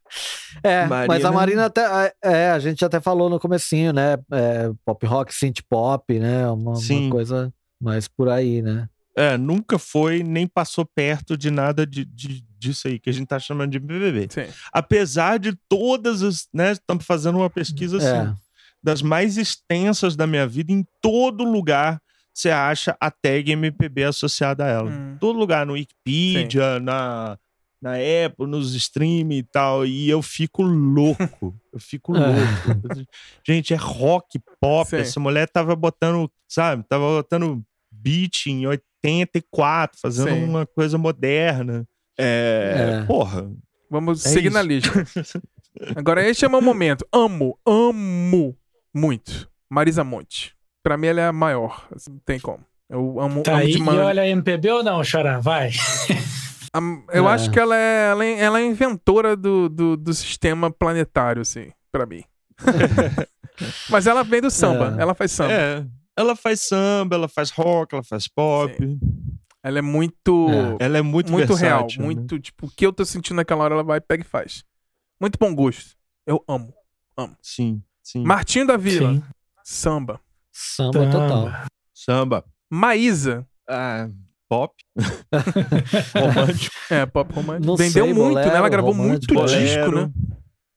É, mas Marina- a Marina até. É, a gente até falou no comecinho, né? É, pop rock, synth pop, né? Uma, uma Sim. coisa mais por aí, né? É, nunca foi nem passou perto de nada de, de- disso aí que a gente tá chamando de BBB. Sim. Apesar de todas as, né, estamos fazendo uma pesquisa assim, É. das mais extensas da minha vida, em todo lugar você acha a tag MPB associada a ela. Hum. Todo lugar, no Wikipedia, na, na Apple, nos stream e tal, e eu fico louco. Eu fico É. louco. Gente, é rock, pop. Sim. Essa mulher tava botando, sabe, tava botando beat em 84, fazendo Sim. uma coisa moderna. É, É. porra. Vamos É seguir isso. na lista. *laughs* Agora, este é o meu momento. Amo, amo muito Marisa Monte. Pra mim, ela é a maior. assim, não tem como. Eu amo, Tá amo aí. de E olha MPB ou não, Xará? Vai. A- eu É. acho que ela é, ela é, ela é inventora do, do, do sistema planetário, assim, pra mim. *laughs* Mas ela vem do samba, É. ela faz samba. É. Ela faz samba, ela faz rock, ela faz pop. Ela é muito. É. Ela é muito, muito real. né? Muito, tipo, o que eu tô sentindo naquela hora, ela vai, pega e faz. Muito bom gosto. Eu amo. Sim, sim. Martinho da Vila, Sim. samba. Samba Samba. total. Samba. Maísa, Ah, pop. *laughs* Romântico. é, pop romântico. Não Vendeu sei, muito, né? Ela bolero, gravou muito bolero. disco, né?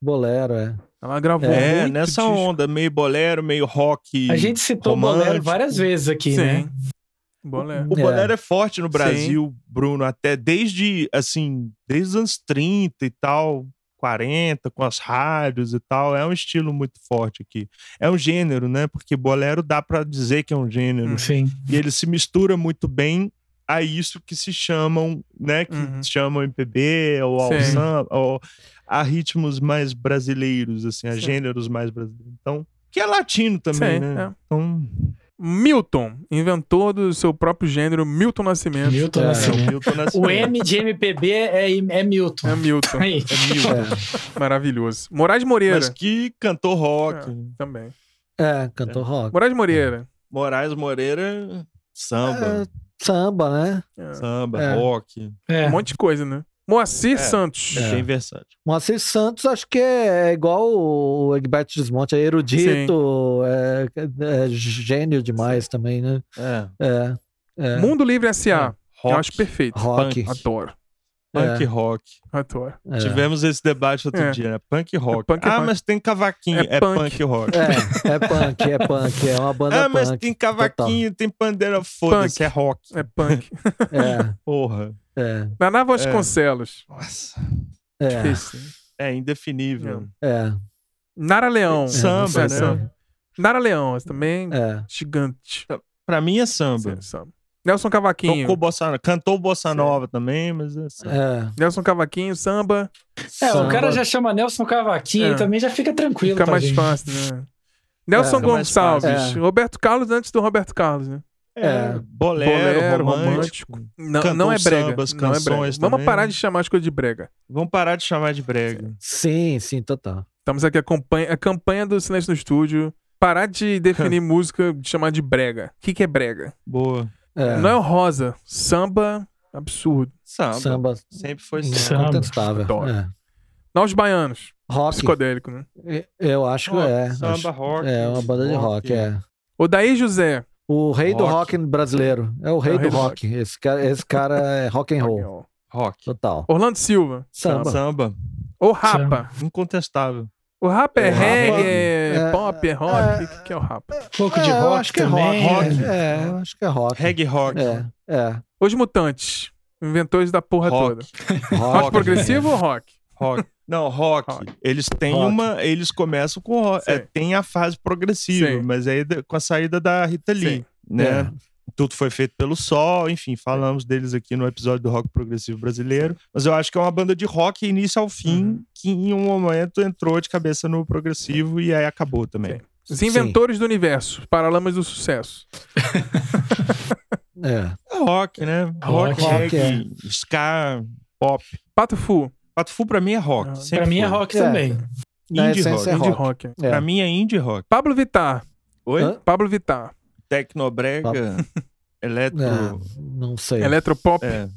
Bolero, é. Ela gravou É, muito nessa disco. onda, meio bolero, meio rock. A gente citou o romântico. bolero várias vezes aqui, né? Sim. Bolero. O É. bolero é forte no Brasil, Bruno, até desde, assim, desde os anos 30 e tal, 40, com as rádios e tal. É um estilo muito forte aqui. É um gênero, né? Porque bolero dá pra dizer que é um gênero. Sim. E ele se mistura muito bem a isso que se chamam, né? Que Uhum. se chamam MPB ou ao samba, ou a ritmos mais brasileiros, assim, a Sim. gêneros mais brasileiros. Então, que é latino também, Sim, né? é. Então, Milton, inventor do seu próprio gênero, Milton Nascimento. Milton É. é, o Nascimento. Milton *laughs* O Nascimento. M de MPB é, é Milton. É Milton. Aí. É, Maravilhoso. Moraes Moreira. Mas que cantou rock. Também. é cantor rock. Moraes Moreira. Moraes Moreira, samba. É, samba, né? É. Samba, É. rock. É. Um monte de coisa, né? Moacir É. Santos. É. bem versátil. Moacir Santos acho que é igual o Egberto Desmonte, é erudito, é, é gênio demais também, né? É. É, é. Mundo Livre S.A. Eu Rock. acho perfeito. Rock. Adoro. Punk É. rock. É. Tivemos esse debate outro É. dia, né? Punk rock. É punk ah, rock. mas tem cavaquinho. É É, punk. punk. rock. É, é punk, é punk, é uma banda ah, mas punk. tem cavaquinho, tem pandeira, foda-se, Punk. é rock. É punk. É, Porra. é, Naná Vasconcelos. Nossa. é, Difícil. É indefinível. é, Nara Leão. Samba, É, né? samba. Nara Leão, também é. gigante. Pra mim é samba. Sim, samba. Nelson Cavaquinho. Tocou bossa. Cantou bossa nova também, mas é. É, Nelson Cavaquinho, samba. É, o Samba. cara já chama Nelson Cavaquinho, É. também já fica tranquilo. Fica pra mais gente. fácil, né? Nelson Fica mais Gonçalves. É. Roberto Carlos antes do Roberto Carlos, né? É. bolero, Bolero, romântico. Não, Cantou não é brega. sambas, não é brega. Vamos também. parar de chamar as coisas de brega. Vamos parar de chamar de brega. sim, sim, total. Estamos aqui a campanha, a campanha do Silêncio no Estúdio. Parar de definir *laughs* música, de chamar de brega. O que, que é brega? Boa. É, Não é o rosa. Samba, absurdo. Samba. samba Sempre foi samba. Incontestável. É. Nós baianos. Rock, Psicodélico, né? eu acho que Rock, é. Samba, acho- rock. É uma banda de rock, é. Odair José. O rei do Rock. rock brasileiro. É o rei É o do rei do rock. Esse cara, esse cara é rock and roll. Rock. Total. Orlando Silva. Samba. Samba. Ou Rapa. Incontestável. O Rapa é O reggae, Rapa- é é- pop, é rock. O que, que é o Rapa? Um pouco de É, eu rock acho que é também. rock. Rock. É, eu acho que é rock. Reggae rock. É, é. Os Mutantes. Inventores da porra Rock. toda. *laughs* Rock, Rock. progressivo ou rock? Rock. Não, rock. Rock. Eles têm Rock. uma. Eles começam com rock. É, tem a fase progressiva, Sim. mas aí com a saída da Rita Lee. Sim. Né? É. Tudo foi feito pelo Sol, enfim, falamos deles aqui no episódio do Rock Progressivo Brasileiro. Mas eu acho que é uma banda de rock início ao fim, Uhum. que em um momento entrou de cabeça no progressivo e aí acabou também. Sim. Os inventores do universo. Paralamas do sucesso. *laughs* É. É rock, né? Rock, Rock, reggae, ska, pop. Pato Fu. Pato Fu pra mim é rock. Ah, Pra mim é foi. rock É. também. Indie essência é rock. Indie rock. rock. É. Pra mim é indie rock. Pablo Vittar. Oi? Hã? Pablo Vittar. Tecnobrega, *laughs* eletro... É, não sei. Eletropop. É.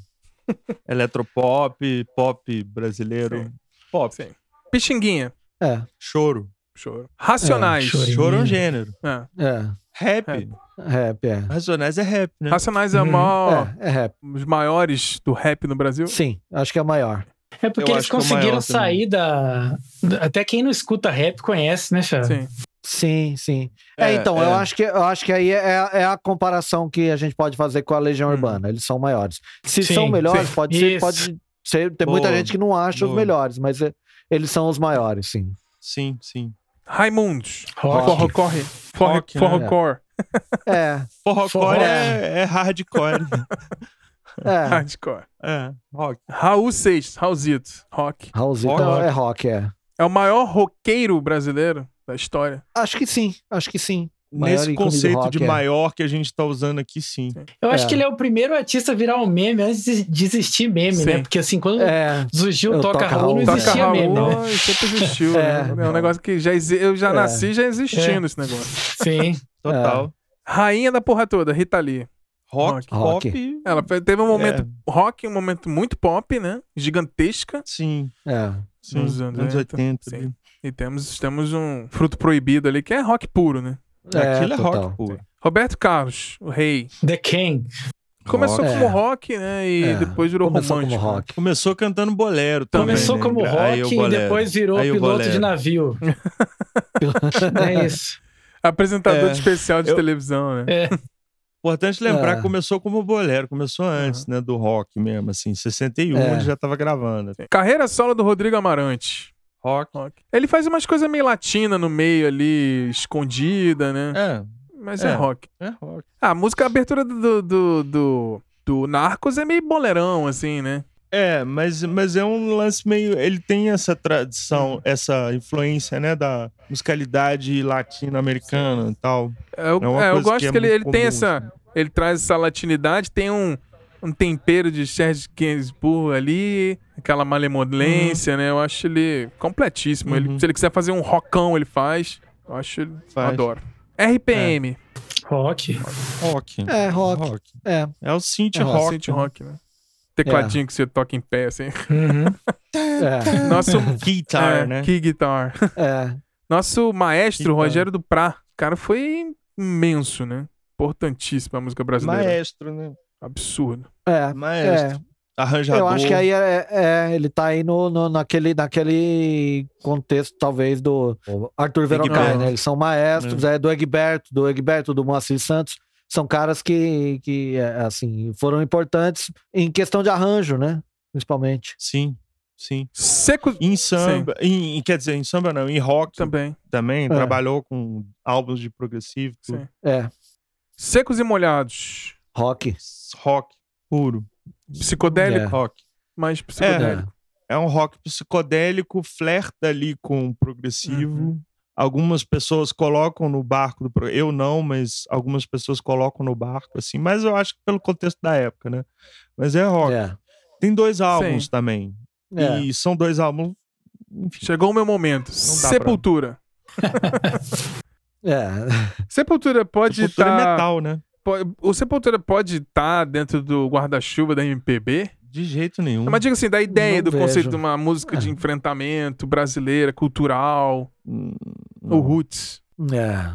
Eletropop, pop brasileiro. Sim. Pop. Sim. Pixinguinha. É, Choro. Choro. Racionais. É. Choro é um gênero. É. é. Rap. Rap. Rap, é. Racionais é rap, né? Racionais é, o Uhum. maior, É, é rap. os maiores do rap no Brasil. Sim, acho que é maior. É porque Eu eles é o conseguiram sair da... da- Até quem não escuta rap conhece, né, Chá? Sim. Sim, sim. É, É, então, é. Eu, acho que, eu acho que aí é, é a comparação que a gente pode fazer com a Legião Hum. Urbana. Eles são maiores. Se Sim, são melhores, sim. pode ser, Isso. pode ser. Tem muita Boa, gente que não acha os boa. melhores, mas é, eles são os maiores, sim. Sim, sim. Raimundos. Rock. Corre. Rock, né? forró core. É, Forrocore Forró. é, é hardcore. é. *laughs* Hardcore. é, rock. Raul Seixas. Raulzito. Rock. Raulzito Rock. é rock, é. É o maior roqueiro brasileiro da história. Acho que sim, acho que sim. Maior Nesse conceito rock, de é. maior que a gente tá usando aqui, sim. Eu acho É. que ele é o primeiro artista a virar um meme antes de existir meme, Sim. né? Porque assim, quando É, o Toca Raul, não Raul. Toca existia meme, né? *laughs* Sempre existiu. É. né? É um negócio que já exi... eu já É. nasci já existindo É. esse negócio. Sim. Total. Rainha da porra toda, Rita Lee. Rock, Rock. pop. Ela teve um momento É. rock, um momento muito pop, né? Gigantesca. Sim, é. sim. Nos anos Anos 80, 80. sim. E temos, temos um fruto proibido ali, que é rock puro, né? Aquilo é total. rock puro. Roberto Carlos, o rei. The King. Começou Rock. como É. rock, né? E É. depois virou Começou romântico. como né? rock. Começou cantando bolero também. Começou né? como rock e depois virou Aí piloto de navio. *laughs* é isso. Apresentador É. especial de Eu- televisão, né? É. Importante lembrar É. que começou como bolero, começou antes, né, do rock mesmo, assim, 61 É. ele já tava gravando. Carreira solo do Rodrigo Amarante. Rock. Rock. Ele faz umas coisas meio latina no meio ali, escondida, né? É, Mas é, é. rock. é rock. Ah, a música a abertura do, do, do, do Narcos é meio boleirão, assim, né? É, mas, mas é um lance meio. Ele tem essa tradição, essa influência, né, da musicalidade latino-americana e tal. Eu, É é, eu gosto que que, é ele, muito ele tem essa. assim. Ele traz essa latinidade, tem um, um tempero de Serge Gainsbourg ali, aquela malemolência, né? Eu acho ele completíssimo. Ele, Uhum. se ele quiser fazer um rockão, ele faz. Eu acho ele. Faz. adoro. RPM. Rock. Rock. É, rock. É. É o synth É, rock. synth rock, né? Tecladinho que você toca em pé, assim. Uhum. *laughs* É. Nosso. *laughs* Guitar, é, né? Key guitar. É. Nosso maestro, Guitar. Rogério Duprá. O cara foi imenso, né? Importantíssimo pra música brasileira. Maestro, né? Absurdo. É. Maestro. Arranjador. Eu acho que aí é, é, ele tá aí no, no- naquele, naquele contexto, talvez, do Arthur Verocai, Egberto. né? Eles são maestros, é. do Egberto, do Egberto, do Moacir Santos. São caras que, que é, assim, foram importantes em questão de arranjo, né? Principalmente. Sim, sim. Seco Em samba, em, em- quer dizer, em samba não, em rock também, também. trabalhou com álbuns de progressivo, tudo. Sim. É, Secos e molhados. Rock. rock puro, Psicodélico, É. rock. mas psicodélico. É um rock psicodélico, flerta ali com o progressivo. Uhum. Algumas pessoas colocam no barco do pro- eu não, mas algumas pessoas colocam no barco assim, mas eu acho que pelo contexto da época, né? Mas é rock. É. Tem dois álbuns Sim. também. É. E são dois álbuns, enfim, Chegou o meu momento. Sepultura. *laughs* *laughs* É. Sepultura pode Sepultura estar. é metal, né? O Sepultura pode estar dentro do guarda-chuva da MPB? De jeito nenhum. Mas diga assim, da ideia Não do conceito vejo. de uma música de É. enfrentamento brasileira, cultural, Hum, o roots. É.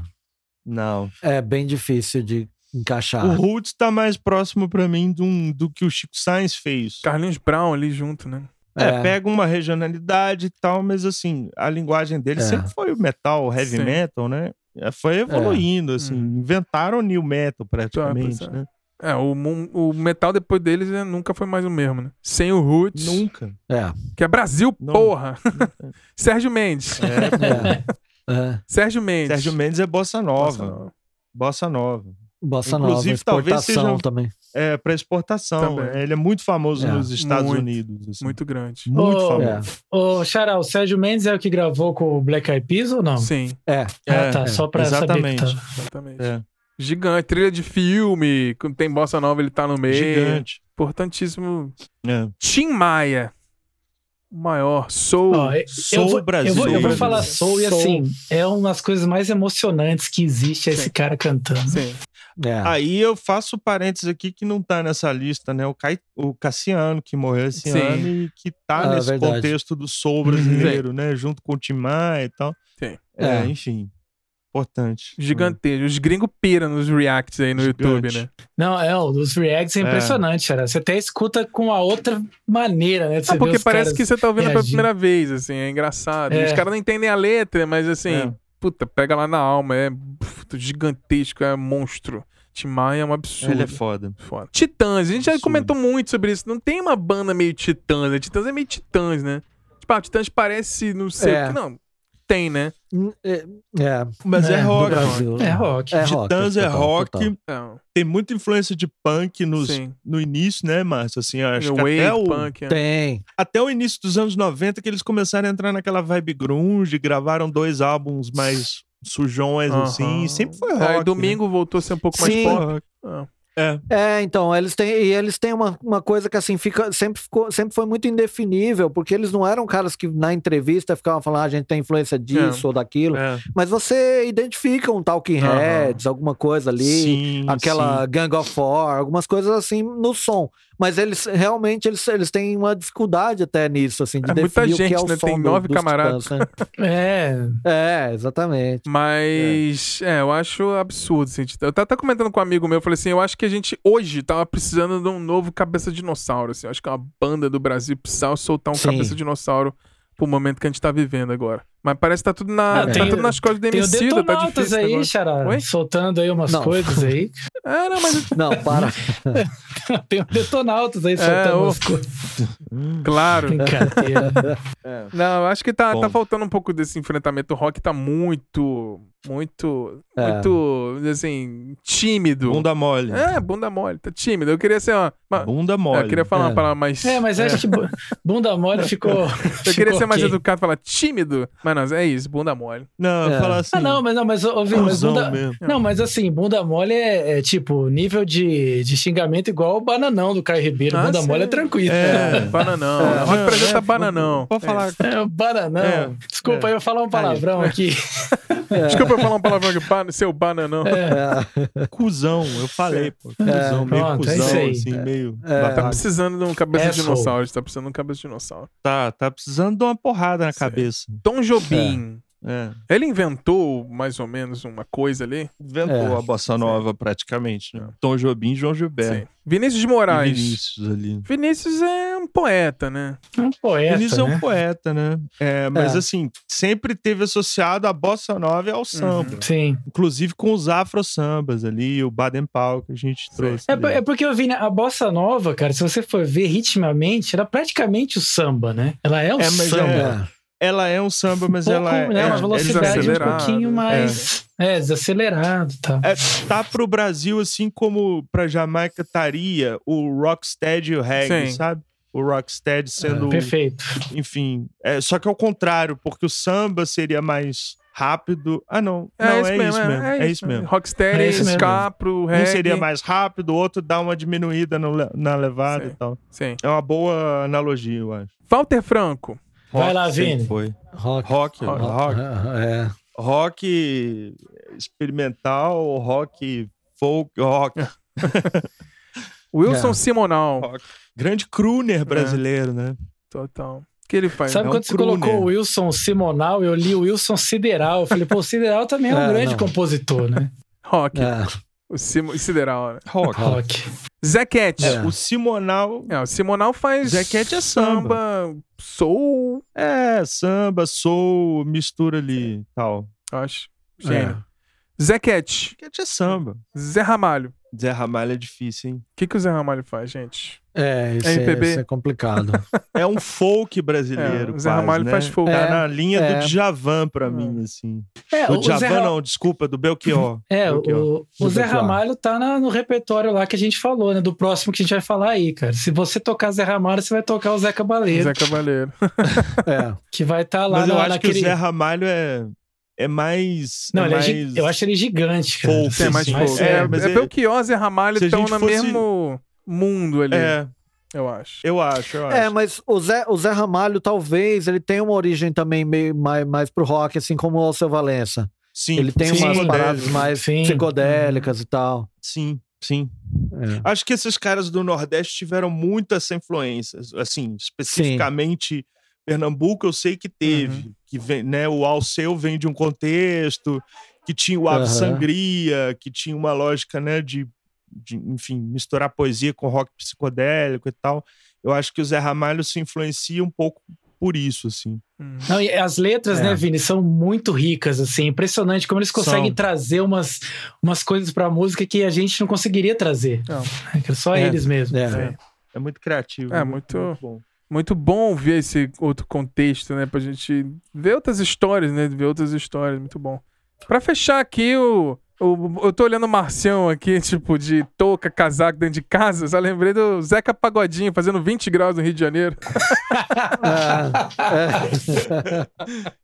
Não. É bem difícil de encaixar. O Roots tá mais próximo pra mim de um- do que o Chico Sainz fez. Carlinhos Brown ali junto, né? É, pega uma regionalidade e tal, mas assim, a linguagem dele É. sempre foi o metal, o heavy Sim. metal, né? É, Foi evoluindo, assim, Hum. inventaram o new metal praticamente, pois é. né? É, o, mu- o metal depois deles né, nunca foi mais o mesmo, né? Sem o roots, Nunca. É. que é Brasil, Não. porra! *laughs* Sérgio Mendes. É, É. é. Sérgio Mendes. Sérgio Mendes é bossa nova. Bossa nova. Bossa nova, Inclusive, talvez exportação seja- também. É, pra exportação. Também. Ele é muito famoso É, nos Estados muito, Unidos. assim. Muito grande. Muito Oh, famoso. Ô, Xará, o Sérgio Mendes é o que gravou com o Black Eyed Peas ou não? Sim, É. É, ah, tá. é, Só pra exatamente. saber que tá. exatamente. É, Gigante, trilha de filme, quando tem bossa nova ele tá no meio. gigante. Importantíssimo. É. Tim Maia, o maior, Soul. Ó, eu, Soul eu vou, Brasil. Eu vou, eu vou Soul falar Brasil. Soul e Soul. assim, é uma das coisas mais emocionantes que existe é esse Sim. cara cantando. Sim. É. Aí eu faço parênteses aqui que não tá nessa lista, né? O, Cai- o Cassiano, que morreu esse Sim. ano e que tá Ah, nesse verdade. contexto do soul brasileiro, né? Junto com o Tim Maia e tal. Sim. É, É. enfim. Importante. Gigantesco. Os gringos piram nos reacts aí no Gigante. YouTube, né? Não, é, o dos reacts é É. impressionante, cara. Você até escuta com a outra maneira, né? de Você Ah, porque os parece que você tá ouvindo pela reagindo. primeira vez, assim, é engraçado. É. Os caras não entendem a letra, mas assim, É. puta, pega lá na alma, é puta, gigantesco, é monstro. Tim Maia é um absurdo. Ele é foda. Foda. Titãs, a gente já Absurdo. comentou muito sobre isso. Não tem uma banda meio Titãs, né? Titãs é meio Titãs, né? Tipo, ah, Titãs parece, não sei É. o que. Não, tem, né? É, é, Mas é, É, rock. É rock. É rock. Titãs é total, rock. total. Não. Tem muita influência de punk nos, Sim. no início, né, Márcio? Assim, acho O que até o, punk. é. Tem. até o início dos anos 90 que eles começaram a entrar naquela vibe grunge, gravaram dois álbuns mais sujões, Aham. assim. Sempre foi rock. Aí né? domingo voltou a ser um pouco mais Sim. pop. Ah. É. É, então, eles têm, e eles têm uma, uma coisa que assim fica, sempre, ficou, sempre foi muito indefinível, porque eles não eram caras que na entrevista ficavam falando, ah, a gente tem influência disso ou daquilo, É. mas você identifica um Talking Aham. Heads, alguma coisa ali, Sim, aquela sim. Gang of Four, algumas coisas assim no som. Mas eles realmente eles, eles têm uma dificuldade até nisso, assim, de É muita definir o que gente, é o né? som Tem nove dos camaradas. Titãs, né? *laughs* É, É, exatamente. Mas, é. eu acho absurdo. Assim, eu tava até comentando com um amigo meu, eu falei assim, eu acho que a gente hoje tava precisando de um novo Cabeça Dinossauro, assim. Eu acho que uma banda do Brasil precisava soltar um Sim. Cabeça Dinossauro pro momento que a gente tá vivendo agora. Mas parece que tá tudo, na, Ah, tá tem tudo nas costas do tem o Emicida, tá Detonautas difícil aí. Xará, soltando aí umas Não. coisas aí. *laughs* É, não, mas Não, para. *laughs* tem o Detonautas aí soltando ô. umas coisas. claro. Brincadeira. *laughs* Não, eu acho que tá, Bom. tá faltando um pouco desse enfrentamento. O rock tá muito, muito, É. muito, assim, tímido. Bunda mole. É, bunda mole, tá tímido. Eu queria ser uma. uma- Bunda É, mole. eu queria falar uma É. palavra mais. É, mas acho que bu- bunda mole ficou. Eu queria ser mais educado e falar tímido, mas não, é isso, bunda mole. Não, É. fala assim. Ah, não, mas não, mas, Vini, mas bunda. mesmo. Não, mas assim, bunda mole é, é, tipo nível de, de xingamento igual o bananão do Caio Ribeiro. Ah, bunda sim. mole é tranquilo. É. *laughs* Bananão. É. rock apresenta é, bananão. Pode É falar. É, bananão. É. Desculpa, É. eu ia *laughs* falar um palavrão aqui. Desculpa eu falar uma palavra que ban- seu bananão. É, *laughs* Cuzão, eu falei, pô. Cuzão, meio Pronto, é cuzão, assim, meio. É. Tá precisando de um cabeça de dinossauro. Tá precisando de um cabeça de dinossauro. Tá, tá precisando de uma porrada na cabeça. Tom Jobim. É. Ele inventou mais ou menos uma coisa ali. Inventou É. a bossa nova praticamente, né? Tom Jobim e João Gilberto. Sim. Vinícius de E Moraes. Vinícius ali. Vinícius é um poeta, né? É um poeta. Vinícius é um né? poeta, né? É, mas É. assim, sempre teve associado a bossa nova e ao samba. Sim. Inclusive com os afro sambas ali, o Baden Powell que a gente trouxe. É, é porque eu vi né, a bossa nova, cara, se você for ver ritmamente, ela é praticamente o samba, né? Ela é o É, mas samba. É. Ela é um samba, mas pouco, ela é, né, uma é- velocidade um desacelerado, pouquinho mais é, desacelerado e tal. É, tá pro Brasil assim como pra Jamaica estaria o rocksteady e o reggae, Sim. sabe? O rocksteady sendo, Perfeito. enfim, é, só que ao contrário, porque o samba seria mais rápido. Ah, não, É não, isso é, mesmo, isso mesmo, é, isso mesmo. Rocksteady, É isso mesmo. ska pro reggae. Um seria mais rápido, o outro dá uma diminuída no na levada Sim. e tal. Sim. É uma boa analogia, eu acho. Walter Franco. Vai lá, Vini. Foi. Rock. Rock, Rock. rock, É. rock experimental, rock folk, rock. *laughs* Wilson É. Simonal. rock. Grande crooner brasileiro, né? Total. O que ele faz? Sabe é um quando você crooner. colocou o Wilson Simonal, eu li o Wilson Sideral. Eu falei, pô, o Sideral também é um É, grande não. compositor, né? Rock. É. O Sim... Sideral, né? Rock. Rock. Zé Cat. É. O Simonal É, o Simonal faz Zé Cat é samba. soul, é samba, soul, mistura ali e tal. acho. Gênio. É. Zé Cat. Cat é samba. Zé Ramalho. Zé Ramalho é difícil, hein? O que, que o Zé Ramalho faz, gente? É, isso é, MPB. isso é complicado. *laughs* É um folk brasileiro, É, o Zé quase, Ramalho né? faz folk. Tá É, na linha é. do Djavan pra mim, assim. É, o Zé, Djavan Ra- não, desculpa, do Belchior. é, Belchior. o, o Zé. Ramalho tá na- no repertório lá que a gente falou, né? Do próximo que a gente vai falar aí, cara. Se você tocar Zé Ramalho, você vai tocar o Zé Cabaleiro, Zé Cavaleiro. *laughs* É. que vai estar lá Mas eu na, acho naquele... que o Zé Ramalho é, é mais. Não, é ele é mais... gi- eu acho ele gigante, cara. Folk, Assim, É mais Mas folk. é, É, mas é é- Belchior, Zé Ramalho estão no fosse- mesmo mundo ali, É, eu acho. eu acho, eu acho. É, mas o Zé, o Zé Ramalho, talvez, ele tenha uma origem também meio mais, mais pro rock, assim como o Alceu Valença. Sim, Ele tem sim, umas sim. paradas mais Sim. psicodélicas e tal. Sim, sim. É. Acho que esses caras do Nordeste tiveram muita essa influência. Assim, especificamente Pernambuco, eu sei que teve. Que vem, né, o Alceu vem de um contexto, que tinha o Ave Aham. Sangria, que tinha uma lógica, né, de, de, enfim, misturar poesia com rock psicodélico e tal. Eu acho que o Zé Ramalho se influencia um pouco por isso, assim. Hum. Não, e as letras, É. né, Vini, são muito ricas, assim, impressionante como eles conseguem São. trazer umas, umas coisas pra música que a gente não conseguiria trazer. Não. É que Só É. eles mesmo. É. É muito criativo. É, muito- bom. Muito bom ver esse outro contexto, né? Pra gente ver outras histórias, né? Ver outras histórias, muito bom. Pra fechar aqui o, Eu, eu tô olhando o Marcião aqui, *laughs* tipo, de touca, casaco dentro de casa. Só lembrei do Zeca Pagodinho fazendo 20 graus no Rio de Janeiro. Ah, *laughs*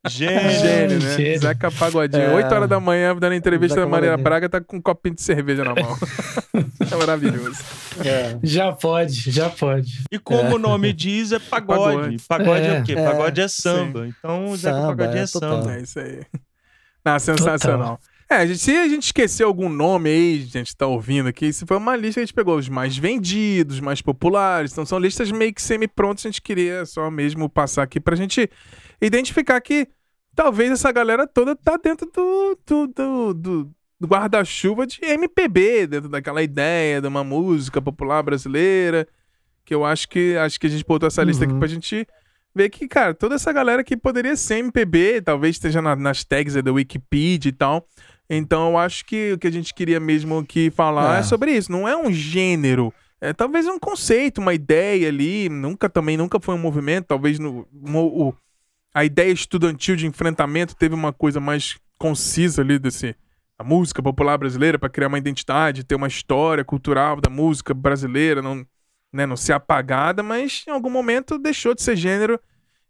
é. Gênio. Gênio, né? Gênio. Zeca Pagodinho. É. 8 horas da manhã, dando entrevista da Maria. Braga, tá com um copinho de cerveja na mão. *laughs* é maravilhoso. É. Já pode, já pode. E como o nome diz, é pagode. Pagode é, É, o quê? é. Pagode é samba. Então o Zeca Pagodinho é, é, total. samba. É isso aí. Não, sensacional. É, gente, se a gente esquecer algum nome aí, gente tá ouvindo aqui, se foi uma lista que a gente pegou os mais vendidos, os mais populares. Então são listas meio que semi-prontas, a gente queria só mesmo passar aqui pra gente identificar que talvez essa galera toda tá dentro do, do, do, do- guarda-chuva de MPB, dentro daquela ideia de uma música popular brasileira. Que eu acho que acho que a gente botou essa lista aqui Uhum. pra gente ver que, cara, toda essa galera aqui poderia ser MPB, talvez esteja na- nas tags aí da Wikipedia e tal. Então eu acho que o que a gente queria mesmo aqui falar é, É. sobre isso. Não é um gênero. É talvez um conceito, uma ideia ali. Nunca também nunca foi um movimento. Talvez no, mo- o- a ideia estudantil de enfrentamento teve uma coisa mais concisa ali desse a música popular brasileira para criar uma identidade, ter uma história cultural da música brasileira, não, né, não ser apagada, mas em algum momento deixou de ser gênero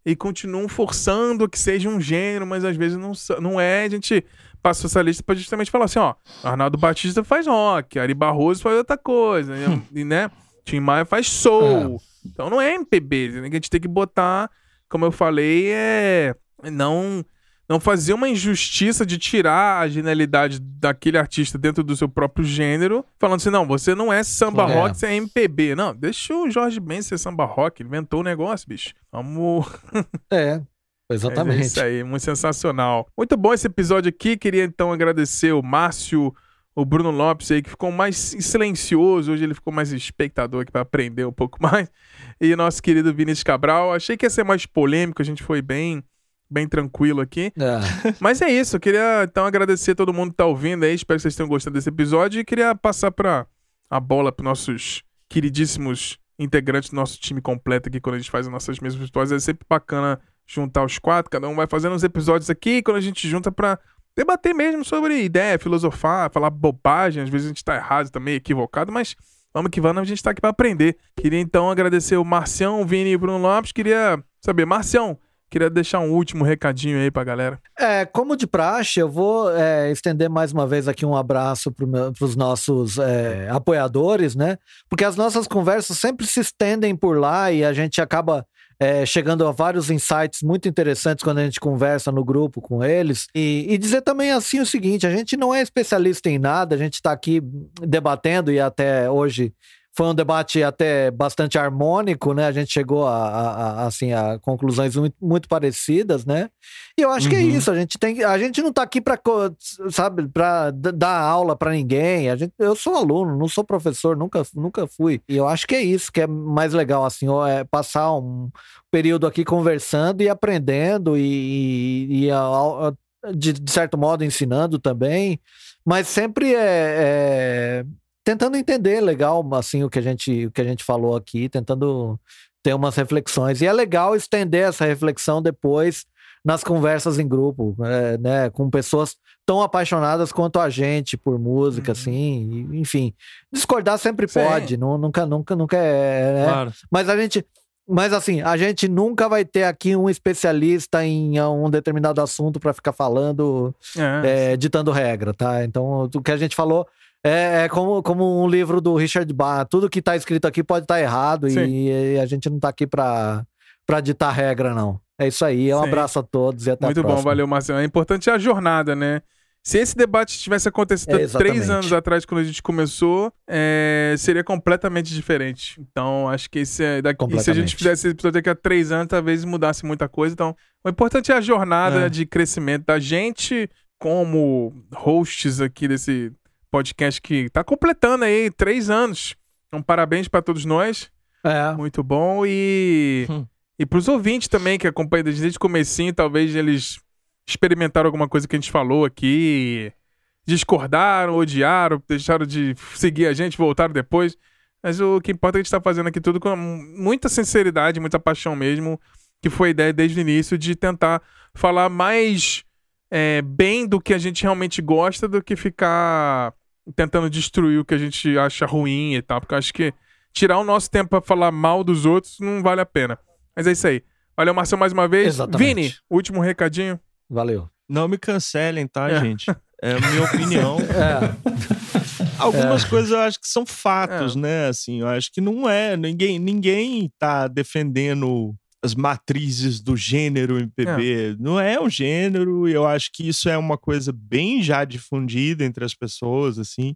e continuam forçando que seja um gênero, mas às vezes não, não é. A gente passou essa lista para justamente falar assim, ó, Arnaldo Batista faz rock, Ari Barroso faz outra coisa, né? e né, Tim Maia faz soul. Então não é MPB, a gente tem que botar, como eu falei, é não não fazer uma injustiça de tirar a genialidade daquele artista dentro do seu próprio gênero, falando assim, não, você não é samba É. rock, você é MPB. Não, deixa o Jorge Ben ser samba rock, inventou o negócio, bicho. Vamos É, *laughs* é exatamente. isso aí, muito sensacional. Muito bom esse episódio aqui. Queria então agradecer o Márcio, o Bruno Lopes aí, que ficou mais silencioso. Hoje ele ficou mais espectador aqui para aprender um pouco *laughs* mais. E nosso querido Vinícius Cabral. Achei que ia ser mais polêmico, a gente foi bem, bem tranquilo aqui. É. *laughs* Mas é isso, eu queria então agradecer a todo mundo que tá ouvindo aí. Espero que vocês tenham gostado desse episódio. E queria passar para a bola para nossos queridíssimos integrantes do nosso time completo aqui quando a gente faz as nossas mesmas virtuais. É sempre bacana juntar os quatro, cada um vai fazendo uns episódios aqui, quando a gente junta pra debater mesmo sobre ideia, filosofar, falar bobagem, às vezes a gente tá errado também, equivocado, mas vamos que vamos, a gente tá aqui pra aprender. Queria então agradecer o Marcião, o Vini e o Bruno Lopes, queria saber, Marcião, queria deixar um último recadinho aí pra galera. É, como de praxe, eu vou é, estender mais uma vez aqui um abraço para os nossos é, apoiadores, né? Porque as nossas conversas sempre se estendem por lá e a gente acaba é, chegando a vários insights muito interessantes quando a gente conversa no grupo com eles. E, e dizer também assim o seguinte: a gente não é especialista em nada, a gente está aqui debatendo e até hoje. Foi um debate até bastante harmônico, né? A gente chegou a, a- a- assim, a conclusões muito, muito parecidas, né? E eu acho que é Uhum. isso. A gente tem, a gente não tá aqui para, sabe, para dar aula para ninguém. A gente, eu sou aluno, não sou professor, nunca, nunca fui. E eu acho que é isso que é mais legal, assim, é passar um período aqui conversando e aprendendo e, e a- a- de, de certo modo ensinando também, mas sempre é, é tentando entender legal, assim, o que a gente, o que a gente falou aqui, tentando ter umas reflexões. E é legal estender essa reflexão depois nas conversas em grupo, é, né, com pessoas tão apaixonadas quanto a gente por música, Uhum. assim, e- enfim. Discordar sempre Sim. pode, nu- nunca, nunca, nunca é, né? Claro. Mas a gente. Mas assim, a gente nunca vai ter aqui um especialista em um determinado assunto para ficar falando, É, é, ditando regra, tá? Então, o que a gente falou é, é como, como um livro do Richard Bach. Tudo que tá escrito aqui pode estar errado Sim. e, e a gente não tá aqui para para ditar regra, não. É isso aí. Um Sim. abraço a todos e até Muito a bom, próxima. valeu, Marcelo. É importante a jornada, né? Se esse debate tivesse acontecido É, três anos atrás, quando a gente começou, é, seria completamente diferente. Então, acho que esse é daqui, e se a gente fizesse esse episódio daqui a três anos, talvez mudasse muita coisa. Então, o importante é a jornada É. de crescimento da gente, como hosts aqui desse podcast que tá completando aí três anos. Então, parabéns para todos nós. É. Muito bom. E, Hum. e pros ouvintes também que acompanham desde desde o comecinho, talvez eles experimentaram alguma coisa que a gente falou aqui, discordaram, odiaram, deixaram de seguir a gente, voltaram depois. Mas o que importa é que a gente tá fazendo aqui tudo com muita sinceridade, muita paixão mesmo, que foi a ideia desde o início de tentar falar mais é, bem do que a gente realmente gosta do que ficar tentando destruir o que a gente acha ruim e tal. Porque eu acho que tirar o nosso tempo pra falar mal dos outros não vale a pena. Mas é isso aí. Valeu, Marcelo, mais uma vez. Exatamente. Vini, último recadinho. Valeu. Não me cancelem, tá, É. gente? É a minha opinião. *laughs* É, Algumas coisas eu acho que são fatos, né? Assim, eu acho que não é. Ninguém, ninguém tá defendendo as matrizes do gênero MPB. Não é um gênero, e eu acho que isso é uma coisa bem já difundida entre as pessoas, assim.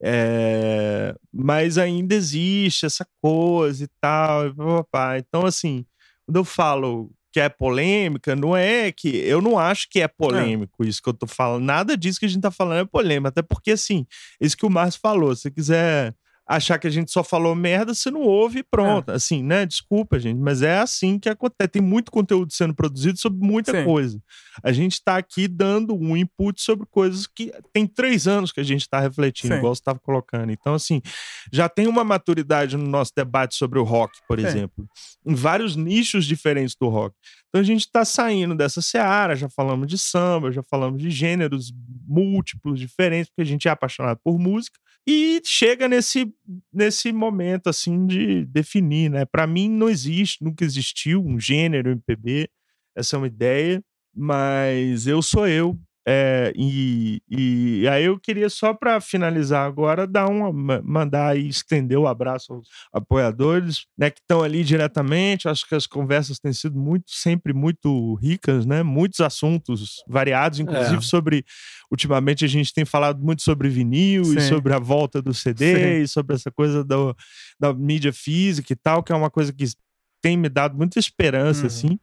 É, mas ainda existe essa coisa e tal. E papapá. Então, assim, quando eu falo que é polêmica, não é que. Eu não acho que é polêmico isso que eu tô falando. Nada disso que a gente tá falando é polêmico. Até porque, assim, isso que o Márcio falou. Se você quiser achar que a gente só falou merda, você não ouve e pronto. Assim, né? Desculpa, gente, mas é assim que acontece. Tem muito conteúdo sendo produzido sobre muita Sim. coisa. A gente tá aqui dando um input sobre coisas que tem três anos que a gente tá refletindo, Sim. igual você estava colocando. Então, assim, já tem uma maturidade no nosso debate sobre o rock, por Sim. exemplo, em vários nichos diferentes do rock. Então a gente está saindo dessa seara, já falamos de samba, já falamos de gêneros múltiplos, diferentes, porque a gente é apaixonado por música. E chega nesse, nesse momento, assim, de definir, né? Para mim, não existe, nunca existiu um gênero MPB, essa é uma ideia, mas eu sou eu. É, e, e aí eu queria só para finalizar agora dar uma ma- mandar e estender o abraço aos apoiadores, né, que estão ali diretamente. Acho que as conversas têm sido muito sempre muito ricas, né? Muitos assuntos variados, inclusive É. sobre ultimamente a gente tem falado muito sobre vinil e Sim. sobre a volta do CD Sim. e sobre essa coisa do, da mídia física e tal, que é uma coisa que tem me dado muita esperança, Uhum. assim.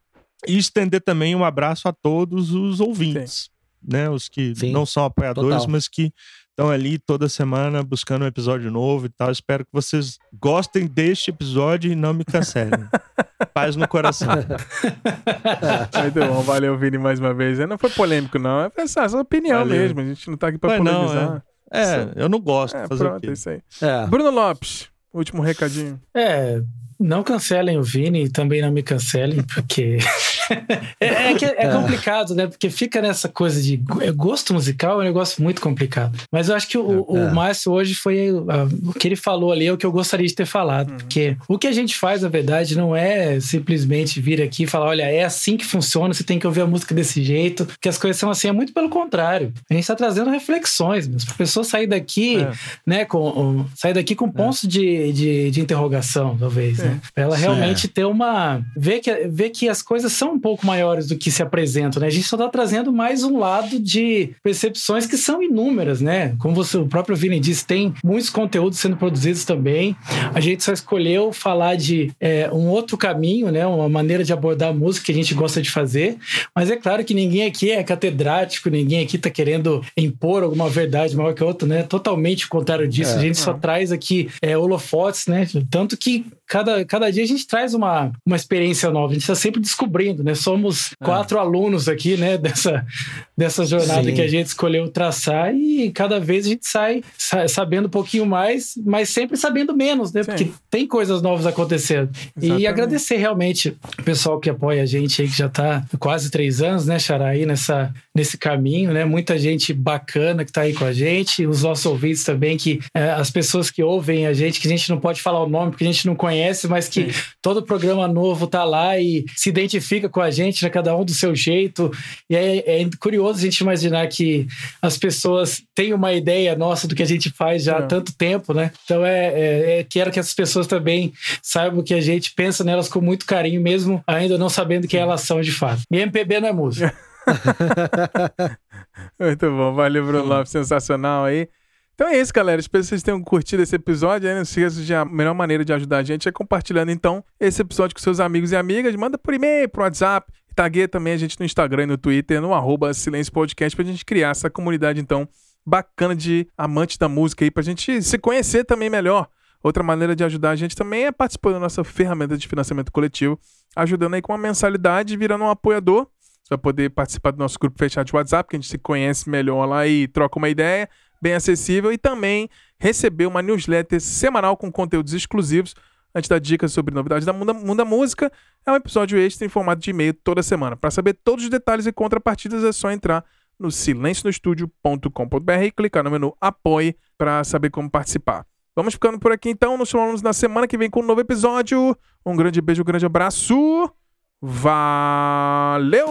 E estender também um abraço a todos os ouvintes, né? Os que Sim, não são apoiadores, total. mas que estão ali toda semana buscando um episódio novo e tal. Espero que vocês gostem deste episódio e não me cancelem. *laughs* Paz no coração. *laughs* Muito bom, valeu, Vini, mais uma vez. Não foi polêmico, não. É essa, essa opinião Valeu. mesmo. A gente não tá aqui pra Mas não, polemizar. É, eu não gosto. É, fazer o pronto, é isso aí. é. Bruno Lopes, último recadinho. É, não cancelem o Vini e também não me cancelem, porque. *laughs* *laughs* é, é que é complicado, né? Porque fica nessa coisa de é, gosto musical é um negócio muito complicado. Mas eu acho que o, o É. Márcio hoje foi. ah, o que ele falou ali é o que eu gostaria de ter falado. Uhum. Porque o que a gente faz, na verdade, não é simplesmente vir aqui e falar: olha, é assim que funciona, você tem que ouvir a música desse jeito, que as coisas são assim. É muito pelo contrário. A gente está trazendo reflexões, mesmo. Pra pessoa sair daqui É. né, com, um- sair daqui com pontos de, de, de interrogação, talvez, né? Pra ela realmente ter uma. Ver que, ver que as coisas são um pouco maiores do que se apresentam, né? A gente só tá trazendo mais um lado de percepções que são inúmeras, né? Como você, o próprio Vini disse, tem muitos conteúdos sendo produzidos também. A gente só escolheu falar de é, um outro caminho, né? Uma maneira de abordar a música que a gente gosta de fazer. Mas é claro que ninguém aqui é catedrático, ninguém aqui tá querendo impor alguma verdade maior que a outra, né? Totalmente o contrário disso. É, a gente só não. traz aqui é, holofotes, né? Tanto que cada, cada dia a gente traz uma, uma experiência nova, a gente está sempre descobrindo, né? Somos quatro alunos aqui, né? Dessa, dessa jornada Sim. que a gente escolheu traçar e cada vez a gente sai, sa- sabendo um pouquinho mais, mas sempre sabendo menos, né? Sim. Porque tem coisas novas acontecendo. Exatamente. E agradecer realmente o pessoal que apoia a gente aí, que já está quase três anos, né, Xará, aí nessa, nesse caminho, né? Muita gente bacana que está aí com a gente, os nossos ouvintes também, que é, as pessoas que ouvem a gente, que a gente não pode falar o nome porque a gente não conhece, mas que todo programa novo tá lá e se identifica com a gente, né, cada um do seu jeito. E é, é curioso a gente imaginar que as pessoas têm uma ideia nossa do que a gente faz já há É. tanto tempo, né? Então é, é, é- quero que essas pessoas também saibam que a gente pensa nelas com muito carinho, mesmo ainda não sabendo quem elas são de fato. E MPB não é música. *laughs* Muito bom, valeu, Bruno Lopes, sensacional aí. Então é isso, galera. Espero que vocês tenham curtido esse episódio. Aí não se esqueça de a melhor maneira de ajudar a gente é compartilhando, então, esse episódio com seus amigos e amigas. Manda por e-mail, pro WhatsApp. Tagueia também a gente no Instagram e no Twitter, no arroba Silêncio Podcast, pra gente criar essa comunidade, então, bacana de amantes da música aí, pra gente se conhecer também melhor. Outra maneira de ajudar a gente também é participando da nossa ferramenta de financiamento coletivo, ajudando aí com uma mensalidade virando um apoiador. Você vai poder participar do nosso grupo fechado de WhatsApp, que a gente se conhece melhor lá e troca uma ideia, bem acessível, e também receber uma newsletter semanal com conteúdos exclusivos, a gente dá dicas sobre novidades da Mundo, Mundo Música. É um episódio extra em formato de e-mail toda semana. Para saber todos os detalhes e contrapartidas é só entrar no silencionostudio.com.br e clicar no menu Apoie para saber como participar. Vamos ficando por aqui então. Nos falamos na semana que vem com um novo episódio. Um grande beijo, um grande abraço. Valeu!